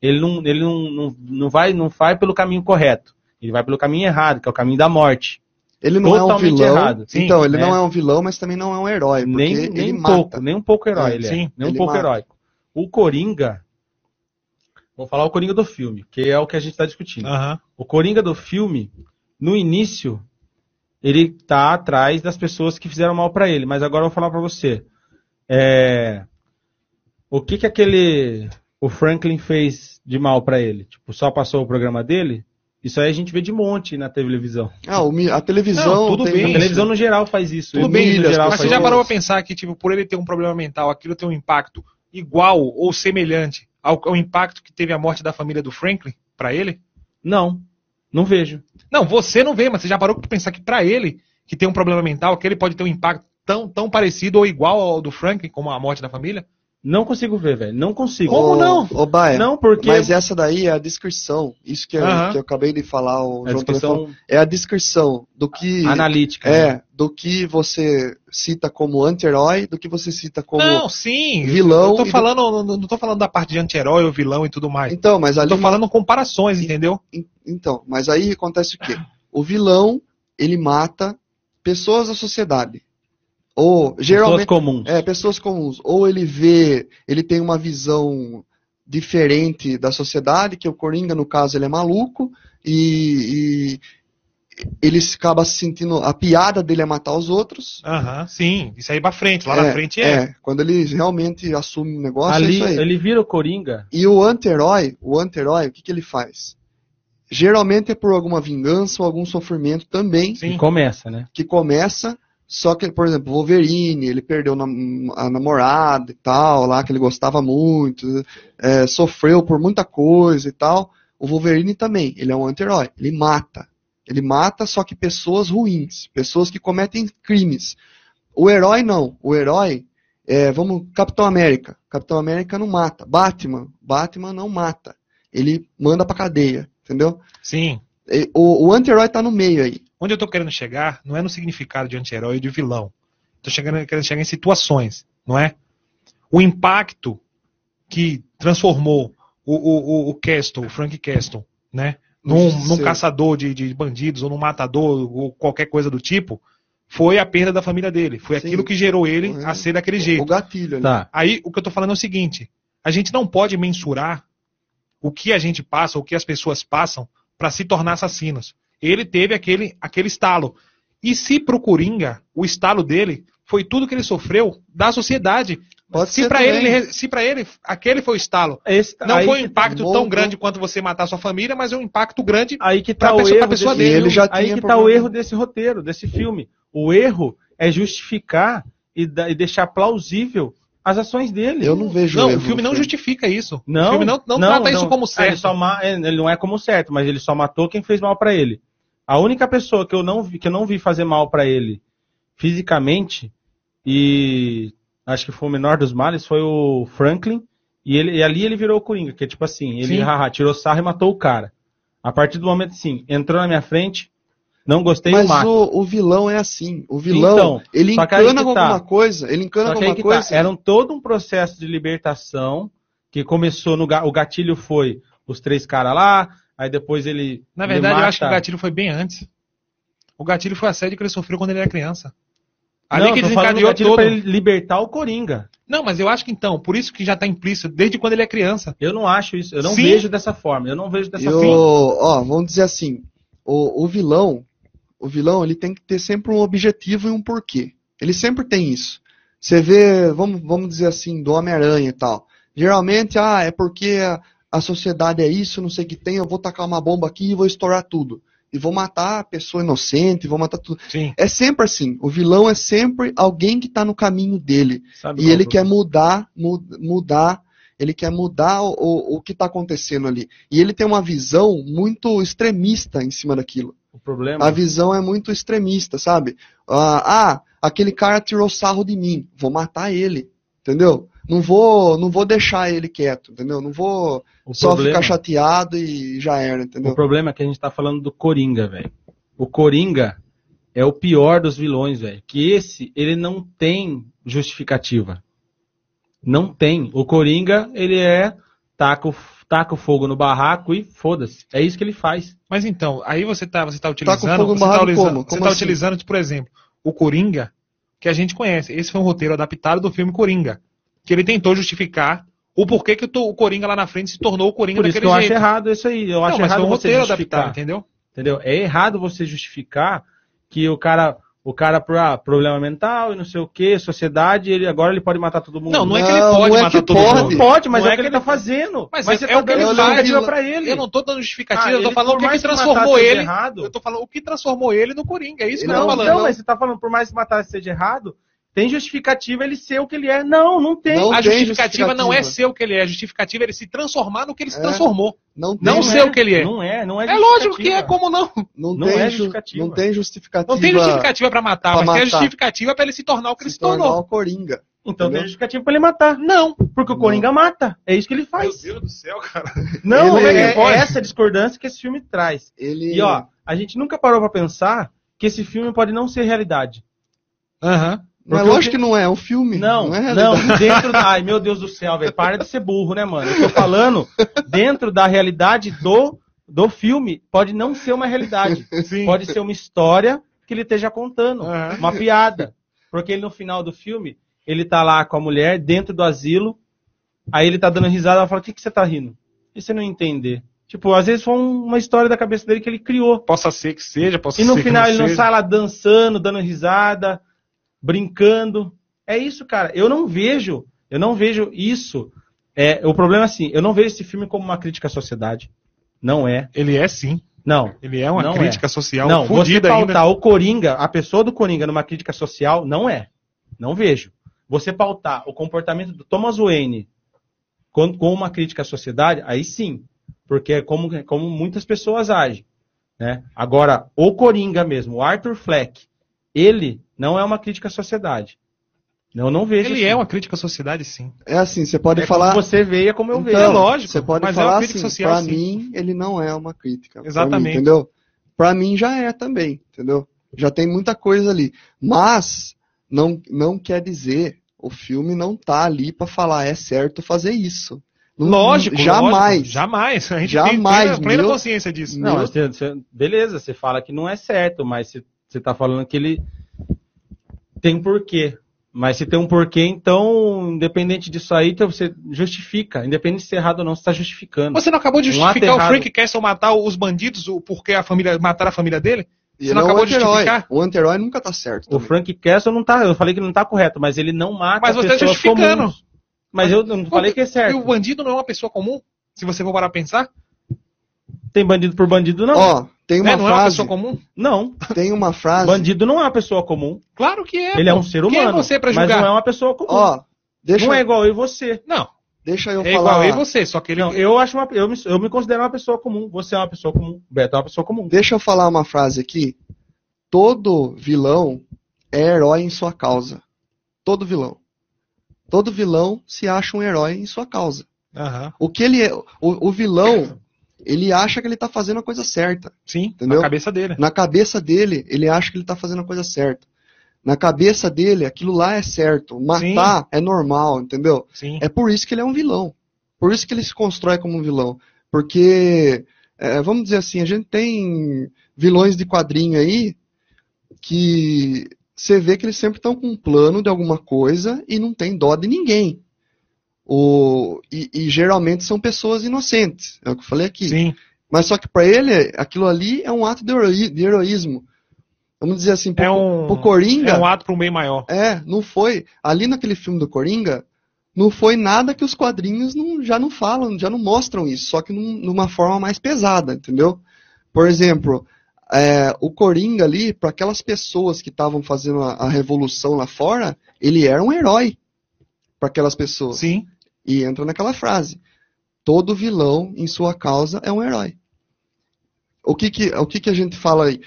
Ele, não, ele não, não, não, vai, não vai pelo caminho correto. Ele vai pelo caminho errado, que é o caminho da morte. Ele não é um Totalmente vilão. errado. Sim, então, ele né? não é um vilão, mas também não é um herói. Porque Nem, ele nem um mata. pouco, nem um pouco herói É, ele sim, é. Nem um pouco mata. heróico. O Coringa. Vou falar o Coringa do filme, que é o que a gente está discutindo. O Coringa do filme, no início, ele tá atrás das pessoas que fizeram mal pra ele. Mas agora eu vou falar pra você. É, O que que aquele o Franklin fez de mal pra ele? Tipo, só passou o programa dele? Isso aí a gente vê de monte na televisão. Ah, a televisão. Não, tudo tem bem. A televisão no geral faz isso. Tudo bem, no geral Mas você já parou pra pensar que, tipo, por ele ter um problema mental, aquilo tem um impacto igual ou semelhante ao, ao impacto que teve a morte da família do Franklin pra ele? Não, não vejo. Não, você não vê, mas você já parou pra pensar que pra ele, que tem um problema mental, que ele pode ter um impacto tão, tão parecido ou igual ao do Franklin, como a morte da família? Não consigo ver, velho. Não consigo. Como não? Ô, Baia, Não, porque Mas essa daí é a descrição. Isso que, eu- Aham. que eu acabei de falar, o a João também falou. discussão É a descrição do que. analítica. né? É, do que você cita como anti-herói, do que você cita como. não, sim. vilão Eu tô e do- falando, não, não tô falando da parte de anti-herói ou vilão e tudo mais. Então, mas Eu ali. tô falando comparações, entendeu? En- Então, mas aí acontece o quê? O vilão, ele mata pessoas da sociedade. Ou, Pessoas geralmente. comuns. É, pessoas comuns. Ou ele vê, ele tem uma visão diferente da sociedade, que o Coringa, no caso, ele é maluco, e, e ele se acaba se sentindo. A piada dele é matar os outros. Aham, sim. Isso aí pra frente. Lá na frente é. Quando ele realmente assume o negócio, é Ali, isso aí. ele vira o Coringa. E o anti-herói, o anti-herói, o que, que ele faz? Geralmente é por alguma vingança ou algum sofrimento também, Sim. E começa, né? que começa, só que, por exemplo, Wolverine, ele perdeu a namorada e tal, lá que ele gostava muito, é, sofreu por muita coisa e tal. O Wolverine também, ele é um anti-herói, ele mata. Ele mata, só que pessoas ruins, pessoas que cometem crimes. O herói não, o herói, é, vamos, Capitão América. Capitão América não mata. Batman, Batman não mata. Ele manda pra cadeia, entendeu? Sim. O, o anti-herói tá no meio aí. Onde eu tô querendo chegar não é no significado de anti-herói e de vilão. Tô chegando, querendo chegar em situações, não é? O impacto que transformou o, o, o, o Castle, o Frank Castle, né? Num, num caçador de, de bandidos ou num matador ou qualquer coisa do tipo, foi a perda da família dele. Foi Sim. aquilo que gerou ele a ser daquele O jeito. gatilho ali. Tá. Aí o que eu tô falando é o seguinte: a gente não pode mensurar o que a gente passa, o que as pessoas passam para se tornar assassinos. Ele teve aquele, aquele estalo. E se pro Coringa, o estalo dele foi tudo que ele sofreu da sociedade. Pode se ser para ele, se para ele aquele foi o estalo. Esse, Não foi um impacto tão moldou. grande quanto você matar sua família, mas é um impacto grande. Aí que pra tá o pessoa- pra erro pessoa desse dele. filme. Ele já Aí tinha que tá o problema. erro desse roteiro, desse filme. O erro é justificar e, da- e deixar plausível as ações dele. Eu não vejo Não, erro o filme não justifica isso. Não, o filme não, não, trata isso como Ah, certo. Ele, só ma- é, ele não é como certo, mas ele só matou quem fez mal pra ele. A única pessoa que eu não vi, que eu não vi fazer mal pra ele fisicamente e acho que foi o menor dos males foi o Franklin e, ele, e ali ele virou o Coringa, que é tipo assim, ele haha, tirou sarro e matou o cara. A partir do momento assim, entrou na minha frente, não gostei Mas eu mato. o, o vilão é assim. O vilão, Então, ele encana que com tá. alguma coisa, ele encana com alguma que coisa. tá, era um, todo um processo de libertação que começou no ga- o gatilho foi os três caras lá, aí depois ele Na ele verdade, eu mata- acho que o gatilho foi bem antes. O gatilho foi a assédio que ele sofreu quando ele era criança. Ali Não, que desencadeou gatilho todo. pra ele libertar o Coringa. Não, mas eu acho que então, por isso que já tá implícito, desde quando ele é criança. Eu não acho isso. Eu não Sim. vejo dessa forma. Eu não vejo dessa Eu, forma. ó, vamos dizer assim, o, o vilão, o vilão, ele tem que ter sempre um objetivo e um porquê. Ele sempre tem isso. Você vê, vamos, vamos dizer assim, do Homem-Aranha e tal. Geralmente, ah, é porque a, sociedade é isso, não sei o que tem, eu vou tacar uma bomba aqui e vou estourar tudo. E vou matar a pessoa inocente, vou matar tudo. Sim. É sempre assim. O vilão é sempre alguém que está no caminho dele. Sabe E ele quer mudar, mu- mudar, ele quer mudar o, o, o que está acontecendo ali. E ele tem uma visão muito extremista em cima daquilo. o problema? A visão é muito extremista, sabe? Ah, ah, aquele cara tirou sarro de mim, vou matar ele, entendeu? Não vou, não vou deixar ele quieto, entendeu? Não vou O só problema- ficar chateado e já era, entendeu? O problema é que a gente tá falando do Coringa, velho. O Coringa é o pior dos vilões, velho. Que esse, ele não tem justificativa. Não tem. O Coringa, ele é taca o, taca o fogo no barraco e foda-se. É isso que ele faz. Mas então, aí você tá, você tá Tá com utilizando. fogo no você tá barraco utilizando, como? você Como tá assim? utilizando, por exemplo, o Coringa, que a gente conhece. Esse foi um roteiro adaptado do filme Coringa. Que ele tentou justificar o porquê que o, Coringa lá na frente se tornou o Coringa Por isso que daquele eu acho jeito. errado isso aí. Eu acho não, mas errado um você roteiro justificar. adaptado, entendeu? Entendeu? É errado você justificar que o cara, o cara por ah, problema mental e não sei o que, sociedade, ele agora ele pode matar todo mundo. Não, não é que Não, ele pode não é matar que todo pode. Não mundo. pode, mas Não é o que ele tá fazendo. Mas, Mas é, você é o que ele faz. pra ele. Eu não tô dando justificativa, Ah, eu tô falando o que, que transformou ele. errado- Eu tô falando o que transformou ele no Coringa, é isso que eu Não, tô falando. Não, mas você tá falando, por mais que matar seja errado, tem justificativa ele ser o que ele é. Não, não tem. Não a tem justificativa, não é justificativa. ser o que ele é, a justificativa é ele se transformar no que ele se É. transformou. Não tem, Não Não sei é, o que ele é. Não é, não é É lógico que justificativa. é, como não? não, não tem é ju- justificativa. não tem justificativa. Não tem justificativa pra matar, pra mas tem a matar. justificativa pra ele se tornar o que ele se se tornou. tornar o Coringa. Então Entendeu? tem justificativa pra ele matar. Não, porque o Não. Coringa mata. É isso que ele faz. Deus do céu, cara. Não, Ele- é, ele é essa discordância que esse filme traz. Ele E ó, a gente nunca parou pra pensar que esse filme pode não ser realidade. Aham. Mas Porque lógico que não é, é um filme. Não, é não, realidade. dentro da. Ai, meu Deus do céu, velho. Para de ser burro, né, mano? Eu tô falando dentro da realidade do, do filme. Pode não ser uma realidade. Sim. Pode ser uma história que ele esteja contando. Aham. Uma piada. Porque ele, no final do filme, ele tá lá com a mulher dentro do asilo. Aí ele tá dando risada. Ela fala: O que, que você tá rindo? E você não entender. Tipo, às vezes foi um- uma história da cabeça dele que ele criou. Possa ser que seja, possa E no ser final ele não sai lá dançando, dando risada, brincando. É isso, cara. Eu não vejo, eu não vejo isso. É, o problema é assim, eu não vejo esse filme como uma crítica à sociedade. Não é. Ele é sim. Não. Ele é uma Não crítica social não, você pautar ainda. o Coringa, a pessoa do Coringa numa crítica social, não é. Não vejo. Você pautar o comportamento do Thomas Wayne com, com uma crítica à sociedade, aí sim. Porque é como, como muitas pessoas agem. Né? Agora, o Coringa mesmo, o Arthur Fleck, ele não é uma crítica à sociedade. Eu não vejo. Ele assim. é uma crítica à sociedade, sim. É assim, você pode É falar. como você é como eu Então, vejo. É lógico, Você pode mas é falar crítica assim, social, pra sim. mim, ele não é uma crítica. Pra Exatamente. Mim, entendeu? Pra mim já é também, entendeu? Já tem muita coisa ali. Mas, não, não quer dizer, o filme não tá ali pra falar, é certo fazer isso. Não- Lógico, Jamais. lógico, jamais. A gente Jamais, tem plena, plena meu- consciência disso. Não, você- beleza, você fala que não é certo, mas você, você tá falando que ele tem um porquê. Mas se tem um porquê, então, independente disso aí, então você justifica. Independente de ser errado ou não, você está justificando. Você não acabou de Um justificar ato o. Frank Castle matar os bandidos, o porquê a família matar a família dele? E Você ele não um acabou de justificar? O anti-herói nunca tá certo. O também. Frank Castle não tá. Eu falei que ele não tá correto, mas ele não mata Mas você tá pessoas justificando. comuns. Mas eu não falei que é E certo. o bandido não é uma pessoa comum? Se você for parar a pensar, Tem bandido por bandido, não. Ó, tem uma né? não é uma frase, pessoa comum? Não. tem uma frase, Bandido não é uma pessoa comum. Claro que é. Ele é um ser Quem é humano. você pra mas julgar? não é uma pessoa comum. ó, deixa, não é igual eu e você. Não, deixa eu é falar. igual eu e você, só que ele... Não, eu acho uma, eu, me, eu me considero uma pessoa comum. Você é uma pessoa comum. O Beto é uma pessoa comum. Deixa eu falar uma frase aqui. Todo vilão é herói em sua causa. Todo vilão. Todo vilão se acha um herói em sua causa. Aham. O que ele é, o, o vilão, ele acha que ele tá fazendo a coisa certa. Sim, Entendeu? na cabeça dele. Na cabeça dele, ele acha que ele tá fazendo a coisa certa. Na cabeça dele, aquilo lá é certo. Matar é normal, entendeu? Sim. É por isso que ele é um vilão. Por isso que ele se constrói como um vilão. Porque, é, vamos dizer assim, a gente tem vilões de quadrinho aí que você vê que eles sempre estão com um plano de alguma coisa e não tem dó de ninguém. O, e, e geralmente são pessoas inocentes, é o que eu falei aqui. Sim. Mas só que pra ele, aquilo ali é um ato de, heroi- de heroísmo. Vamos dizer assim, pro, É um, pro Coringa. é um ato para um bem maior. É, não foi. Ali naquele filme do Coringa, não foi nada que os quadrinhos não- já não falam, já não mostram isso, só que num- numa forma mais pesada, entendeu? Por exemplo, é, o Coringa ali, para aquelas pessoas que estavam fazendo a, a revolução lá fora, ele era um herói para aquelas pessoas. Sim. E entra naquela frase: todo vilão em sua causa é um herói. O que que, o que que a gente fala aí?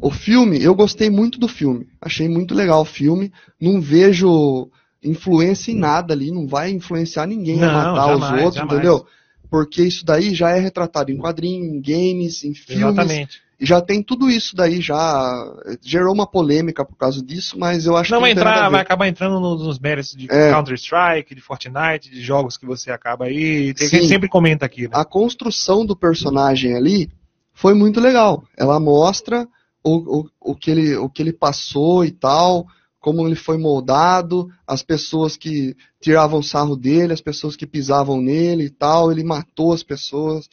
O filme, eu gostei muito do filme. Achei muito legal o filme. Não vejo influência em nada ali. Não vai influenciar ninguém a Não, matar jamais, os outros, jamais. entendeu? Porque isso daí já é retratado em quadrinhos, em games, em filmes. Exatamente. Já tem tudo isso daí, já gerou uma polêmica por causa disso, mas eu acho Não que vai não entrar, vai acabar entrando nos, méritos de É. Counter-Strike, de Fortnite, de jogos que você acaba aí. Tem, Sim. sempre comenta aqui, né? a construção do personagem ali foi muito legal. Ela mostra o, o, o, que, ele, o que ele passou e tal, como ele foi moldado, as pessoas que tiravam sarro dele, as pessoas que pisavam nele e tal, ele matou as pessoas.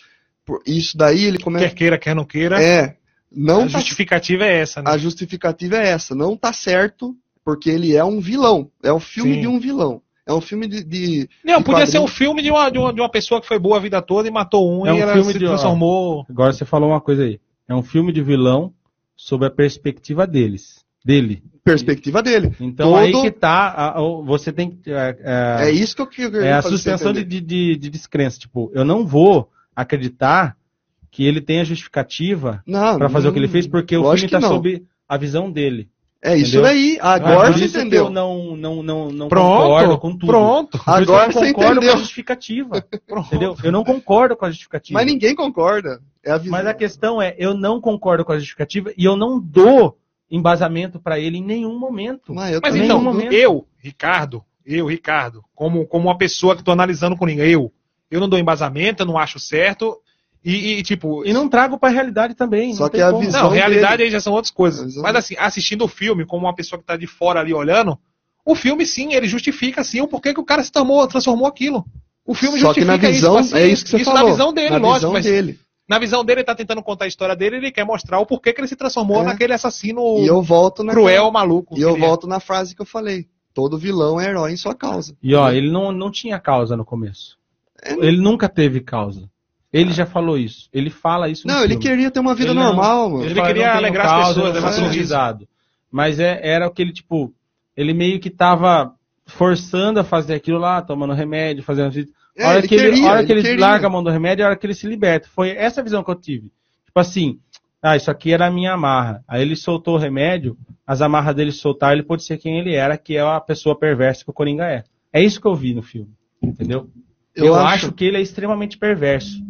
Por isso daí ele começa. Quer queira, quer não queira. É, não a tá- justificativa é essa, né? a justificativa é essa. Não tá certo, porque ele é um vilão. É o filme Sim. de um vilão. É um filme de. de- Não, de podia ser um quadrinho. filme de uma, de, uma, de uma pessoa que foi boa a vida toda e matou um É e um ela filme se de- transformou. Agora você falou uma coisa aí. É um filme de vilão sob a perspectiva deles. Dele. perspectiva dele. Então Todo- aí que tá. você tem que. É, é- É isso que eu queria é a suspensão de, de, de descrença. Tipo, eu não vou acreditar que ele tenha justificativa Não, pra fazer não- o que ele fez, porque o filme tá não. sob a visão dele. É isso entendeu? É Agora por você isso que entendeu. eu não, não, não, não Pronto, concordo com tudo. pronto. Por isso Agora que eu você não concordo com entendeu. a justificativa. Entendeu? Eu não concordo com a justificativa. Mas ninguém concorda. É a visão. Mas a questão é, eu não concordo com a justificativa e eu não dou embasamento pra ele em nenhum momento. Mas, eu Mas então, momento. eu, Ricardo, eu, Ricardo, como, como uma pessoa que tô analisando o Coringa, eu, eu não dou embasamento, eu não acho certo. E, e, tipo, E não trago pra realidade também. Só não que tem a como. visão Não, realidade dele. aí já são outras coisas. Mas assim, assistindo o filme, como uma pessoa que tá de fora ali olhando, o filme sim, ele justifica sim o porquê que o cara se transformou, transformou aquilo. O filme Só que justifica na visão, isso. assim, é isso que você isso falou. na visão dele, na lógico. visão mas dele. na visão dele, ele tá tentando contar a história dele, ele quer mostrar o porquê que ele se transformou É. naquele assassino E eu volto na cruel, maluco. E eu que ele é. volto na frase que eu falei. Todo vilão é herói em sua causa. E ó, ele não, não tinha causa no começo. É. Ele nunca teve causa. Ele já falou isso. Ele fala isso no Não, ele filme. queria ter uma vida Ele não- normal, mano. Ele fala, queria não alegrar as pessoas, eu levar não sou sorriso. risado. Mas é, era aquele tipo, ele meio que tava forçando a fazer aquilo lá, tomando remédio, fazendo. É, a hora ele que ele, a hora que ele ele queria. larga a mão do remédio, é a hora que ele se liberta. Foi essa visão que eu tive. Tipo assim, ah, isso aqui era a minha amarra. Aí ele soltou o remédio, as amarras dele soltar, ele pode ser quem ele era, que é a pessoa perversa que o Coringa é. É isso que eu vi no filme. Entendeu? Eu, acho... que ele é extremamente perverso.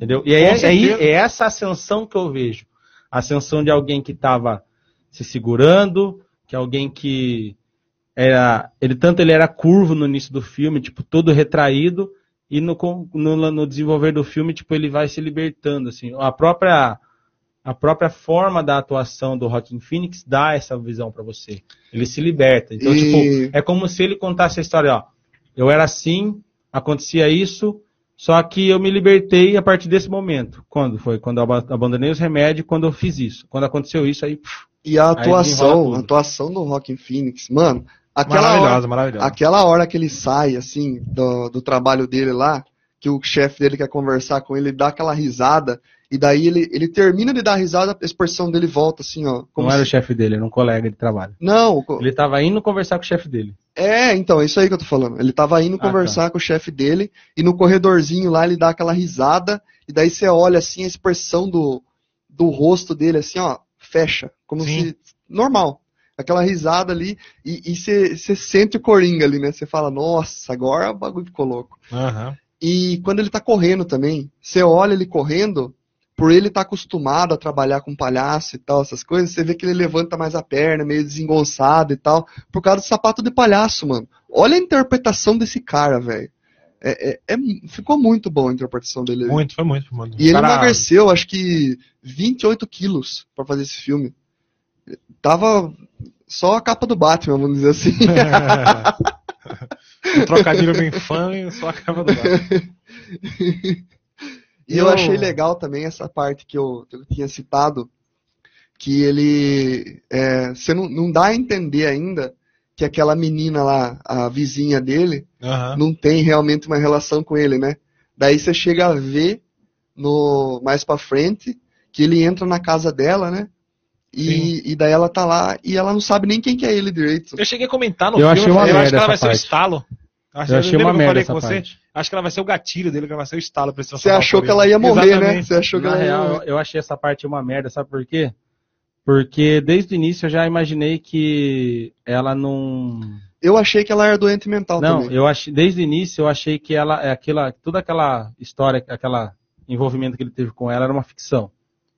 Entendeu? E é, é, é essa ascensão que eu vejo. A ascensão de alguém que estava se segurando, que alguém que era. Ele, tanto ele era curvo no início do filme, tipo, todo retraído, e no, no, no desenvolver do filme, tipo, ele vai se libertando. Assim. A própria. A própria forma da atuação do Joaquin Phoenix dá essa visão pra você. Ele se liberta. Então, E- tipo, é como se ele contasse a história, ó. Eu era assim, acontecia isso, só que eu me libertei a partir desse momento. Quando foi? Quando eu aba- abandonei os remédios, quando eu fiz isso. Quando aconteceu isso, aí. pff, E a atuação, a atuação do Rockin' Phoenix, mano, aquela Maravilhosa, hora, maravilhosa. aquela hora que ele sai, assim, do, do trabalho dele lá, que o chefe dele quer conversar com ele, ele dá aquela risada, e daí ele, ele termina de dar risada, a expressão dele volta, assim, ó. Não era o se- chefe dele, era um colega de trabalho. Não, Ele tava indo conversar com o chefe dele. é, então, é isso aí que eu tô falando. Ele tava indo Ah, conversar com o chefe dele, e no corredorzinho lá ele dá aquela risada, e daí você olha, assim, a expressão do, do rosto dele, assim, ó, fecha, como Sim. se, normal. Aquela risada ali, e você sente o Coringa ali, né? Você fala, nossa, agora o bagulho ficou louco. Aham. E quando ele tá correndo também, você olha ele correndo, por ele estar acostumado a trabalhar com palhaço e tal, essas coisas, você vê que ele levanta mais a perna, meio desengonçado e tal, por causa do sapato de palhaço, mano. Olha a interpretação desse cara, velho. É, é- é- ficou muito boa a interpretação dele. Muito, foi muito, mano. E ele Cara, emagreceu, acho que 28 quilos pra fazer esse filme. Tava só a capa do Batman, vamos dizer assim. um trocadilho bem fã e só acaba do Batman. E eu achei legal também essa parte que eu, que eu tinha citado, que ele. é, você não, não dá a entender ainda que aquela menina lá, a vizinha dele, Aham. não tem realmente uma relação com ele, né? Daí você chega a ver no mais pra frente que ele entra na casa dela, né? E, e daí ela tá lá e ela não sabe nem quem que é ele direito. Eu cheguei a comentar no Eu filme, achei uma eu acho que ela vai essa ser o parte. estalo. Acho, Eu achei uma que eu merda falei essa com você? parte. Acho que ela vai ser o gatilho dele, que ela vai ser o estalo pra ele se Você achou que ela ia morrer, né? Exatamente. Você achou que Na ela ia real, morrer. eu achei essa parte uma merda, sabe por quê? Porque desde o início eu já imaginei que ela não. Eu achei que ela era doente mental Não, também. eu achei, desde o início eu achei que ela, é aquela, toda aquela história, aquela envolvimento que ele teve com ela era uma ficção,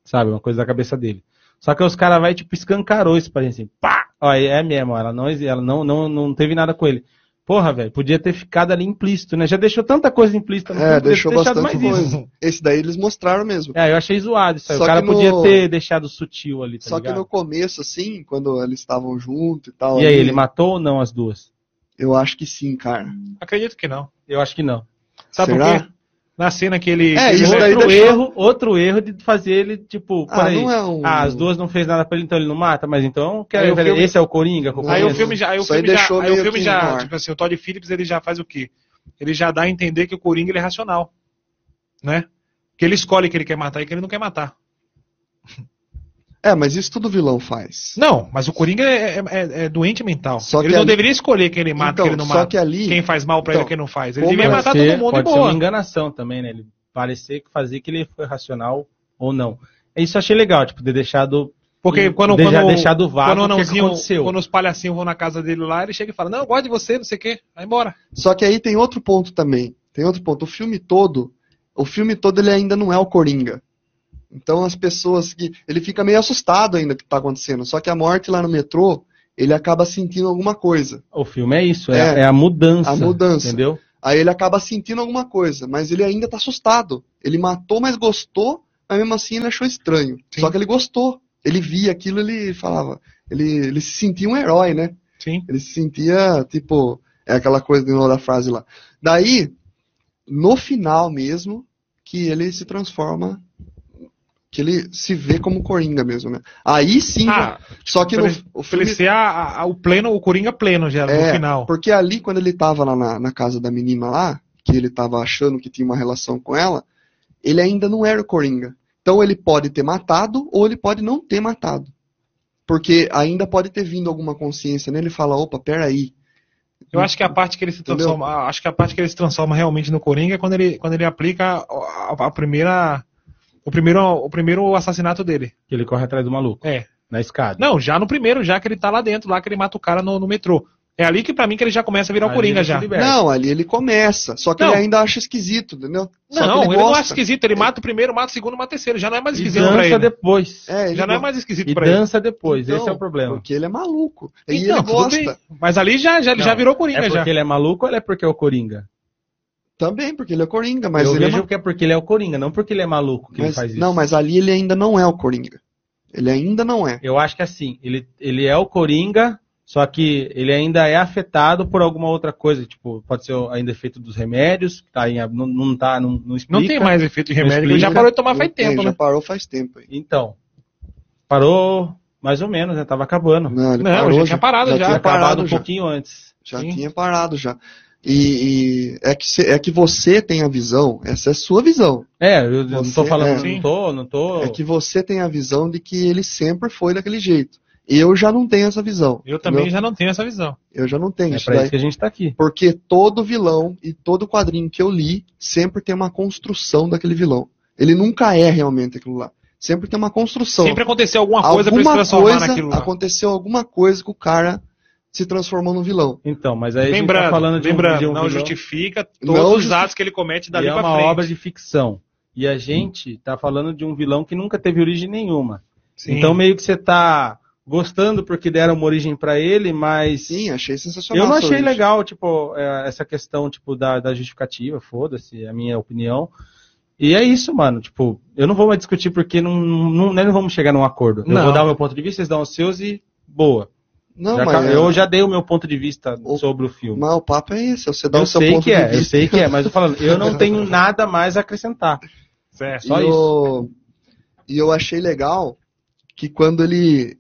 sabe? Uma coisa da cabeça dele. Só que os caras vai tipo escancarou isso pra gente assim, pá! Ó, é mesmo, ela não, ela não, não, não teve nada com ele. Porra, velho, podia ter ficado ali implícito, né? Já deixou tanta coisa implícita no É, filme, deixou bastante mais coisa. isso. Esse daí eles mostraram mesmo. É, eu achei zoado isso aí. Só O cara que no- podia ter deixado sutil ali, tá Só que ligado? no começo, assim, quando eles estavam juntos e tal. E aí, ali, ele matou ou não as duas? Eu acho que sim, cara. Acredito que não. Eu acho que não. Sabe Será? por quê? Na cena que ele. É, ele isso outro deixou- erro, outro erro de fazer ele, tipo, Ah, não é um- ah, as duas não fez nada pra ele, então ele não mata, mas então, quer, Aí filme- esse é o Coringa? Aí o filme já, aí o aí filme já, aí o filme já, tipo assim, o Todd Phillips ele já faz o quê? Ele já dá a entender que o Coringa ele é racional, né? Que ele escolhe que ele quer matar e que ele não quer matar. É, mas isso todo vilão faz. Não, mas o Coringa é, é- é- é doente mental. Só ele que não ali- deveria escolher quem ele mata Então, e quem ele não só mata. que ali- Quem faz mal pra ele Então, e quem não faz. Ele devia vai matar ser- todo mundo pode de ser boa. uma enganação também, né? Ele parecer que fazer que ele foi racional ou não. Isso eu achei legal, tipo, ter deixado. Porque quando, deixar, quando, deixado vago quando anãozinho, aconteceu. quando os palhacinhos vão na casa dele lá, ele chega e fala, não, eu gosto de você, não sei o quê, vai embora. Só que aí tem outro ponto também. Tem outro ponto. O filme todo, o filme todo ele ainda não é o Coringa. Então as pessoas que ele fica meio assustado ainda que tá acontecendo. Só que a morte lá no metrô, ele acaba sentindo alguma coisa. O filme é isso, é, É, é a mudança. a mudança. Entendeu? Aí ele acaba sentindo alguma coisa, mas ele ainda tá assustado. Ele matou, mas gostou, mas mesmo assim ele achou estranho. Sim. Só que ele gostou. Ele via aquilo, ele falava. Ele, ele se sentia um herói, né? Sim. Ele se sentia, tipo, é aquela coisa de novo da frase lá. Daí, no final mesmo, que ele se transforma, que ele se vê como Coringa mesmo, né? Aí sim, Ah, só que no, o filme... a- a- o pleno, o Coringa pleno já, no É, final. porque ali, quando ele tava lá na, na casa da menina lá, que ele tava achando que tinha uma relação com ela, ele ainda não era o Coringa. Então ele pode ter matado ou ele pode não ter matado. Porque ainda pode ter vindo alguma consciência nele e fala, opa, peraí. Eu acho que a parte que ele se Entendeu? transforma, acho que a parte que ele se transforma realmente no Coringa é quando ele, quando ele aplica a, a primeira, o primeiro, o primeiro assassinato dele. Que ele corre atrás do maluco. É. Na escada. Não, já no primeiro, já que ele tá lá dentro, lá que ele mata o cara no, no metrô. É ali que pra mim que ele já começa a virar o Coringa ele já. Não, ali ele começa. Só que Não. ele ainda acha esquisito, entendeu? Não, ele, não gosta. acha esquisito, ele mata o primeiro, mata o segundo, mata o terceiro, já não é mais E esquisito pra dança ele. depois. É, ele Já não é mais esquisito E pra ele. dança depois. Então, Esse é o problema. Porque ele é maluco. E Então, ele gosta. Mas ali já, já, ele já Não, virou Coringa É já. porque ele é maluco ou é porque é o Coringa? Também, porque ele é Coringa, mas eu ele é vejo ma- que é porque ele é o Coringa, não porque ele é maluco que ele mas- faz isso. Não, mas ali ele ainda não é o Coringa. Ele ainda não é. Eu acho que assim, ele, ele é o Coringa, só que ele ainda é afetado por alguma outra coisa. Tipo, pode ser ainda efeito dos remédios, que tá em, não, não tá, não, não explica. Não tem mais efeito de remédio, ele já parou de tomar faz tem, tempo, já né? parou faz tempo aí. Então, parou mais ou menos, né? Tava acabando. Não, ele Não, parou, já tinha parado já. tinha Tinha acabado parado um já. pouquinho antes. Já Sim. tinha parado já. E, e é, que cê- é que você tem a visão, essa é a sua visão. É, eu, eu não tô Você- falando, é. não tô, não tô. É que você tem a visão de que ele sempre foi daquele jeito. Eu já não tenho essa visão. Eu também entendeu? já não tenho essa visão. Eu já não tenho É isso pra daí. isso que a gente tá aqui. Porque todo vilão e todo quadrinho que eu li sempre tem uma construção daquele vilão. Ele nunca é realmente aquilo lá. Sempre tem uma construção. Sempre aconteceu alguma coisa pra ele se alguma transformar coisa, naquilo lá. aconteceu alguma coisa que o cara se transformou no vilão. Então, mas aí a gente Lembrando, tá falando de um, lembrando de um não vilão- justifica Não todos os justi- atos que ele comete dali é pra uma frente. obra de ficção. E a gente tá falando de um vilão que nunca teve origem nenhuma. Sim. Então meio que você tá gostando porque deram uma origem pra ele, mas Sim, achei sensacional. eu não achei origem. legal, tipo, é, essa questão tipo da, da justificativa, foda-se, é a minha opinião. E é isso, mano, tipo, eu não vou mais discutir porque não, não, nós não vamos chegar num acordo. Eu Não. vou dar o meu ponto de vista, vocês dão os seus e boa. Não, Já mas, acabou. eu já dei o meu ponto de vista O- sobre o filme. mas o papo é esse, você dá Eu o seu sei ponto que de é, eu vista. sei que é, mas eu falando, eu não tenho nada mais a acrescentar. Certo. Só e isso. Eu, e eu achei legal que quando ele.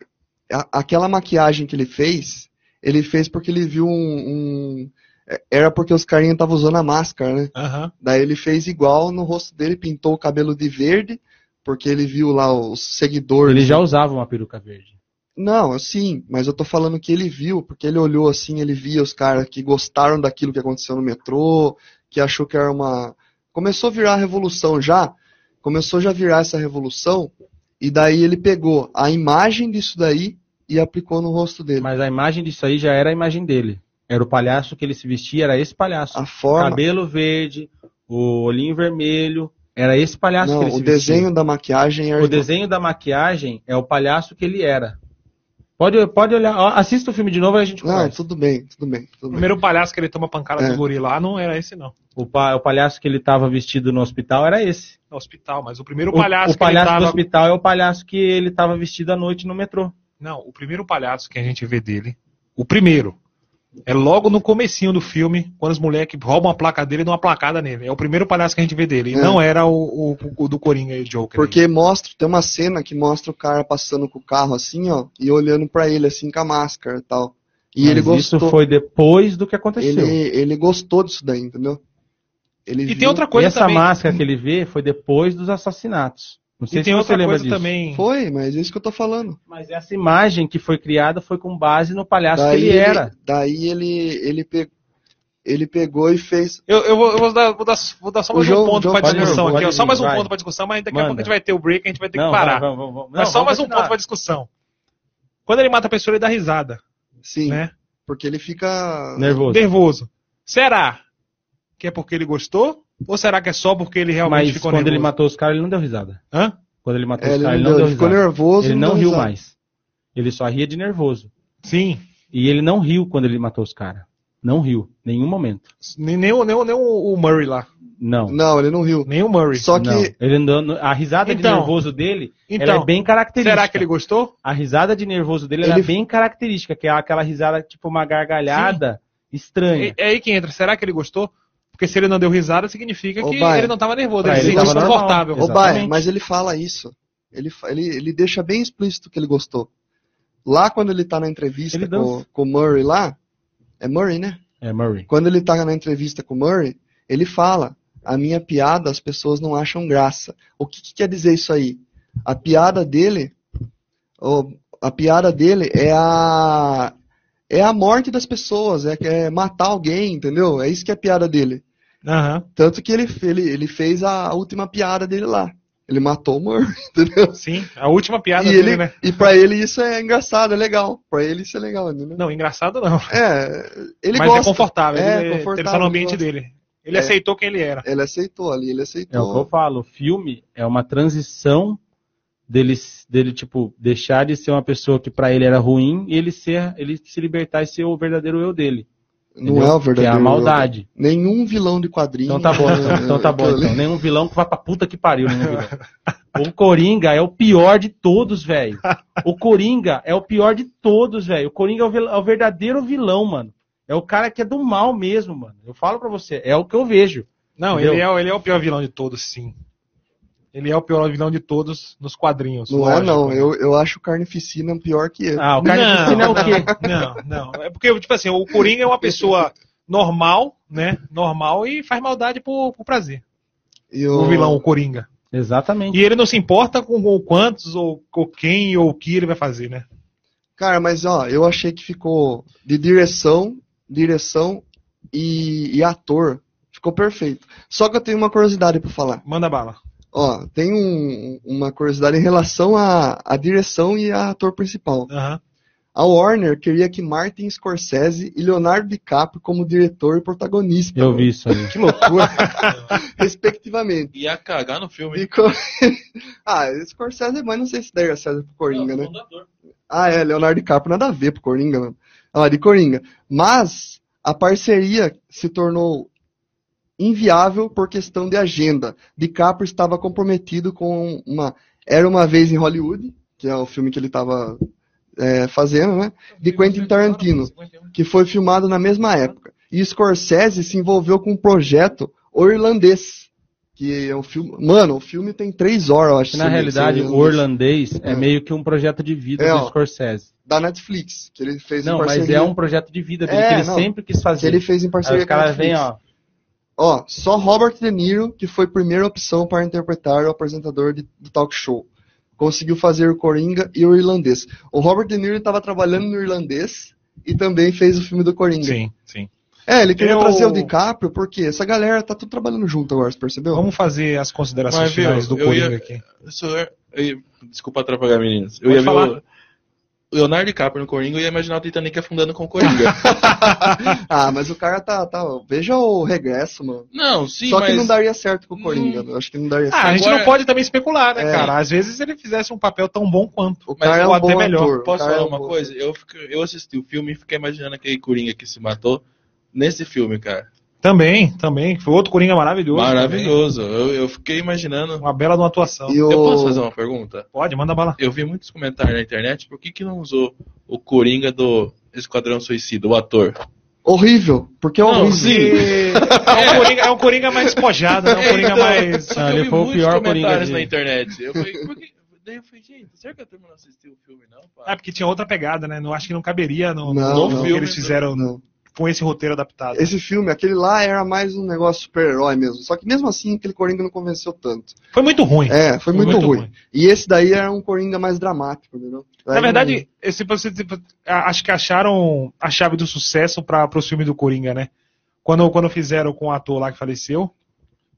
a- aquela maquiagem que ele fez, ele fez porque ele viu um. um- é- era porque os carinhas estavam usando a máscara, né? Aham. Daí ele fez igual no rosto dele, pintou o cabelo de verde, porque ele viu lá os seguidores. Ele já usava uma peruca verde. Não, sim, mas eu tô falando que ele viu, porque ele olhou assim, ele via os caras que gostaram daquilo que aconteceu no metrô, que achou que era uma. Começou a virar revolução já, começou já a virar essa revolução, e daí ele pegou a imagem disso daí e aplicou no rosto dele. Mas a imagem disso aí já era a imagem dele. Era o palhaço que ele se vestia, era esse palhaço. A forma. Cabelo verde, o olhinho vermelho, era esse palhaço Não, que ele o se vestia. desenho da maquiagem era. O desenho da maquiagem é o palhaço que ele era. Pode, pode olhar, assista o filme de novo e a gente Não, conversa. tudo bem, tudo bem. Tudo O bem. primeiro palhaço que ele toma pancada É. do gorila lá não era esse, não. O, pa- o palhaço que ele estava vestido no hospital era esse. No hospital, mas o primeiro O, palhaço o palhaço que ele do tava. hospital é o palhaço que ele estava vestido à noite no metrô. Não, o primeiro palhaço que a gente vê dele, o primeiro, é logo no comecinho do filme, quando os moleques roubam a placa dele e dão uma placada nele. É o primeiro palhaço que a gente vê dele. E É. não era o, o- o do Coringa e o Joker. Porque mostra, tem uma cena que mostra o cara passando com o carro assim, ó, e olhando pra ele assim com a máscara e tal. E Mas ele gostou. Isso foi depois do que aconteceu. ele, ele gostou disso daí, entendeu? Ele E viu- tem outra coisa Essa também. máscara que ele vê foi depois dos assassinatos. Não sei E se tem você outra lembra coisa disso. também. Foi, mas é isso que eu tô falando. Mas essa imagem que foi criada foi com base no palhaço daí que ele era. Daí ele, ele, pe- ele pegou e fez. Eu, eu, vou, eu vou dar, vou, dar, vou dar só mais João- um ponto João para discussão aqui. Só mais um vai. ponto para discussão, mas daqui a pouco a gente vai ter o break, a gente vai ter Não, que parar. vamos, vamos, vamos. mas Não, só vamos mais um continuar. ponto para discussão. Quando ele mata a pessoa, ele dá risada, Sim, né? porque ele fica. Nervoso. Nervoso. Será que é porque ele gostou? Ou será que é só porque ele realmente Mas ficou quando ele nervoso? matou os caras, ele não deu risada. Hã? Quando ele matou É, os ele, caras, ele não deu- deu ficou risada. nervoso. Ele não não riu risada. mais. Ele só ria de nervoso. Sim. E ele não riu quando ele matou os caras. Não riu. Nenhum momento. Nem, nem, o- nem, o- nem o o Murray lá. Não. Não, ele não riu. Nem o Murray. Só que. Não. Ele não, a risada de Então, nervoso dele ela então, é bem característica. Será que ele gostou? A risada de nervoso dele ela Ele- é bem característica, que é aquela risada tipo uma gargalhada estranha. É, é aí que entra. Será que ele gostou? Porque se ele não deu risada, significa Ô, que Baia. ele não estava nervoso, ele se ele sentia tava confortável. normal. Ô, Baia, mas ele fala isso. Ele, ele, ele deixa bem explícito que ele gostou. Lá quando ele tá na entrevista com, com o Murray lá, é Murray, né? É, Murray. Quando ele tá na entrevista com o Murray, ele fala: a minha piada as pessoas não acham graça. O que, que quer dizer isso aí? A piada dele, o- a piada dele é a é a morte das pessoas, é, é matar alguém, entendeu? É isso que é a piada dele. Aham. Tanto que ele, ele, ele fez a última piada dele lá. Ele matou o Murray, entendeu? Sim, a última piada E, dele, ele, né? e pra ele isso é engraçado, é legal. Pra ele isso é legal, entendeu? Não, engraçado não. É, ele Mas gosta. é confortável. É, ele, confortável, ele tá no ele ambiente gosta. dele. Ele É. aceitou quem ele era. Ele aceitou ali, ele É o que eu aceitou. falo. O filme é uma transição dele, dele tipo, deixar de ser uma pessoa que pra ele era ruim e ele ser, ele se libertar e ser o verdadeiro eu dele. não entendeu? é o verdadeiro. Que é a maldade. Nenhum vilão de quadrinho. Então tá bom, então, então tá bom. Então. Nenhum vilão que vai pra puta que pariu, nenhum vilão. O Coringa é o pior de todos, velho. O Coringa é o pior de todos, velho. O Coringa é o, vil- é o verdadeiro vilão, mano. É o cara que é do mal mesmo, mano. Eu falo pra você, é o que eu vejo. Não, Entendeu? ele é, ele é o pior vilão de todos, sim. Ele é o pior vilão de todos nos quadrinhos. Não é lógico, não, né? eu, eu acho o Carnificina pior que ele. Ah, o Carnificina é o quê? Não, não. É porque, tipo assim, o Coringa é uma pessoa normal, né? Normal e faz maldade por, por prazer. E O vilão, o Coringa. Exatamente. E ele não se importa com, com quantos, ou com quem, ou o que ele vai fazer, né? Cara, mas ó, eu achei que ficou de direção, direção e, e ator. Ficou perfeito. Só que eu tenho uma curiosidade pra falar. Manda bala. Ó, tem um- uma curiosidade em relação à, à direção e a ator principal. Aham. A Warner queria que Martin Scorsese e Leonardo DiCaprio como diretor e protagonista. Eu vi isso aí. Que loucura. Respectivamente. Ia cagar no filme. Ficou... ah, Scorsese, mas não sei se daria certo pro Coringa, né? Ah, é, Leonardo DiCaprio nada a ver pro Coringa, mano. Ah, de Coringa. Mas a parceria se tornou inviável por questão de agenda. DiCaprio estava comprometido com uma Era uma vez em Hollywood, que é o filme que ele estava é, fazendo, né? De Quentin Tarantino, que foi filmado na mesma época. E Scorsese se envolveu com um projeto o irlandês. Que é um filme. Mano, o filme tem três horas, eu acho. Na realidade, o irlandês é É. meio que um projeto de vida É, do. Scorsese. Da Netflix, que ele fez Não, em mas parceria. é um projeto de vida dele, É, que ele não. sempre quis fazer. Que ele fez em Aí parceria os caras com a vêm, ó. Ó, só Robert De Niro, que foi a primeira opção para interpretar o apresentador de- do talk show. Conseguiu fazer o Coringa e o irlandês. O Robert De Niro estava trabalhando no irlandês e também fez o filme do Coringa. Sim, sim. É, ele queria Eu- trazer o DiCaprio, porque essa galera tá tudo trabalhando junto agora, você percebeu? Vamos fazer as considerações Mas, viu, finais do eu Coringa ia- aqui. Desculpa atrapalhar, meninas. Eu Pode ia falar. ver o Leonardo DiCaprio no Coringa e ia imaginar o Titanic afundando com o Coringa. ah, mas o cara tá, tá. Veja o regresso, mano. não, sim, Só mas... que não daria certo com o Coringa. eu Acho que não daria Ah, certo. a gente Agora- não pode também especular, né, É. cara? Às vezes ele fizesse um papel tão bom quanto. O mas cara é ou um até bom melhor. ator. Posso falar é um uma bom coisa? Eu, fiquei- eu assisti o filme e fiquei imaginando aquele Coringa que se matou nesse filme, cara. Também, também. Foi outro Coringa maravilhoso. Maravilhoso. Eu, eu fiquei imaginando. Uma bela de uma atuação. E Eu o- posso fazer uma pergunta? Pode, manda bala. Eu vi muitos comentários na internet, por que, que não usou o Coringa do Esquadrão Suicida, o ator? Horrível, porque é Não, horrível. sim. É um, Coringa, é um Coringa mais despojado, né? Um Coringa Então, mais. Ah, eu ele foi o pior comentários Coringa de- na internet. Eu falei, por que... Daí eu falei, gente, será que a turma não assistiu o filme, não? pá? É, porque tinha outra pegada, né? Não acho que não caberia no, Não, no não. filme que eles fizeram Não. Com esse roteiro adaptado. Esse filme, aquele lá era mais um negócio super-herói mesmo. Só que mesmo assim, aquele Coringa não convenceu tanto. Foi muito ruim. É, foi muito, Muito ruim. ruim. E esse daí era um Coringa mais dramático, entendeu? Na Daí verdade, esse, você, tipo, a- acho que acharam a chave do sucesso para os filmes do Coringa, né? Quando, quando fizeram com o ator lá que faleceu,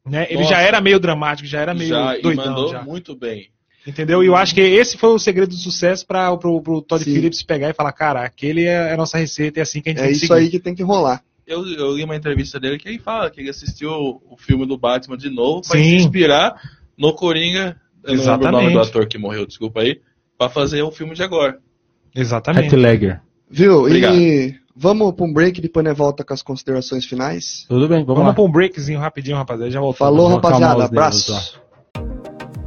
né? Ele Nossa. já era meio dramático, já era meio já, e doidão. mandou já. muito bem. Entendeu? E eu acho que esse foi o segredo do sucesso para pro Todd Sim. Phillips pegar e falar, cara, aquele é a nossa receita, é assim que a gente é tem que isso aí que tem que rolar. Eu, eu li uma entrevista dele que ele fala que ele assistiu o filme do Batman de novo pra Sim. se inspirar no Coringa. Eu não lembro o nome Exatamente. do ator que morreu, desculpa aí. Pra fazer o filme de agora. Exatamente. Heath Ledger. Viu? Obrigado. E vamos pra um break e depois nós volta com as considerações finais. Tudo bem, vamos, Vamos, lá. para um breakzinho rapidinho, rapaziada. Já voltamos. Falou, rapaziada. Abraço.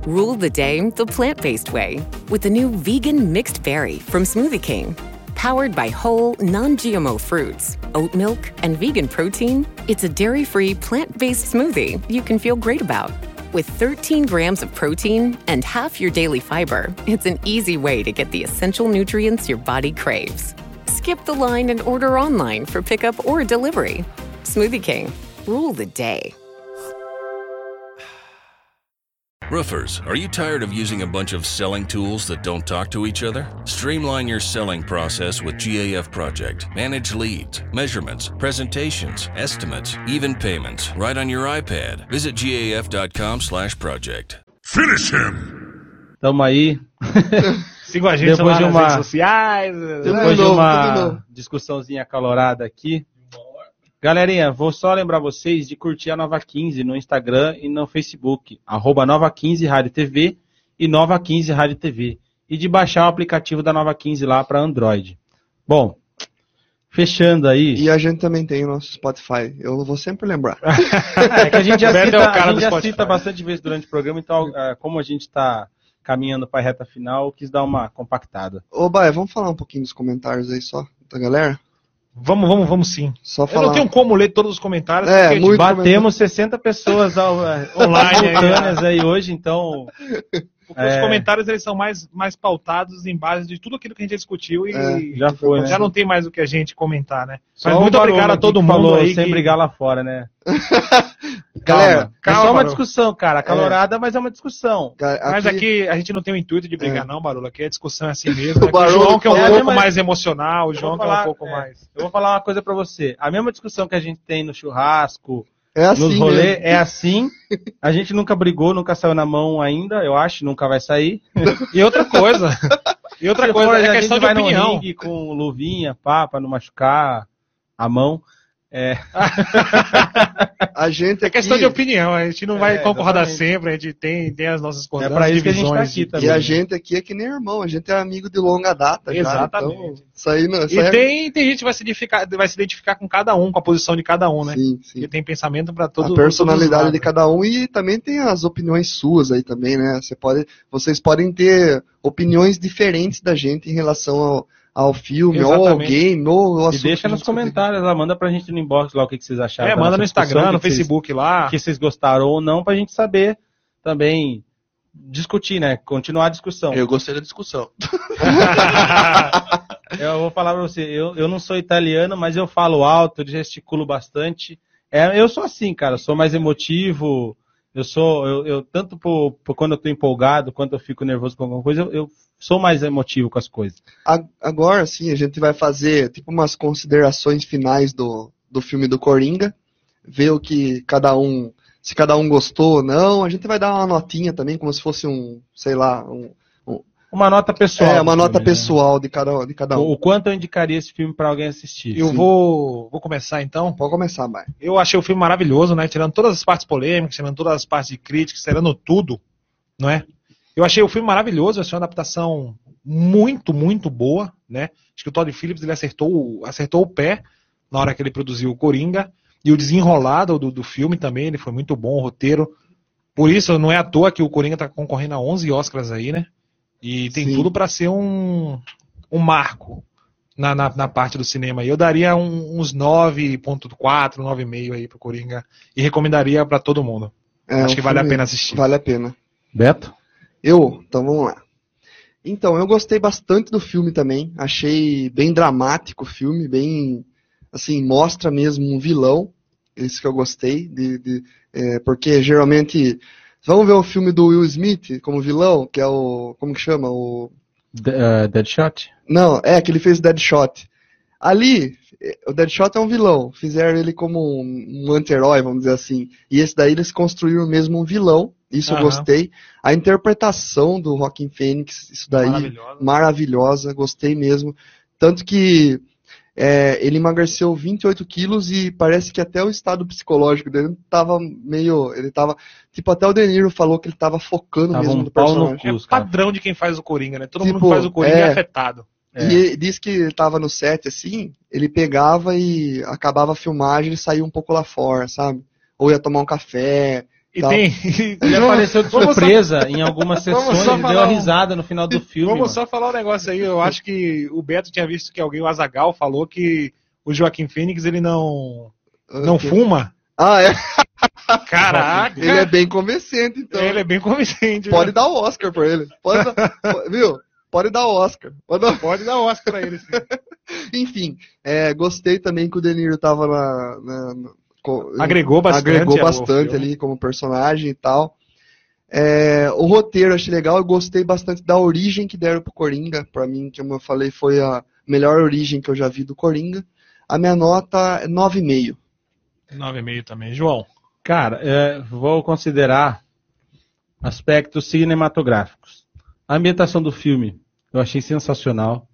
Rule the day the plant based way with the new vegan mixed berry from Smoothie King. Powered by whole, non GMO fruits, oat milk, and vegan protein, it's a dairy free, plant based smoothie you can feel great about. With 13 grams of protein and half your daily fiber, it's an easy way to get the essential nutrients your body craves. Skip the line and order online for pickup or delivery. Smoothie King, rule the day. Roofers, are you tired of using a bunch of selling tools that don't talk to each other? Streamline your selling process with GAF Project. Manage leads, measurements, presentations, estimates, even payments right on your iPad. Visit gaf.com/project. Finish him! Tamo aí. Sigam a gente Depois lá de nas uma- redes sociais. Depois de novo, tudo uma novo. discussãozinha acalorada aqui. Galerinha, vou só lembrar vocês de curtir a Nova 15 no Instagram e no Facebook. Arroba Nova 15 Rádio TV e Nova 15 Rádio TV. E de baixar o aplicativo da Nova 15 lá para Android. Bom, fechando aí. E a gente também tem o nosso Spotify. Eu vou sempre lembrar. É que a gente já, cita, é o cara a gente já cita bastante vezes durante o programa, então, ah, como a gente está caminhando para a reta final, eu quis dar uma compactada. Ô, Baia, vamos falar um pouquinho dos comentários aí só, da galera? Vamos, vamos, vamos sim. Só Eu falar. não tenho como ler todos os comentários. É, porque, muito- Batemos 60 pessoas eh, Online aí hoje, então. Porque os É. comentários eles são mais, mais pautados em base de tudo aquilo que a gente já discutiu e É, Já foi, né? já não tem mais o que a gente comentar, né? Só Mas o muito obrigado a aqui todo mundo falou aí. sem que- brigar lá fora, né? Galera, é calma, só uma Barolo. discussão, cara. Calorada, mas é uma discussão. Ga- Mas aqui a gente não tem o intuito de brigar, É. não, Barulho. Aqui a discussão é assim mesmo. O Aqui O, Barolo João que é um pouco É, mas- mais emocional, o Eu João vou que é falar- um pouco é, mais. Eu vou falar uma coisa pra você. A mesma discussão que a gente tem no churrasco, é assim, nos rolê, é assim. A gente nunca brigou, nunca saiu na mão ainda, eu acho, nunca vai sair. E outra coisa. E outra coisa for, é a questão gente de vai no opinião. ringue com luvinha, pá, pra não machucar a mão. É, A gente É questão aqui, de opinião, a gente não vai É, concordar exatamente. sempre, a gente tem, tem as nossas é coordenadas, pra isso que a gente tá divisões aqui também. E a gente aqui é que nem irmão, a gente é amigo de longa data já. Exatamente. Então, isso aí não. Isso E aí é- tem, tem gente que vai se, identificar, vai se identificar com cada um, com a posição de cada um, né? Sim, sim. Porque tem pensamento para todo a personalidade de cada um e também tem as opiniões suas aí também, né? Você pode, vocês podem ter opiniões diferentes da gente em relação ao, ao filme, ou ao Exatamente. game, ou ao E deixa nos comentários lá, manda pra gente no inbox lá o que, que vocês acharam. É, da manda no Instagram, no que vocês- Facebook lá. que vocês gostaram ou não, pra gente saber também discutir, né? Continuar a discussão. Eu gostei da discussão. Eu vou falar pra você, eu, eu não sou italiano, mas eu falo alto, gesticulo bastante. É, eu sou assim, cara, sou mais emotivo. Eu sou, eu, eu tanto por, por quando eu tô empolgado, quanto eu fico nervoso com alguma coisa, eu, eu sou mais emotivo com as coisas. Agora sim, a gente vai fazer tipo umas considerações finais do, do filme do Coringa, ver o que cada um, se cada um gostou ou não. A gente vai dar uma notinha também, como se fosse um, sei lá, um, Uma nota pessoal. é, uma nota filme, né? pessoal de cada, de cada um. o quanto eu indicaria esse filme pra alguém assistir. Eu Sim. vou, vou começar então. Pode começar, vai. Eu achei o filme maravilhoso, né? Tirando todas as partes polêmicas, tirando todas as partes de críticas, tirando tudo, não é? Eu achei o filme maravilhoso, achei uma adaptação muito, muito boa, né? Acho que o Todd Phillips ele acertou, o- acertou o pé na hora que ele produziu o Coringa. E o desenrolado do, do filme também, ele foi muito bom, o roteiro. Por isso, não é à toa que o Coringa tá concorrendo a 11 Oscars aí, né? E tem Sim. tudo para ser um, um marco na, na, na parte do cinema. aí. Eu daria um- uns 9.4, 9,5 aí pro Coringa. E recomendaria para todo mundo. É, Acho um que vale a pena assistir. Vale a pena. Beto? Eu? Então vamos lá. Então, eu gostei bastante do filme também. Achei bem dramático o filme, bem. Assim, mostra mesmo um vilão. Isso que eu gostei. De, de- é, porque geralmente. Vamos ver o filme do Will Smith como vilão, que é o. Como que chama? O. De- eh, Deadshot? Não, é, que ele fez Deadshot. Ali, eh, o Deadshot é um vilão. Fizeram ele como um, um anti-herói, vamos dizer assim. E esse daí eles construíram mesmo um vilão. Isso eu Aham. gostei. A interpretação do Joaquin Phoenix, isso daí, Maravilhosa. maravilhosa. Gostei mesmo. Tanto que é, ele emagreceu 28 quilos e parece que até o estado psicológico dele tava meio. Ele tava. Tipo, até o De Niro falou que ele tava focando Tava mesmo um no pau no personagem. É padrão de quem faz o Coringa, né? Todo mundo Tipo, que faz o Coringa é, é. afetado. É. E ele disse que ele tava no set assim, ele pegava e acabava a filmagem e saía um pouco lá fora, sabe? Ou ia tomar um café. E Tá. tem. Ele apareceu de Vamos só- surpresa em algumas sessões, ele deu falar a um- risada no final do filme. Vamos mano. só falar um negócio aí. Eu acho que o Beto tinha visto que alguém, o Azagal, falou que o Joaquim Phoenix ele não, não Ok. fuma. Ah, é. Caraca! Ele é bem convincente, então. Ele é bem convincente. Pode né? dar o Oscar pra ele. Pode dar, viu? Pode dar o Oscar. Pode dar- Pode dar Oscar pra ele. sim. Enfim, é, gostei também que o De Niro tava na. na- Agregou bastante agregou bastante ali como personagem e tal. É, o roteiro eu achei legal, eu gostei bastante da origem que deram pro Coringa. Pra mim, como eu falei, foi a melhor origem que eu já vi do Coringa. A minha nota é 9,5. 9,5 também. João. Cara, é, vou considerar aspectos cinematográficos. A ambientação do filme eu achei sensacional.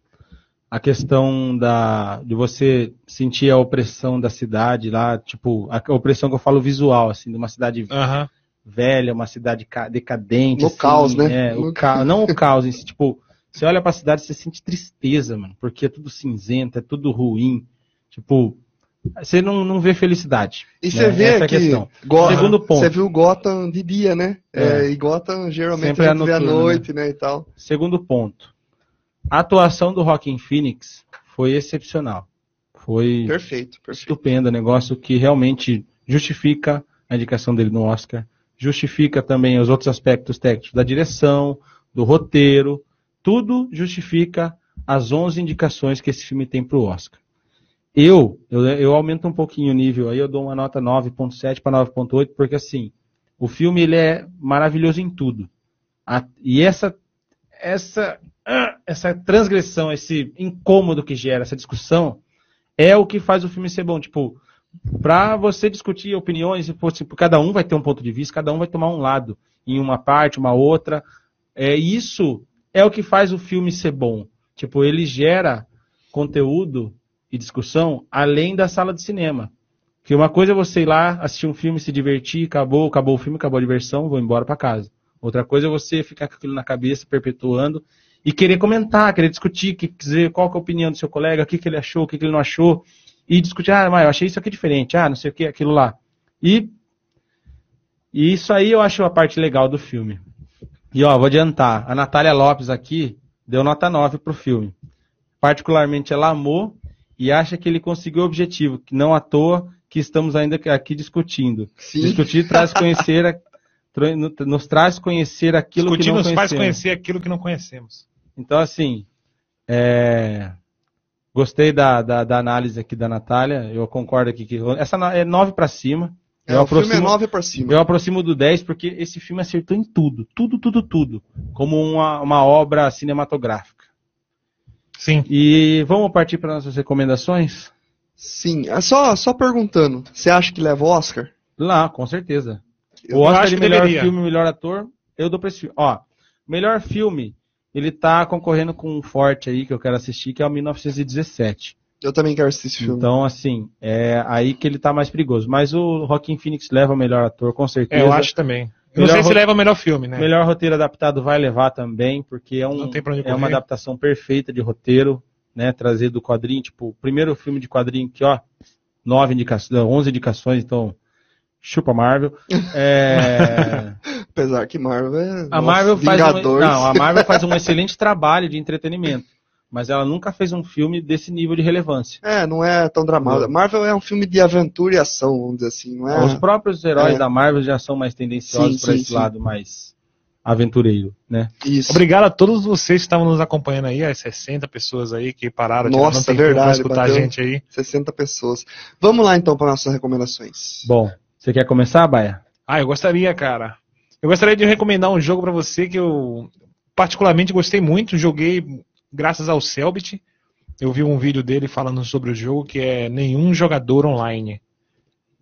A questão da, de você sentir a opressão da cidade lá, tipo, a opressão que eu falo visual, assim, de uma cidade velha, uma cidade ca- decadente. No assim, caos, né? É, o ca... não o caos si, tipo, você olha pra cidade e você sente tristeza, mano, porque é tudo cinzento, é tudo ruim. Tipo, você não, não vê felicidade. E né? você vê Essa é que. questão. Go- Segundo ponto. Você viu Gotham de dia, né? É. É, e Gotham geralmente Sempre a é gente vê à noturno, noite, né? E tal. Segundo ponto. A atuação do Rockin' Phoenix foi excepcional. Foi Perfeito, perfeito. estupenda, negócio que realmente justifica a indicação dele no Oscar, justifica também os outros aspectos técnicos da direção, do roteiro, tudo justifica as 11 indicações que esse filme tem para o Oscar. Eu, eu, eu aumento um pouquinho o nível aí, eu dou uma nota 9.7 para 9.8, porque assim, o filme ele é maravilhoso em tudo. A- e essa essa essa transgressão, esse incômodo que gera essa discussão é o que faz o filme ser bom. Tipo, pra você discutir opiniões, fosse- cada um vai ter um ponto de vista, cada um vai tomar um lado em uma parte, uma outra. É, isso é o que faz o filme ser bom. Tipo, ele gera conteúdo e discussão além da sala de cinema. Porque uma coisa é você ir lá, assistir um filme, se divertir, acabou, acabou o filme, acabou a diversão, vou embora para casa. Outra coisa é você ficar com aquilo na cabeça, perpetuando, e querer comentar, querer discutir, que, dizer qual que é a opinião do seu colega, o que, que ele achou, o que, que ele não achou, e discutir, ah, mas eu achei isso aqui diferente, ah, não sei o que, aquilo lá. E, e isso aí eu acho a parte legal do filme. E ó, vou adiantar, a Natália Lopes aqui deu nota 9 pro filme. Particularmente ela amou e acha que ele conseguiu o objetivo, que não à toa que estamos ainda aqui discutindo. Sim. Discutir traz conhecer, a- nos traz conhecer aquilo Discutir que não nos faz conhecemos. conhecer aquilo que não conhecemos. Então, assim, é, gostei da, da, da análise aqui da Natália. Eu concordo aqui que essa no- é 9 para cima. É, eu, o filme é aproximo, 9 pra cima. eu aproximo do 10 porque esse filme acertou em tudo. Tudo, tudo, tudo. Como uma, uma obra cinematográfica. Sim. E vamos partir para nossas recomendações? Sim, é só, só perguntando, você acha que leva o Oscar? Lá, com certeza. Eu o Oscar de melhor deveria. filme, melhor ator, eu dou pra esse filme. Ó, melhor filme, ele tá concorrendo com um forte aí que eu quero assistir, que é o 1917. Eu também quero assistir esse filme. Então, assim, é aí que ele tá mais perigoso. Mas o Joaquin Phoenix leva o melhor ator, com É, certeza. eu acho também. Eu não Melhor sei se leva o melhor filme, né? Melhor roteiro adaptado vai levar também, porque é, um, é uma adaptação perfeita de roteiro, né? Trazer do quadrinho, tipo, o primeiro filme de quadrinho que, ó, nove indicações, onze indicações, então, chupa Marvel. É, Apesar que Marvel é. a nossa, Marvel faz um, não, a Marvel faz um excelente trabalho de entretenimento, mas ela nunca fez um filme desse nível de relevância. É, não é tão dramático. Marvel é um filme de aventura e ação, vamos dizer assim, não é? Os próprios heróis É. da Marvel já são mais tendenciosos para esse sim. lado mais aventureiro, né? Isso. Obrigado a todos vocês que estavam nos acompanhando aí, as 60 pessoas aí que pararam de Nossa, verdade, escutar a gente aí. 60 pessoas. Vamos lá então para nossas recomendações. Bom, você quer começar, Baia? Ah, eu gostaria, cara. Eu gostaria de recomendar um jogo pra você que eu particularmente gostei muito. Joguei graças ao Selbit. Eu vi um vídeo dele falando sobre o jogo que é Nenhum Jogador Online.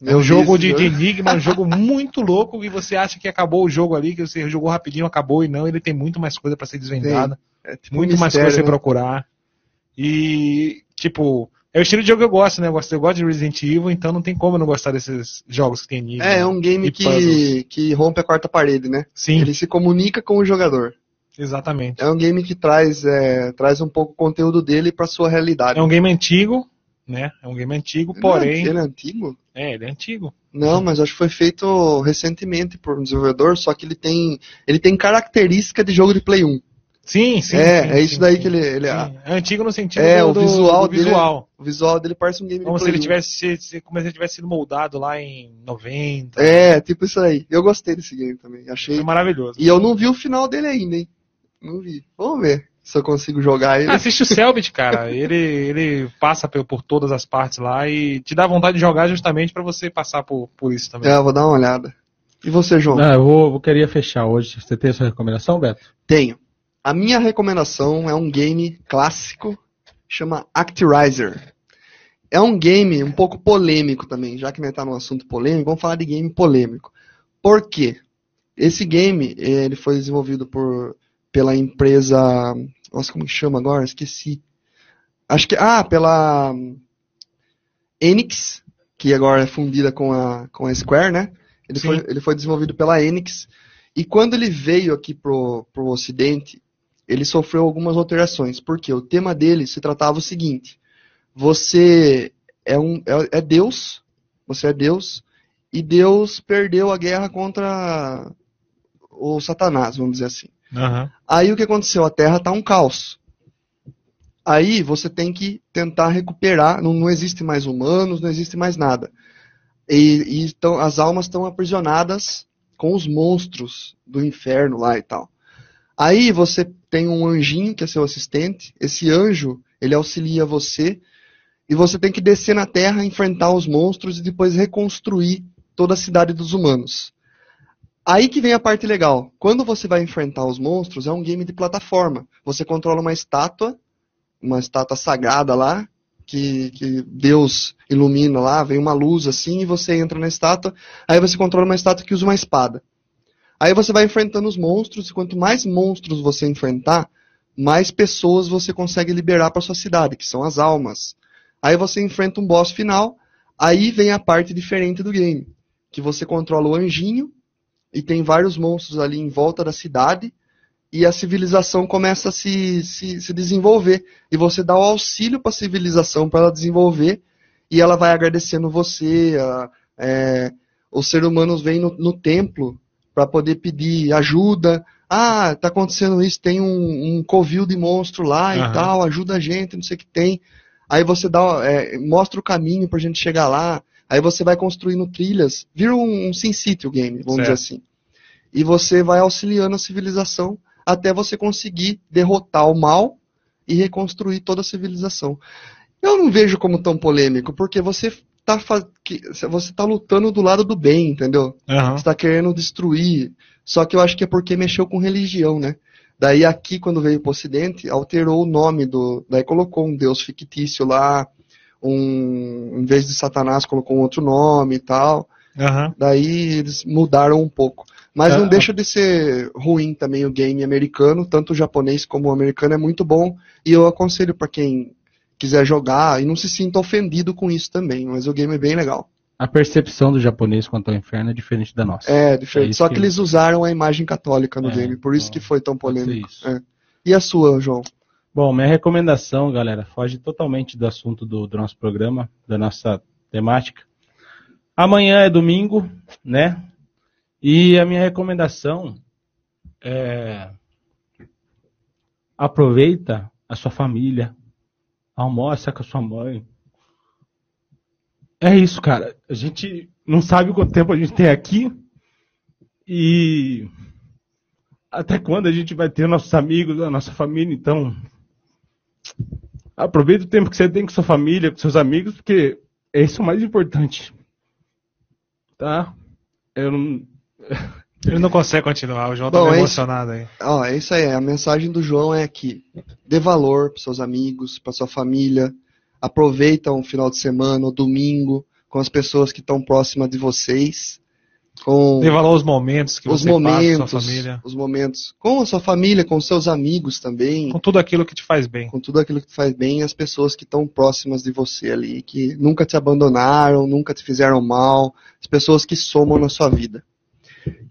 É um jogo de, de enigma, um jogo muito louco e você acha que acabou o jogo ali, que você jogou rapidinho, acabou e não, ele tem muito mais coisa pra ser desvendada, É tipo muito um mais mistério, coisa pra você né? procurar. E, tipo, é o estilo de jogo que eu gosto, né? Eu gosto, eu gosto de Resident Evil, então não tem como eu não gostar desses jogos que tem enigma. É, é um game e puzzles. que, que rompe a quarta parede, né? Sim, Ele se comunica com o jogador. exatamente. É um game que traz, é, traz um pouco o conteúdo dele para sua realidade. É um game antigo, né? É um game antigo, porém. Ele é antigo? É, ele é antigo. Não, mas acho que foi feito recentemente por um desenvolvedor, só que ele tem, ele tem característica de jogo de Play 1. Sim, sim. é, sim, é isso sim, daí sim. que ele, ele Sim, É antigo no sentido É, do, o do- visual do dele é- visual. o visual dele parece um game Como se ele 1. tivesse, se- como se ele tivesse sido moldado lá em 90. É, tipo isso aí. Eu gostei desse game também. Achei. Foi maravilhoso. E eu não vi o final dele ainda, hein? Não vi. Vamos ver se eu consigo jogar ele. Ah, assiste o Selbit, cara. Ele, ele passa por, por todas as partes lá e te dá vontade de jogar justamente pra você passar por, por isso também. É, eu vou dar uma olhada. E você, João? Ah, eu, vou, eu queria fechar hoje. Você tem a sua recomendação, Beto? Tenho. A minha recomendação é um game clássico, chama Actirizer. É um game um pouco polêmico também, já que a gente tá num assunto polêmico, vamos falar de game polêmico. Por quê? Esse game, ele foi desenvolvido por, pela empresa, nossa, como que chama agora? Esqueci. Acho que, ah, pela Enix, que agora é fundida com a, com a Square, né? Ele Sim. foi, ele foi desenvolvido pela Enix. E quando ele veio aqui pro, pro Ocidente, ele sofreu algumas alterações. Porque o tema dele se tratava o seguinte: você é, um, é, é Deus, você é Deus, e Deus perdeu a guerra contra o Satanás, vamos dizer assim. Aham. Aí o que aconteceu? A Terra está um caos. Aí você tem que tentar recuperar. Não, não existe mais humanos, não existe mais nada. E, e então, as almas estão aprisionadas com os monstros do inferno lá e tal. Aí você tem um anjinho que é seu assistente. Esse anjo ele auxilia você e você tem que descer na Terra, enfrentar os monstros e depois reconstruir toda a cidade dos humanos. Aí que vem a parte legal. Quando você vai enfrentar os monstros, é um game de plataforma. Você controla uma estátua, uma estátua sagrada lá, que, que Deus ilumina lá, vem uma luz assim, e você entra na estátua. Aí você controla uma estátua que usa uma espada. Aí você vai enfrentando os monstros, e quanto mais monstros você enfrentar, mais pessoas você consegue liberar para sua cidade, que são as almas. Aí você enfrenta um boss final, Aí vem a parte diferente do game, que você controla o anjinho e tem vários monstros ali em volta da cidade e a civilização começa a se, se, se desenvolver. E você dá o auxílio para a civilização para ela desenvolver e ela vai agradecendo você. A, é, os seres humanos vêm no, no templo para poder pedir ajuda. Ah, tá acontecendo isso, tem um, um covil de monstro lá Aham. e tal, ajuda a gente, não sei o que tem. Aí você dá, é, mostra o caminho pra gente chegar lá. Aí você vai construindo trilhas. Vira um, um Sin City o game, vamos dizer Certo. assim. E você vai auxiliando a civilização até você conseguir derrotar o mal e reconstruir toda a civilização. Eu não vejo como tão polêmico, porque você tá, você tá lutando do lado do bem, entendeu? Aham. Você tá querendo destruir. Só que eu acho que é porque mexeu com religião, né? Daí aqui, quando veio pro ocidente, alterou o nome do. Daí colocou um deus fictício lá, um. Em vez de Satanás, colocou um outro nome e tal. Aham. Daí eles mudaram um pouco. Mas não Ah. deixa de ser ruim também o game americano, tanto o japonês como o americano é muito bom. E eu aconselho para quem quiser jogar e não se sinta ofendido com isso também. Mas o game é bem legal. A percepção do japonês quanto ao inferno é diferente da nossa. É, diferente. isso Só que, que- eles usaram a imagem católica no É, game, por isso bom, que foi tão polêmico. isso. É. E a sua, João? Bom, minha recomendação, galera, foge totalmente do assunto do, do nosso programa, da nossa temática. Amanhã é domingo, né? E a minha recomendação é aproveita a sua família, almoça com a sua mãe. É isso, cara. A gente não sabe quanto tempo a gente tem aqui e até quando a gente vai ter nossos amigos, a nossa família, então aproveita o tempo que você tem com sua família, com seus amigos, porque é o mais importante. Tá? Eu não. Ele não consegue continuar, o João Bom, tá é emocionado aí. Ó, é isso aí. A mensagem do João é que dê valor para seus amigos, para sua família. Aproveita um final de semana, domingo, com as pessoas que estão próximas de vocês. Com Dê valor aos momentos que os você passa com momentos, sua família. os momentos com a sua família, com seus amigos também, Com tudo aquilo que te faz bem. com tudo aquilo que te faz bem, e as pessoas que estão próximas de você ali, que nunca te abandonaram, nunca te fizeram mal, as pessoas que somam na sua vida.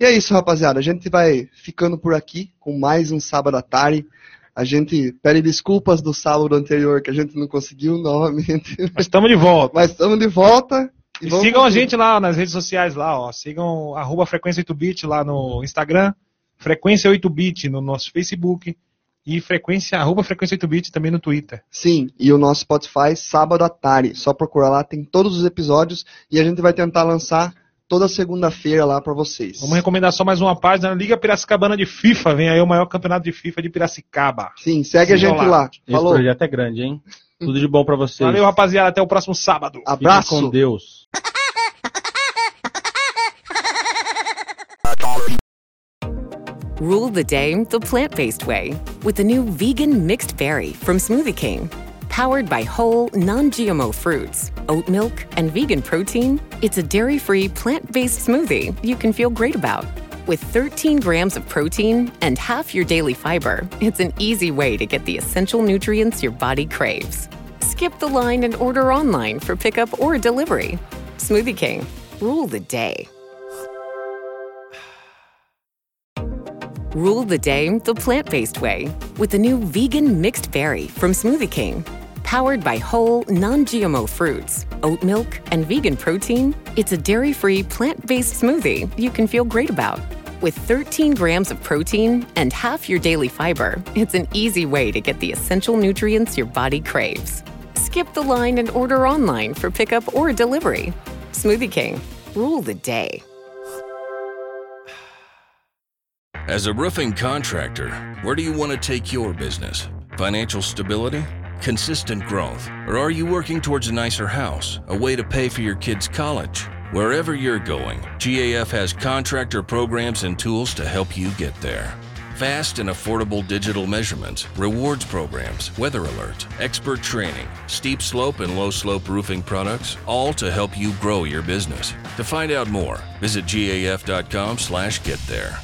E é isso, rapaziada. A gente vai ficando por aqui com mais um sábado à tarde. A gente pede desculpas do sábado anterior que a gente não conseguiu novamente, Mas estamos de volta. mas estamos de volta. E vamos sigam a gente lá nas redes sociais lá, ó. Sigam arroba frequência 8bit lá no Instagram, frequência 8bit no nosso Facebook e frequência arroba frequência 8bit também no Twitter. Sim, e o nosso Spotify, sábado à tarde. Só procurar lá, tem todos os episódios e a gente vai tentar lançar toda segunda-feira lá pra vocês. Vamos recomendar só mais uma página, Liga Piracicabana de FIFA, vem aí o maior campeonato de FIFA de Piracicaba. Sim, segue a Sigam gente lá. lá. Esse Falou. projeto é grande, hein? Tudo de bom pra vocês. Valeu, rapaziada, até o próximo sábado. Abraço. com Deus. Rule the day the plant based way with the new vegan mixed berry from Smoothie King. Powered by whole, non GMO fruits, oat milk, and vegan protein, it's a dairy free, plant based smoothie you can feel great about. With 13 grams of protein and half your daily fiber, it's an easy way to get the essential nutrients your body craves. Skip the line and order online for pickup or delivery. Smoothie King, rule the day. Rule the day the plant based way with the new vegan mixed berry from Smoothie King. Powered by whole, non GMO fruits, oat milk, and vegan protein, it's a dairy free, plant based smoothie you can feel great about. With 13 grams of protein and half your daily fiber, it's an easy way to get the essential nutrients your body craves. Skip the line and order online for pickup or delivery. Smoothie King, rule the day. As a roofing contractor, where do you want to take your business? Financial stability? Consistent growth? Or are you working towards a nicer house, a way to pay for your kids' college? Wherever you're going, GAF has contractor programs and tools to help you get there. Fast and affordable digital measurements, rewards programs, weather alerts, expert training, steep slope and low slope roofing products, all to help you grow your business. To find out more, visit gaf.com/get there.